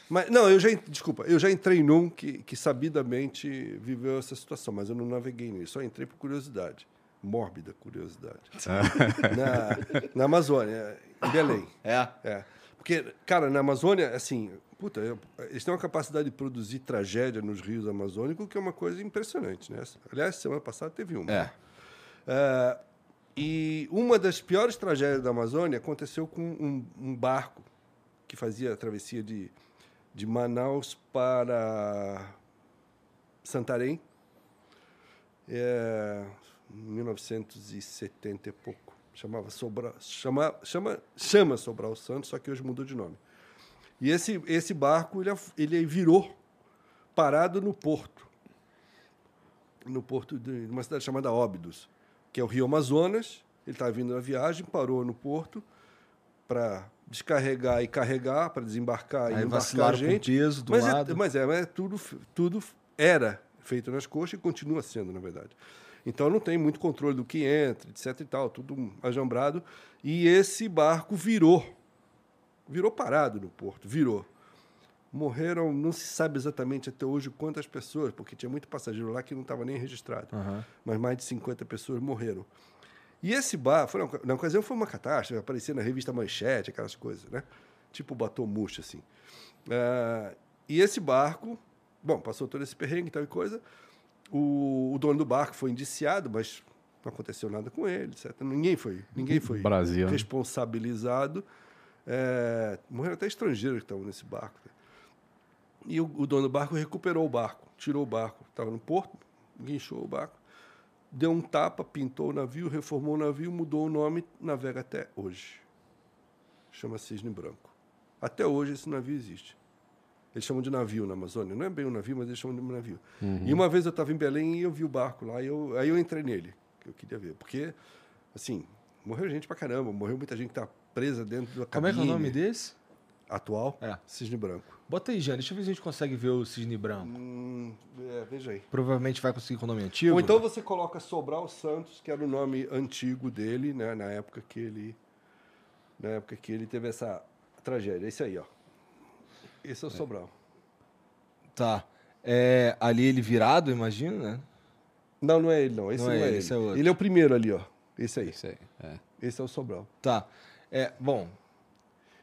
Mas, não, eu já. Desculpa, eu já entrei num que, que sabidamente viveu essa situação, mas eu não naveguei nisso, só entrei por curiosidade. Mórbida curiosidade. na, na Amazônia, em Belém. É. É. Porque, cara, na Amazônia, assim, puta, eu- eles têm uma capacidade de produzir tragédia nos rios amazônicos que é uma coisa impressionante, né? Aliás, semana passada teve uma. É. É, e uma das piores tragédias da Amazônia aconteceu com um, um barco que fazia a travessia de, de Manaus para Santarém, é, em 1970 e pouco. Chamava Sobral, chama, chama, chama Sobral Santos, só que hoje mudou de nome. E esse, esse barco ele, ele virou parado no porto no porto de uma cidade chamada Óbidos, que é o Rio Amazonas. Ele estava vindo na viagem, parou no porto para descarregar e carregar, para desembarcar e Aí embarcar a gente. peso do mas, lado. É, mas é, mas é tudo, tudo era feito nas coxas e continua sendo, na verdade. Então não tem muito controle do que entra, etc e tal, tudo ajambrado. E esse barco virou. Virou parado no porto, virou. Morreram, não se sabe exatamente até hoje quantas pessoas, porque tinha muito passageiro lá que não estava nem registrado. Mas mais de 50 pessoas morreram. E esse bar, foi, na ocasião foi uma catástrofe, aparecia na revista Manchete, aquelas coisas, né? Tipo batom murcho, assim. Ah, e esse barco, bom, passou todo esse perrengue e tal e coisa, O, o dono do barco foi indiciado, mas não aconteceu nada com ele, etc. Ninguém foi, ninguém foi Brasil, né? responsabilizado. É, morreram até estrangeiros que estavam nesse barco. né? E o, o dono do barco recuperou o barco, tirou o barco. Estava no porto, guinchou o barco, deu um tapa, pintou o navio, reformou o navio, mudou o nome, navega até hoje. Chama Cisne Branco. Até hoje esse navio existe. Eles chamam de navio na Amazônia. Não é bem um navio, mas eles chamam de navio. E uma vez eu estava em Belém e eu vi o barco lá, e eu, aí eu entrei nele, que eu queria ver. Porque, assim, morreu gente pra caramba, morreu muita gente que tá presa dentro da Como é cabine. que é o nome desse? Atual? É. Cisne Branco. Bota aí, Jane. Deixa eu ver se a gente consegue ver o cisne branco. Hum, é, veja aí. Provavelmente vai conseguir com o nome antigo. Ou então você coloca Sobral Santos, que era o nome antigo dele, né, na época que ele na época que ele teve essa tragédia. Esse aí, ó. Esse é o Sobral. Tá. É, ali ele virado, imagino, né? Não, não é ele não. Esse Não não, é é, ele, esse é outro. Ele é o primeiro ali, ó. Esse aí. Isso aí. É. Esse é o Sobral. Tá. É, bom.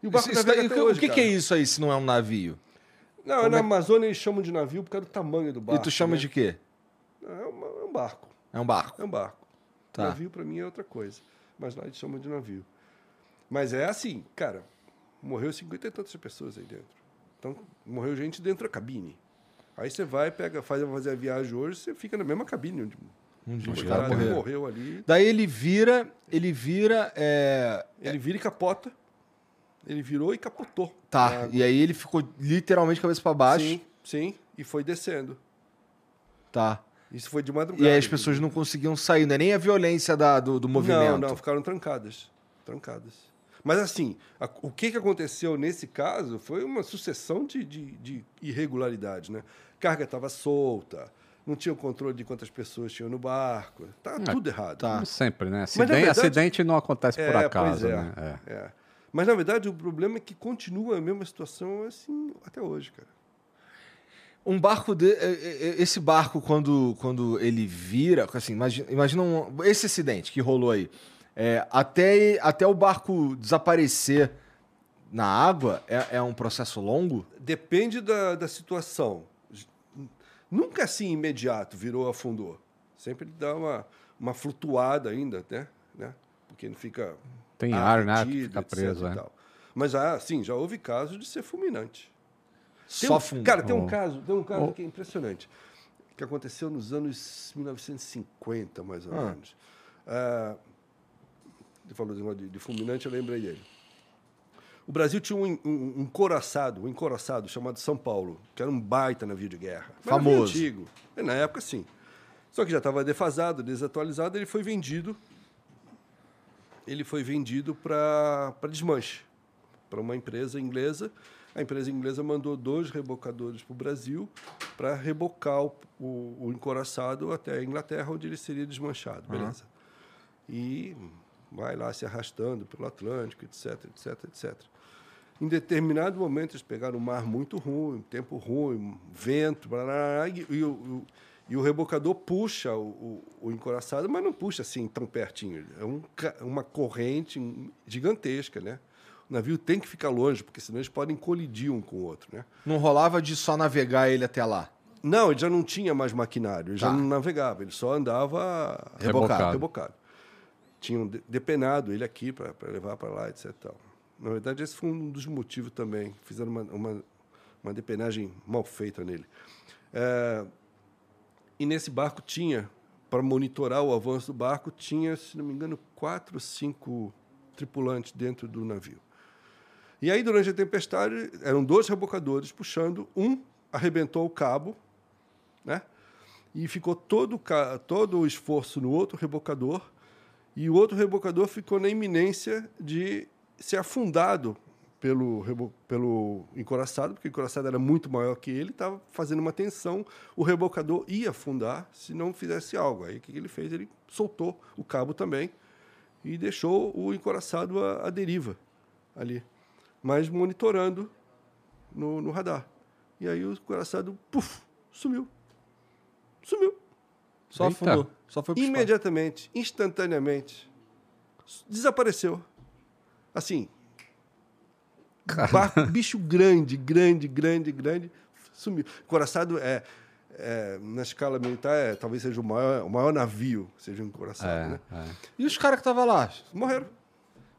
E o barco Isso- isso navega daí- até o hoje, que, que é isso aí se não é um navio? Não, Como na é- Amazônia eles chamam de navio por causa do tamanho do barco. e tu chama né? de quê? É, uma- é um barco. É um barco. É um barco. Tá. Navio pra mim é outra coisa. Mas lá eles chamam de navio. Mas é assim, cara, morreu 50 e tantas pessoas aí dentro. Então, morreu gente dentro da cabine. Aí você vai, pega, faz fazer a viagem hoje, você fica na mesma cabine onde Onde o os cara caras morreu ali. Daí ele vira, ele vira, é... Ele vira e capota. Ele virou e capotou. Tá, água. e aí ele ficou literalmente cabeça pra baixo. Sim, sim. E foi descendo. Tá. Isso foi de madrugada. E aí as pessoas não conseguiam sair, não é nem a violência da- do, do movimento. Não, não, ficaram trancadas. Trancadas. Mas assim, a- o que, que aconteceu nesse caso foi uma sucessão de, de, de irregularidades, né? Carga estava solta, não tinha o controle de quantas pessoas tinham no barco, tá tudo errado. tá. Como sempre, né? Acidente, verdade- acidente não acontece por É, acaso, pois é, né? É. é. Mas na verdade o problema é que continua a mesma situação assim até hoje, cara. Um barco de, é, é, esse barco quando, quando ele vira, assim, imagina, imagina um- esse acidente que rolou aí, É, até até o barco desaparecer na água é, é um processo longo. Depende da, da situação. Nunca assim imediato virou, afundou. Sempre dá uma, uma flutuada ainda, né? né? Porque não fica. Tem ar, né? Fica preso, é. Mas ah, sim, já houve casos de ser fulminante. Tem Só um- fundo. Cara, tem um Oh. caso, tem um caso Oh. que é impressionante. Que aconteceu nos anos 1950, mais ou Ah. menos. Ah, você falou de, fulminante, eu lembrei dele. O Brasil tinha um, um, um coraçado, um encoraçado chamado São Paulo, que era um baita navio de guerra. Famoso. antigo. E na época, sim. Só que já estava defasado, desatualizado, ele foi vendido. Ele foi vendido para desmanche, para uma empresa inglesa. A empresa inglesa mandou dois rebocadores para o Brasil para rebocar o, o, o encoraçado até a Inglaterra, onde ele seria desmanchado. Beleza. E vai lá se arrastando pelo Atlântico, etc, etc, etc. Em determinado momento, eles pegaram um mar muito ruim, tempo ruim, vento, blá, blá, blá, e, e o- e o rebocador puxa o, o, o encoraçado, mas não puxa assim tão pertinho. É um uma corrente gigantesca, né? O navio tem que ficar longe, porque senão eles podem colidir um com o outro, né? Não rolava de só navegar ele até lá. Não, ele já não tinha mais maquinário, ele já Tá. não navegava, ele só andava Rebocado. rebocado. Tinham de- depenado ele aqui para levar para lá, etc. tal. Na verdade, esse foi um dos motivos também. Fizeram uma, uma, uma depenagem mal feita nele. É, e nesse barco tinha, para monitorar o avanço do barco, tinha, se não me engano, quatro, cinco tripulantes dentro do navio. E aí, durante a tempestade, eram dois rebocadores puxando. Um arrebentou o cabo, né? E ficou todo, todo o esforço no outro rebocador. E o outro rebocador ficou na iminência de ser afundado pelo, pelo encoraçado, porque o encoraçado era muito maior que ele, estava fazendo uma tensão. O rebocador ia afundar se não fizesse algo. Aí o que ele fez? Ele soltou o cabo também e deixou o encoraçado à, à deriva ali, mas monitorando no, no radar. E aí o encoraçado, puf, sumiu. Sumiu. Só Eita. afundou. Só foi. Imediatamente, instantaneamente, desapareceu. Assim, barco, bicho grande, grande, grande, grande, sumiu. Coraçado é, é, na escala militar, é, talvez seja o maior, o maior navio, seja encoraçado, É, né? é. E os caras que estavam lá? Morreram.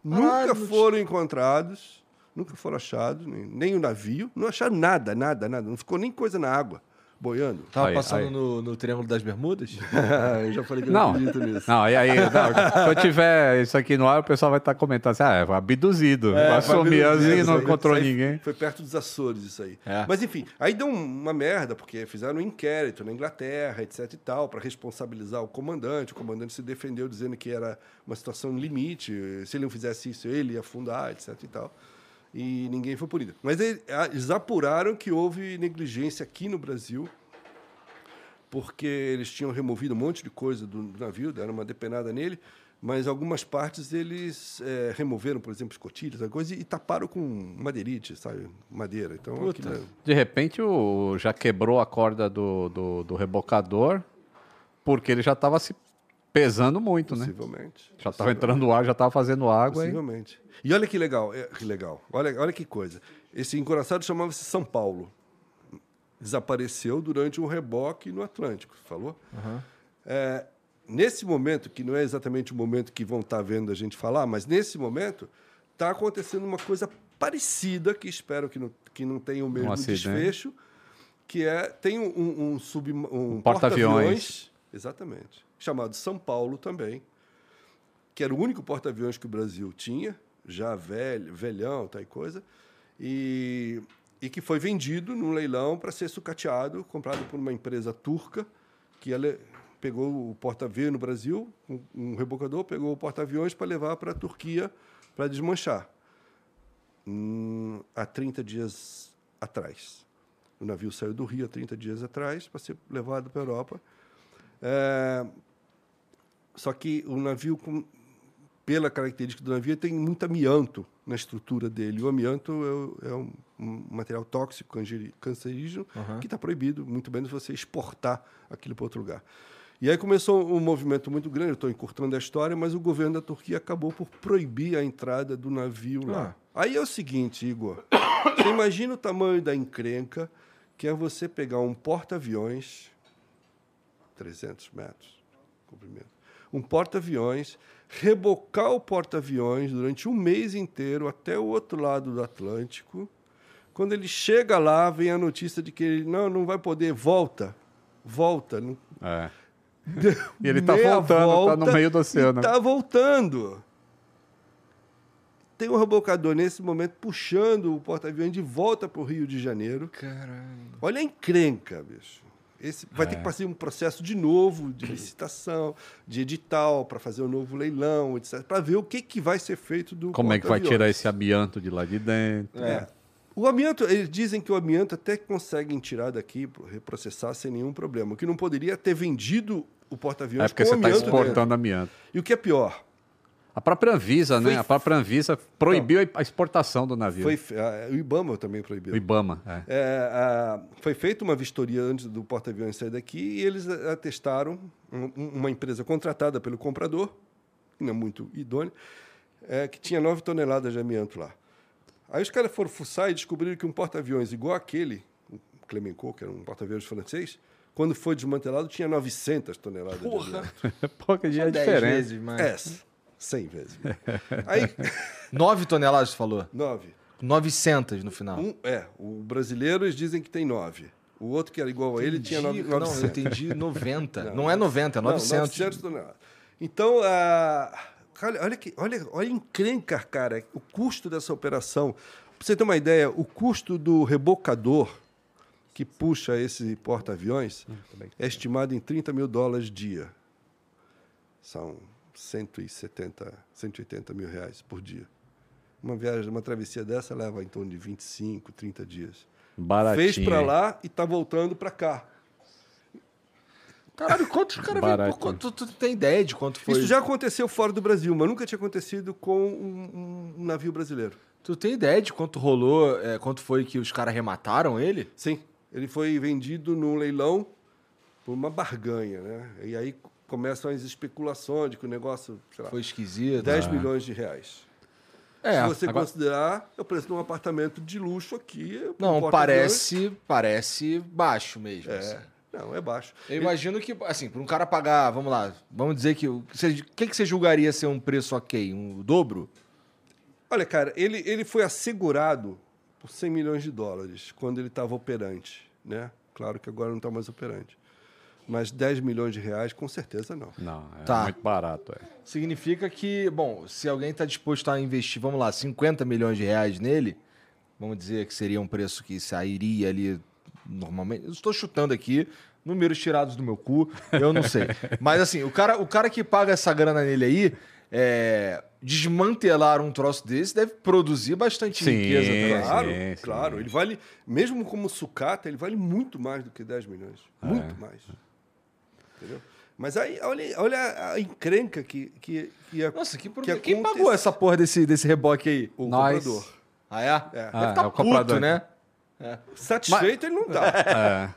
Caralho, nunca foram encontrados, nunca foram achados, nem, nem o navio, não acharam nada, nada, nada. Não ficou nem coisa na água, boiando. Tava Aí, passando aí. No, no Triângulo das Bermudas? eu já falei que eu não, Não, acredito nisso. não, e aí, não, quando tiver isso aqui no ar, o pessoal vai estar comentando assim, ah, é abduzido, É, vai foi sumir Isso assim, não encontrou ninguém. Foi perto dos Açores isso aí. É. Mas enfim, aí deu uma merda, porque fizeram um inquérito na Inglaterra, etc e tal, para responsabilizar o comandante. O comandante se defendeu dizendo que era uma situação limite, se ele não fizesse isso, ele ia afundar, etc e tal. E ninguém foi punido. Mas ele- a- eles apuraram que houve negligência aqui no Brasil, porque eles tinham removido um monte de coisa do, navio, deram uma depenada nele, mas algumas partes eles eh, removeram, por exemplo, escotilhas, alguma coisa, e taparam com madeirite, sabe? Madeira. Então, Puta. aquilo é- De repente, o, já quebrou a corda do, do, do rebocador, porque ele já estava se pesando muito, né? possivelmente. Já estava entrando ar, já estava fazendo água. E... Possivelmente. E olha que legal, é, que legal. Olha, olha que coisa. Esse encoraçado chamava-se São Paulo. Desapareceu durante um reboque no Atlântico, falou? É, nesse momento, que não é exatamente o momento que vão estar vendo a gente falar, mas nesse momento está acontecendo uma coisa parecida, que espero que não, que não tenha o mesmo acidente. desfecho, que é tem um, um, um, sub, um porta-aviões. porta-aviões, exatamente, chamado São Paulo também, que era o único porta-aviões que o Brasil tinha, já velho, velhão, tal coisa, e, e que foi vendido num leilão para ser sucateado, comprado por uma empresa turca, que ela pegou o porta-aviões no Brasil, um, um rebocador pegou o porta-aviões para levar para a Turquia para desmanchar. Hum, há 30 dias atrás. O navio saiu do Rio há 30 dias atrás para ser levado para a Europa. É, só que o navio, com- pela característica do navio, tem muito amianto na estrutura dele. O amianto é é, um, um material tóxico, cancerígeno, que está proibido, muito menos você exportar aquilo para outro lugar. E aí começou um movimento muito grande, estou encurtando a história, mas o governo da Turquia acabou por proibir a entrada do navio lá. Aí é o seguinte, Igor, você imagina o tamanho da encrenca que é você pegar um porta-aviões, 300 metros de comprimento, um porta-aviões, rebocar o porta-aviões durante um mês inteiro até o outro lado do Atlântico. Quando ele chega lá, vem a notícia de que ele não, não vai poder, volta, volta. É. E ele tá meia voltando, tá no meio do oceano. Está voltando. Tem um rebocador nesse momento puxando o porta-aviões de volta para o Rio de Janeiro. Caralho. Olha a encrenca, bicho. Esse vai É. ter que passar um processo de novo, de licitação, de edital, para fazer um novo leilão, etc. Para ver o que, que vai ser feito do Como é que vai tirar esse amianto de lá de dentro? É. O amianto, eles dizem que o amianto até conseguem tirar daqui, pro- reprocessar sem nenhum problema. O que não poderia ter vendido o porta-aviões É porque você está amianto dentro. exportando amianto. E o que é pior, A própria Anvisa, né? Foi- A própria Anvisa proibiu a exportação do navio. foi, ah, o IBAMA também proibiu. O IBAMA. é. É, ah, foi feita uma vistoria antes do porta-aviões sair daqui e eles atestaram um- um- uma empresa contratada pelo comprador, que não é muito idônea, é, que tinha 9 toneladas de amianto lá. Aí os caras foram fuçar e descobriram que um porta-aviões igual aquele, o Clemenceau, que era um porta-aviões francês, quando foi desmantelado tinha 900 toneladas Porra. de amianto. Que dia é 10 diferente. vezes mais. É, 100 vezes. Aí, 9 toneladas, você falou? 9. 900 no final. Um, é, o brasileiro eles dizem que tem 9. O outro que era igual a ele tinha 9, Entendi. Não, 900. eu entendi 90. Não, é 90, é Não, 900. 900 toneladas. Então, ah, olha, que, olha, olha a encrenca, cara, o custo dessa operação. Pra você ter uma ideia, o custo do rebocador que puxa esse porta-aviões é estimado em 30 mil dólares dia. São 170, 180 mil reais por dia. Uma viagem, uma travessia dessa leva em torno de 25, 30 dias. Baratinho. Fez para lá e está voltando para cá. Caralho, quantos caras vêm? Tu, tu tem ideia de quanto foi? Isso já aconteceu fora do Brasil, mas nunca tinha acontecido com um, um navio brasileiro. Tu tem ideia de quanto rolou, é, quanto foi que os caras arremataram ele? Sim, ele foi vendido num leilão por uma barganha, né? E aí começam as especulações de que o negócio, sei lá, Foi esquisito. 10 Ah. milhões de reais. É, Se você agora- considerar, é o preço de um apartamento de luxo aqui. um não, parece, parece baixo mesmo. assim. Não, é baixo. Eu imagino que, assim, para um cara pagar, vamos lá, vamos dizer que. O que, que, que você julgaria ser um preço ok? Um dobro? Olha, cara, ele, ele foi assegurado por 100 milhões de dólares quando ele estava operante, né? Claro que agora não está mais operante. Mas 10 milhões de reais, com certeza não. Não, é Tá. muito barato. É. Significa que, bom, se alguém está disposto a investir, vamos lá, 50 milhões de reais nele, vamos dizer que seria um preço que sairia ali normalmente. Eu estou chutando aqui, números tirados do meu cu, eu não sei. Mas assim, o cara, o cara que paga essa grana nele aí, é, desmantelar um troço desse deve produzir bastante Sim. riqueza também. Claro, sim, sim. claro. Ele vale, mesmo como sucata, ele vale muito mais do que 10 milhões. É. Muito mais. Entendeu? Mas aí, olha, olha a encrenca que, que, que a- Nossa, que, que que Quem pagou essa porra desse, desse reboque aí? o Nós. comprador. Ah, é? É. Deve Ah, tá é o puto, comprador. né? Satisfeito ele não tá. É.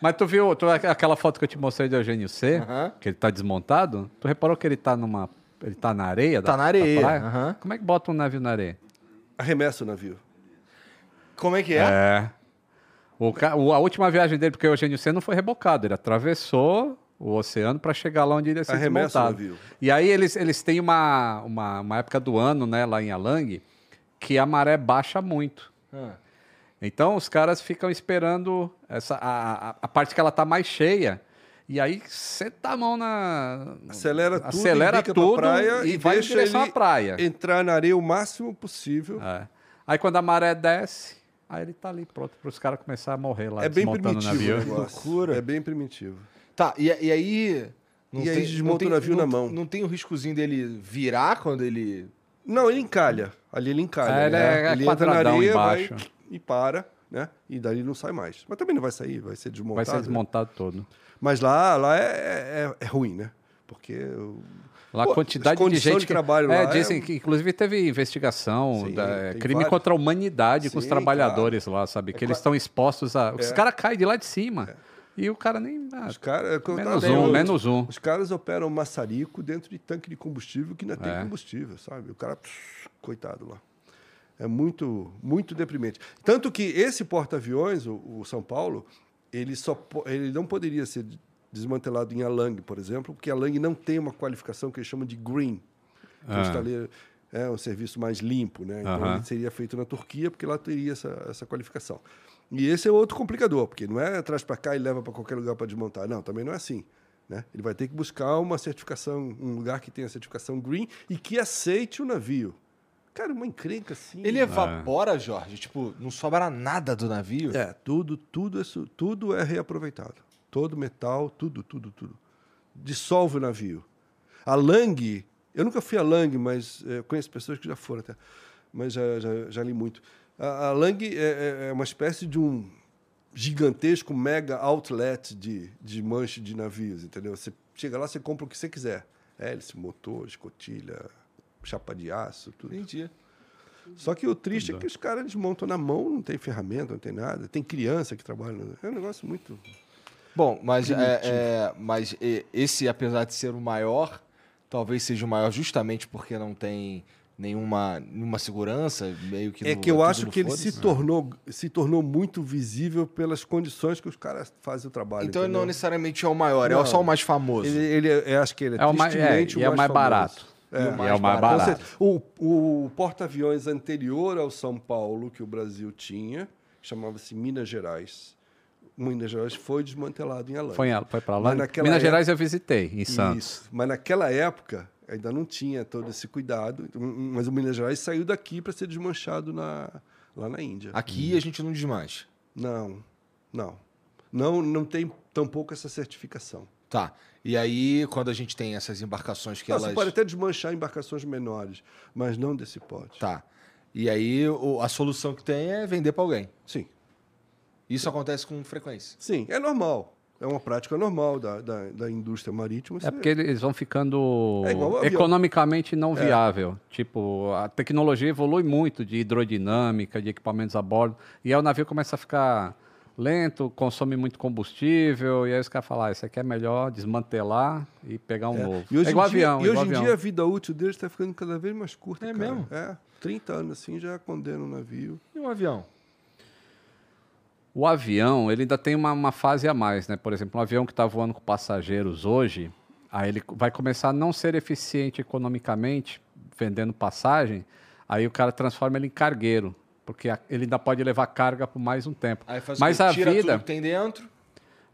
Mas tu viu tu, aquela foto que eu te mostrei do Eugênio C, Aham. que ele tá desmontado? Tu reparou que ele tá numa. Ele tá na areia? Tá da- na da areia, praia? aham. Como é que bota um navio na areia? Arremessa o navio. Como é que é? É. O, a última viagem dele, porque o Eugênio C não foi rebocado, ele atravessou o oceano para chegar lá onde ele ia ser Arremessa o desmontado. navio. E aí eles, eles têm uma, uma, uma época do ano, né, lá em Alang, que a maré baixa muito. Ah. Então os caras ficam esperando essa, a, a, a parte que ela tá mais cheia. E aí senta a mão na. Acelera tudo, acelera embica pra tudo praia e, e vai em direção à praia. Entrar na areia o máximo possível. É. Aí quando a maré desce, aí ele tá ali pronto para os caras começarem a morrer lá, É bem desmontando o primitivo o loucura. É bem primitivo. Tá, e, e aí. não E aí tem- desmonta não tem- o navio não- na mão. Não tem o riscozinho dele virar quando ele. Não, ele encalha. Ali ele encalha. É, ele né? é ele entra na areia embaixo. vai e para, né? E dali não sai mais. Mas também não vai sair, vai ser Vai desmontado. ser né? desmontado todo. Mas lá, lá é, é, é ruim, né? Porque Lá Pô, a quantidade de gente de que trabalho é, lá dizem é- que inclusive teve investigação, Sim, da, crime vários. contra a humanidade com os Sim, trabalhadores lá, sabe? Que eles qua- estão expostos a. Os É. caras caem de lá de cima. E o cara nem. ah, os é eu menos tava um, menos um. Os caras operam maçarico dentro de tanque de combustível que não tem É. combustível, sabe? O cara, coitado lá. É muito, muito deprimente. Tanto que esse porta-aviões, o, o São Paulo, ele, só, ele não poderia ser desmantelado em Alang, por exemplo, porque Alang não tem uma qualificação que eles chamam de green. Que é um Ah. estaleiro- é um serviço mais limpo, né? Então ele seria feito na Turquia, porque lá teria essa, essa qualificação. E esse é outro complicador, porque não é traz para cá e leva para qualquer lugar para desmontar. Não, também não é assim. Né? Ele vai ter que buscar uma certificação, um lugar que tenha a certificação green e que aceite o navio. Cara, uma encrenca assim. Ele evapora, Jorge? Tipo, não sobra nada do navio? É, tudo, tudo, é, su- tudo é reaproveitado. Todo metal, tudo, tudo, tudo. Dissolve o navio. A Lang, eu nunca fui a Lang, mas eh, conheço pessoas que já foram até, mas já, já, já li muito. A, a Lang é, é- é uma espécie de um gigantesco mega outlet de, de manche de navios, entendeu? Você chega lá, você compra o que você quiser. Hélice, motor, escotilha, chapa de aço, tudo. Entendi. Só que o triste é que os caras desmontam na mão, não tem ferramenta, não tem nada. Tem criança que trabalha. É um negócio muito. Bom, mas, é, é, mas esse, apesar de ser o maior, talvez seja o maior justamente porque não tem nenhuma, nenhuma segurança, meio que É no- que eu tudo acho que ele se tornou, se tornou muito visível pelas condições que os caras fazem o trabalho. Então ele não entendeu? necessariamente é o maior, é Não. só o mais famoso. Ele, ele é, acho que ele é, É o mais- é, e é o mais famoso. barato. É. E é o mais barato. certeza. O, o porta-aviões anterior ao São Paulo que o Brasil tinha, chamava-se Minas Gerais. Minas Gerais foi desmantelado em Alana. Foi, foi para lá. Minas época- Gerais eu visitei, em Santos. Isso. Mas naquela época ainda não tinha todo esse cuidado. Mas o Minas Gerais saiu daqui para ser desmanchado na, lá na Índia. Aqui a gente não desmancha. Não, não. Não, não tem tampouco essa certificação. Tá. E aí, quando a gente tem essas embarcações que Não, elas. Você pode até desmanchar embarcações menores, mas não desse porte. Tá. E aí, o- a solução que tem é vender para alguém. Sim, Isso acontece com frequência. sim, é normal. É uma prática normal da, da, da indústria marítima. É porque eles vão ficando É o economicamente não viável. Tipo, a tecnologia evolui muito de hidrodinâmica, de equipamentos a bordo, e aí o navio começa a ficar lento, consome muito combustível, e aí os caras falam, ah, isso aqui é melhor desmantelar e pegar um novo. E hoje é igual em dia, avião, e hoje igual em avião. dia a vida útil deles está ficando cada vez mais curta. É cara. mesmo? É. 30 anos assim já condena um navio. E um avião? O avião, ele ainda tem uma, uma fase a mais, né? Por exemplo, um avião que está voando com passageiros hoje, aí ele vai começar a não ser eficiente economicamente, vendendo passagem, aí o cara transforma ele em cargueiro, porque ele ainda pode levar carga por mais um tempo. Aí faz o Mas a Tira vida tudo que tem dentro.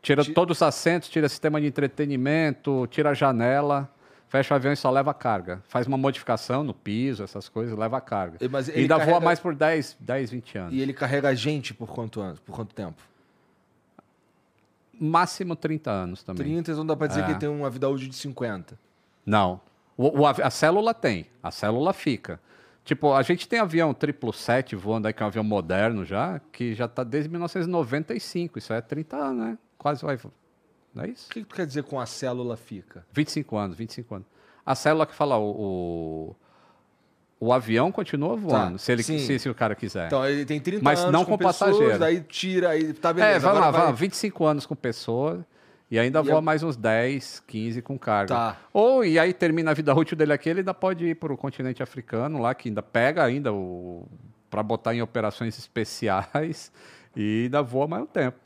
tira ti- todos os assentos, tira sistema de entretenimento, tira a janela, fecha o avião e só leva carga. Faz uma modificação no piso, essas coisas, leva carga. E- mas E ainda voa carrega- mais por 10, 10 20 anos. E ele carrega a gente por quanto anos? Por quanto tempo? Máximo 30 anos também. 30, então dá pra dizer É. que tem uma vida útil de 50. Não. O, o a célula tem. A célula fica. Tipo, a gente tem avião 777 voando aí, que é um avião moderno já, que já está desde 1995. Isso é 30 anos, né? Quase vai. Não é isso? O que, que tu quer dizer com a célula fica? 25 anos, 25 anos. A célula que fala, o, o, o avião continua voando, se, ele, se, se o cara quiser. Então, ele tem 30 Mas anos não com, com pessoas, passageiro. Daí tira, aí tá beleza. é, vai lá, vai- vai, 25 anos com pessoa e ainda E voa a- mais uns 10, 15 com carga. Tá. Ou, e aí termina a vida útil dele aqui, ele ainda pode ir para o continente africano lá, que ainda pega ainda o para botar em operações especiais e ainda voa mais um tempo.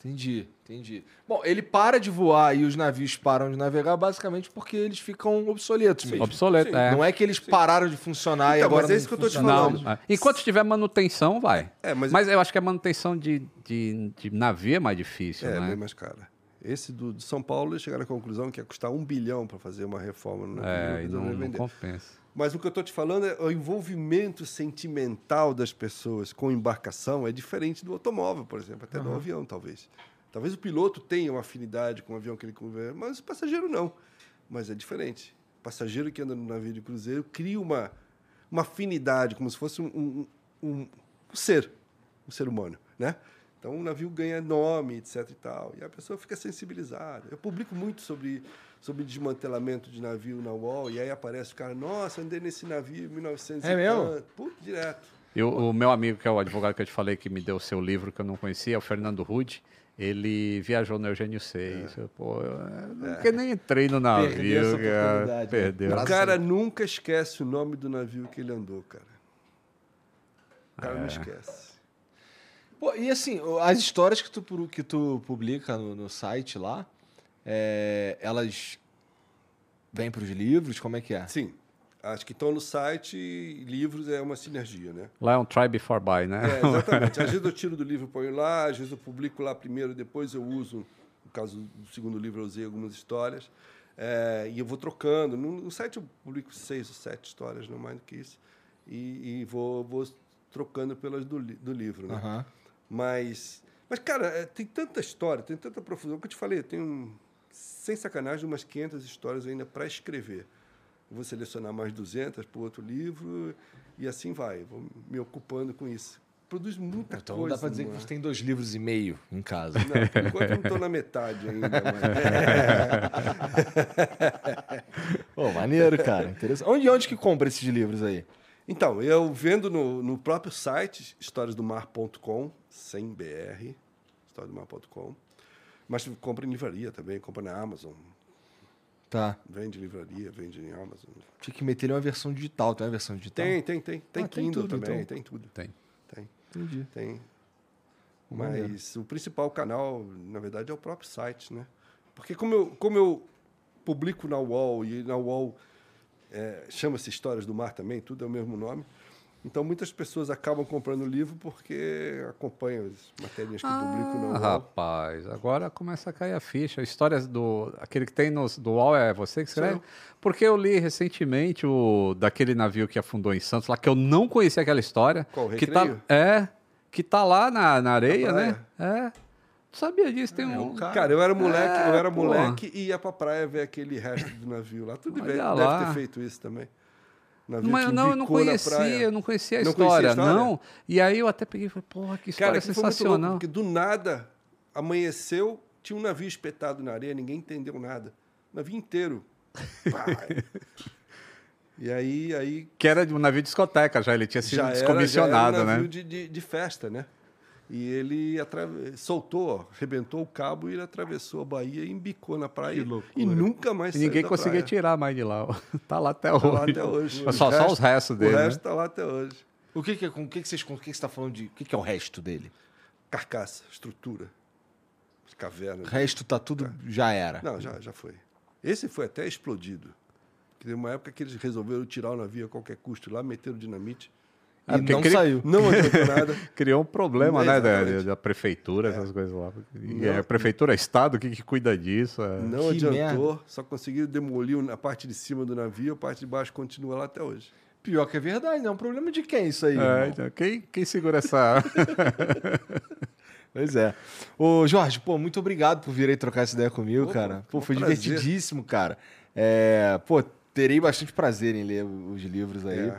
Entendi, entendi. Bom, ele para de voar e os navios param de navegar basicamente porque eles ficam obsoletos mesmo. Obsoleto, sim. é. Não é que eles pararam de funcionar e Então, agora mas é não isso que eu tô te falando. Não, é. enquanto tiver manutenção, vai. É, mas- mas... eu acho que a manutenção de, de, de navio é mais difícil, É, né? bem mais cara. Esse do, de São Paulo, eles chegaram à conclusão que ia custar um bilhão para fazer uma reforma no navio. É, e não, não vender. compensa. Mas o que eu estou te falando é o envolvimento sentimental das pessoas com embarcação é diferente do automóvel, por exemplo, até do avião, talvez. Talvez o piloto tenha uma afinidade com o avião que ele conversa, mas o passageiro não. Mas é diferente. O passageiro que anda no navio de cruzeiro cria uma, uma afinidade, como se fosse um, um, um- um ser, um ser humano, né? Então o navio ganha nome, etc e tal, e a pessoa fica sensibilizada. Eu publico muito sobre sobre desmantelamento de navio na UOL, e aí aparece o cara, nossa, andei nesse navio em 1900 É mesmo? Puta, direto. E o, o meu amigo, que é o advogado que eu te falei, que me deu o seu livro, que eu não conhecia, o Fernando Rude, ele viajou no Eugênio 6. Eu, Pô, eu nunca nem entrei no Perdeu navio, essa cara. oportunidade. Perdeu. O cara nunca esquece o nome do navio que ele andou, cara. O cara não É. esquece. Pô, e assim, as histórias que tu, que tu publica no, no site lá, é, elas vêm para os livros? Como é que é? Sim. Acho que estão no site, livros é uma sinergia, né? Lá é um try before buy, né? É, exatamente. Às vezes eu tiro do livro e ponho lá, às vezes eu publico lá primeiro, depois eu uso, no caso do segundo livro eu usei algumas histórias, é, e eu vou trocando. No, no site eu publico seis ou sete histórias, não mais do que isso, e, e vou, vou trocando pelas do, do livro, né? Mas, mas cara, é, tem tanta história, tem tanta profusão. O que eu te falei, eu tenho, sem sacanagem, umas 500 histórias ainda para escrever. Vou selecionar mais 200 para outro livro e assim vai. Vou me ocupando com isso. Produz muita Então coisa. dá para dizer que você tem dois livros e meio em casa. Não, por enquanto eu não estou na metade ainda. Mas... Pô, maneiro, cara. Interessante. Onde, onde que compra esses livros aí? Então, eu vendo no, no próprio site, historiasdomar.com, sem BR, historiasdomar.com. Mas compra em livraria também, compra na Amazon. Tá. Vende livraria, vende em Amazon. Tinha que meter uma versão digital. Tem uma versão digital? Tem, tem, tem. Tem Ah, tem Kindle tudo, também, então. tem tudo. Tem. Tem, Entendi. tem. Maneiro. Mas o principal canal, na verdade, é o próprio site, né? Porque como eu, como eu publico na UOL e na UOL é, chama-se Histórias do Mar também, tudo é o mesmo nome. Então muitas pessoas acabam comprando o livro porque acompanham as matérias que publico Ah, UOL. rapaz, agora começa a cair a ficha. Histórias do. Aquele que tem nos, do UOL é você que escreve? eu. Porque eu li recentemente o daquele navio que afundou em Santos, lá que eu não conhecia aquela história. Qual, que tá, é, que tá lá na, na areia, né? É. Não sabia disso, tem um. Cara, eu era moleque, eu É, era pô. moleque e ia pra praia ver aquele resto do navio lá. Tudo bem, Olha deve lá. ter feito isso também. Navio Mas não, eu não conhecia, praia. eu não conhecia a Não conhecia a história, história? não. E aí eu até peguei e falei, porra, que história Cara, muito louco, sensacional. porque do nada amanheceu, tinha um navio espetado na areia, ninguém entendeu nada. O navio inteiro. E aí, aí Que era de um navio de discoteca já, ele tinha sido já era, já descomissionado, era um navio né? de, de, de festa, né? E ele soltou, arrebentou o cabo e ele atravessou a Bahia e embicou na praia. Que loucura. E nunca mais E saiu ninguém da conseguia praia. tirar mais de lá. ó. Tá lá até Tá hoje. lá até hoje. Só, O só resto- os restos dele. O né? resto está lá até hoje. O que que, é- com o que que vocês com o que que você tá falando de. O que que é o resto dele? carcaça, estrutura, caverna. O resto tá tudo. Já era. Não, já, já foi. Esse foi até explodido. Teve uma época que eles resolveram tirar o navio a qualquer custo lá, meteram dinamite. E É, porque não cri- saiu. Não adiantou nada. Criou um problema, né, da, da prefeitura, essas coisas lá. E Não. a prefeitura é Estado, o que, que cuida disso? É. Não Que adiantou. Só conseguiram demolir a parte de cima do navio, a parte de baixo continua lá até hoje. Pior que é verdade, né? É um problema de quem isso aí? É, então, quem, quem segura essa. Pois é. Ô, Jorge, pô, muito obrigado por vir aí trocar essa ideia comigo, Opa, cara. Pô, foi prazer. divertidíssimo, cara. É, pô, terei bastante prazer em ler os livros aí. É.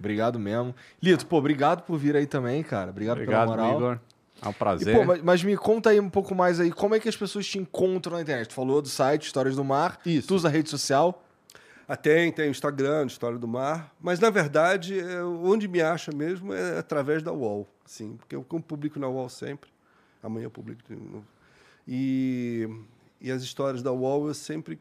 Obrigado mesmo. Lito, pô, obrigado por vir aí também, cara. Obrigado, Obrigado, pela moral. Igor. É um E, prazer. pô, mas, mas me conta aí um pouco mais aí, como é que as pessoas te encontram na internet? Tu falou do site Histórias do Mar, Isso. tu usa a rede social. Ah, tem, tem o Instagram, História do Mar, mas na verdade, é, onde me acha mesmo é através da UOL, sim, porque eu publico na UOL sempre, amanhã eu publico de novo. E, e as histórias da UOL eu sempre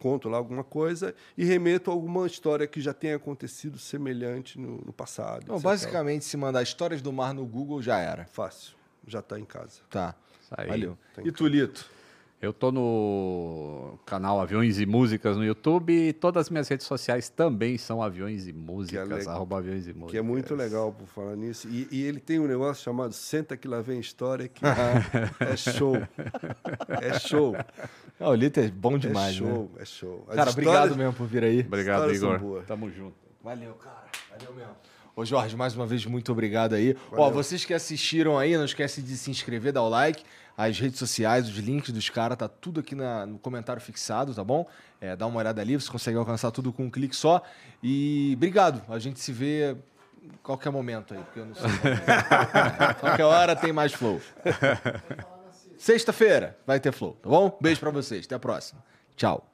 conto lá alguma coisa e remeto a alguma história que já tenha acontecido semelhante no, no passado. Etc. basicamente, se mandar Histórias do Mar no Google, já era. Fácil, já está em casa. Tá. Aí. Valeu. Tem E tu, Lito? Eu tô no canal Aviões e Músicas no YouTube e todas as minhas redes sociais também são Aviões e Músicas, legal. arroba Aviões e Músicas. Que é muito legal por falar nisso. E, e ele tem um negócio chamado Senta que lá vem história, que é show. É show. Ah, o Lito é bom demais, é show, né? é show. As Cara, histórias- obrigado mesmo por vir aí. Obrigado, Igor. Tamo junto. Valeu, cara. Valeu mesmo. Ô, Jorge, mais uma vez, muito obrigado aí. Ó, Valeu. vocês que assistiram aí, não esquece de se inscrever, dar o like. As redes sociais, os links dos caras, tá tudo aqui na- no comentário fixado, tá bom? É, dá uma olhada ali, você consegue alcançar tudo com um clique só. E obrigado. A gente se vê em qualquer momento aí, porque eu não sei. qualquer hora tem mais flow. Sexta-feira vai ter flow, tá bom? Beijo pra vocês. Até a próxima. Tchau.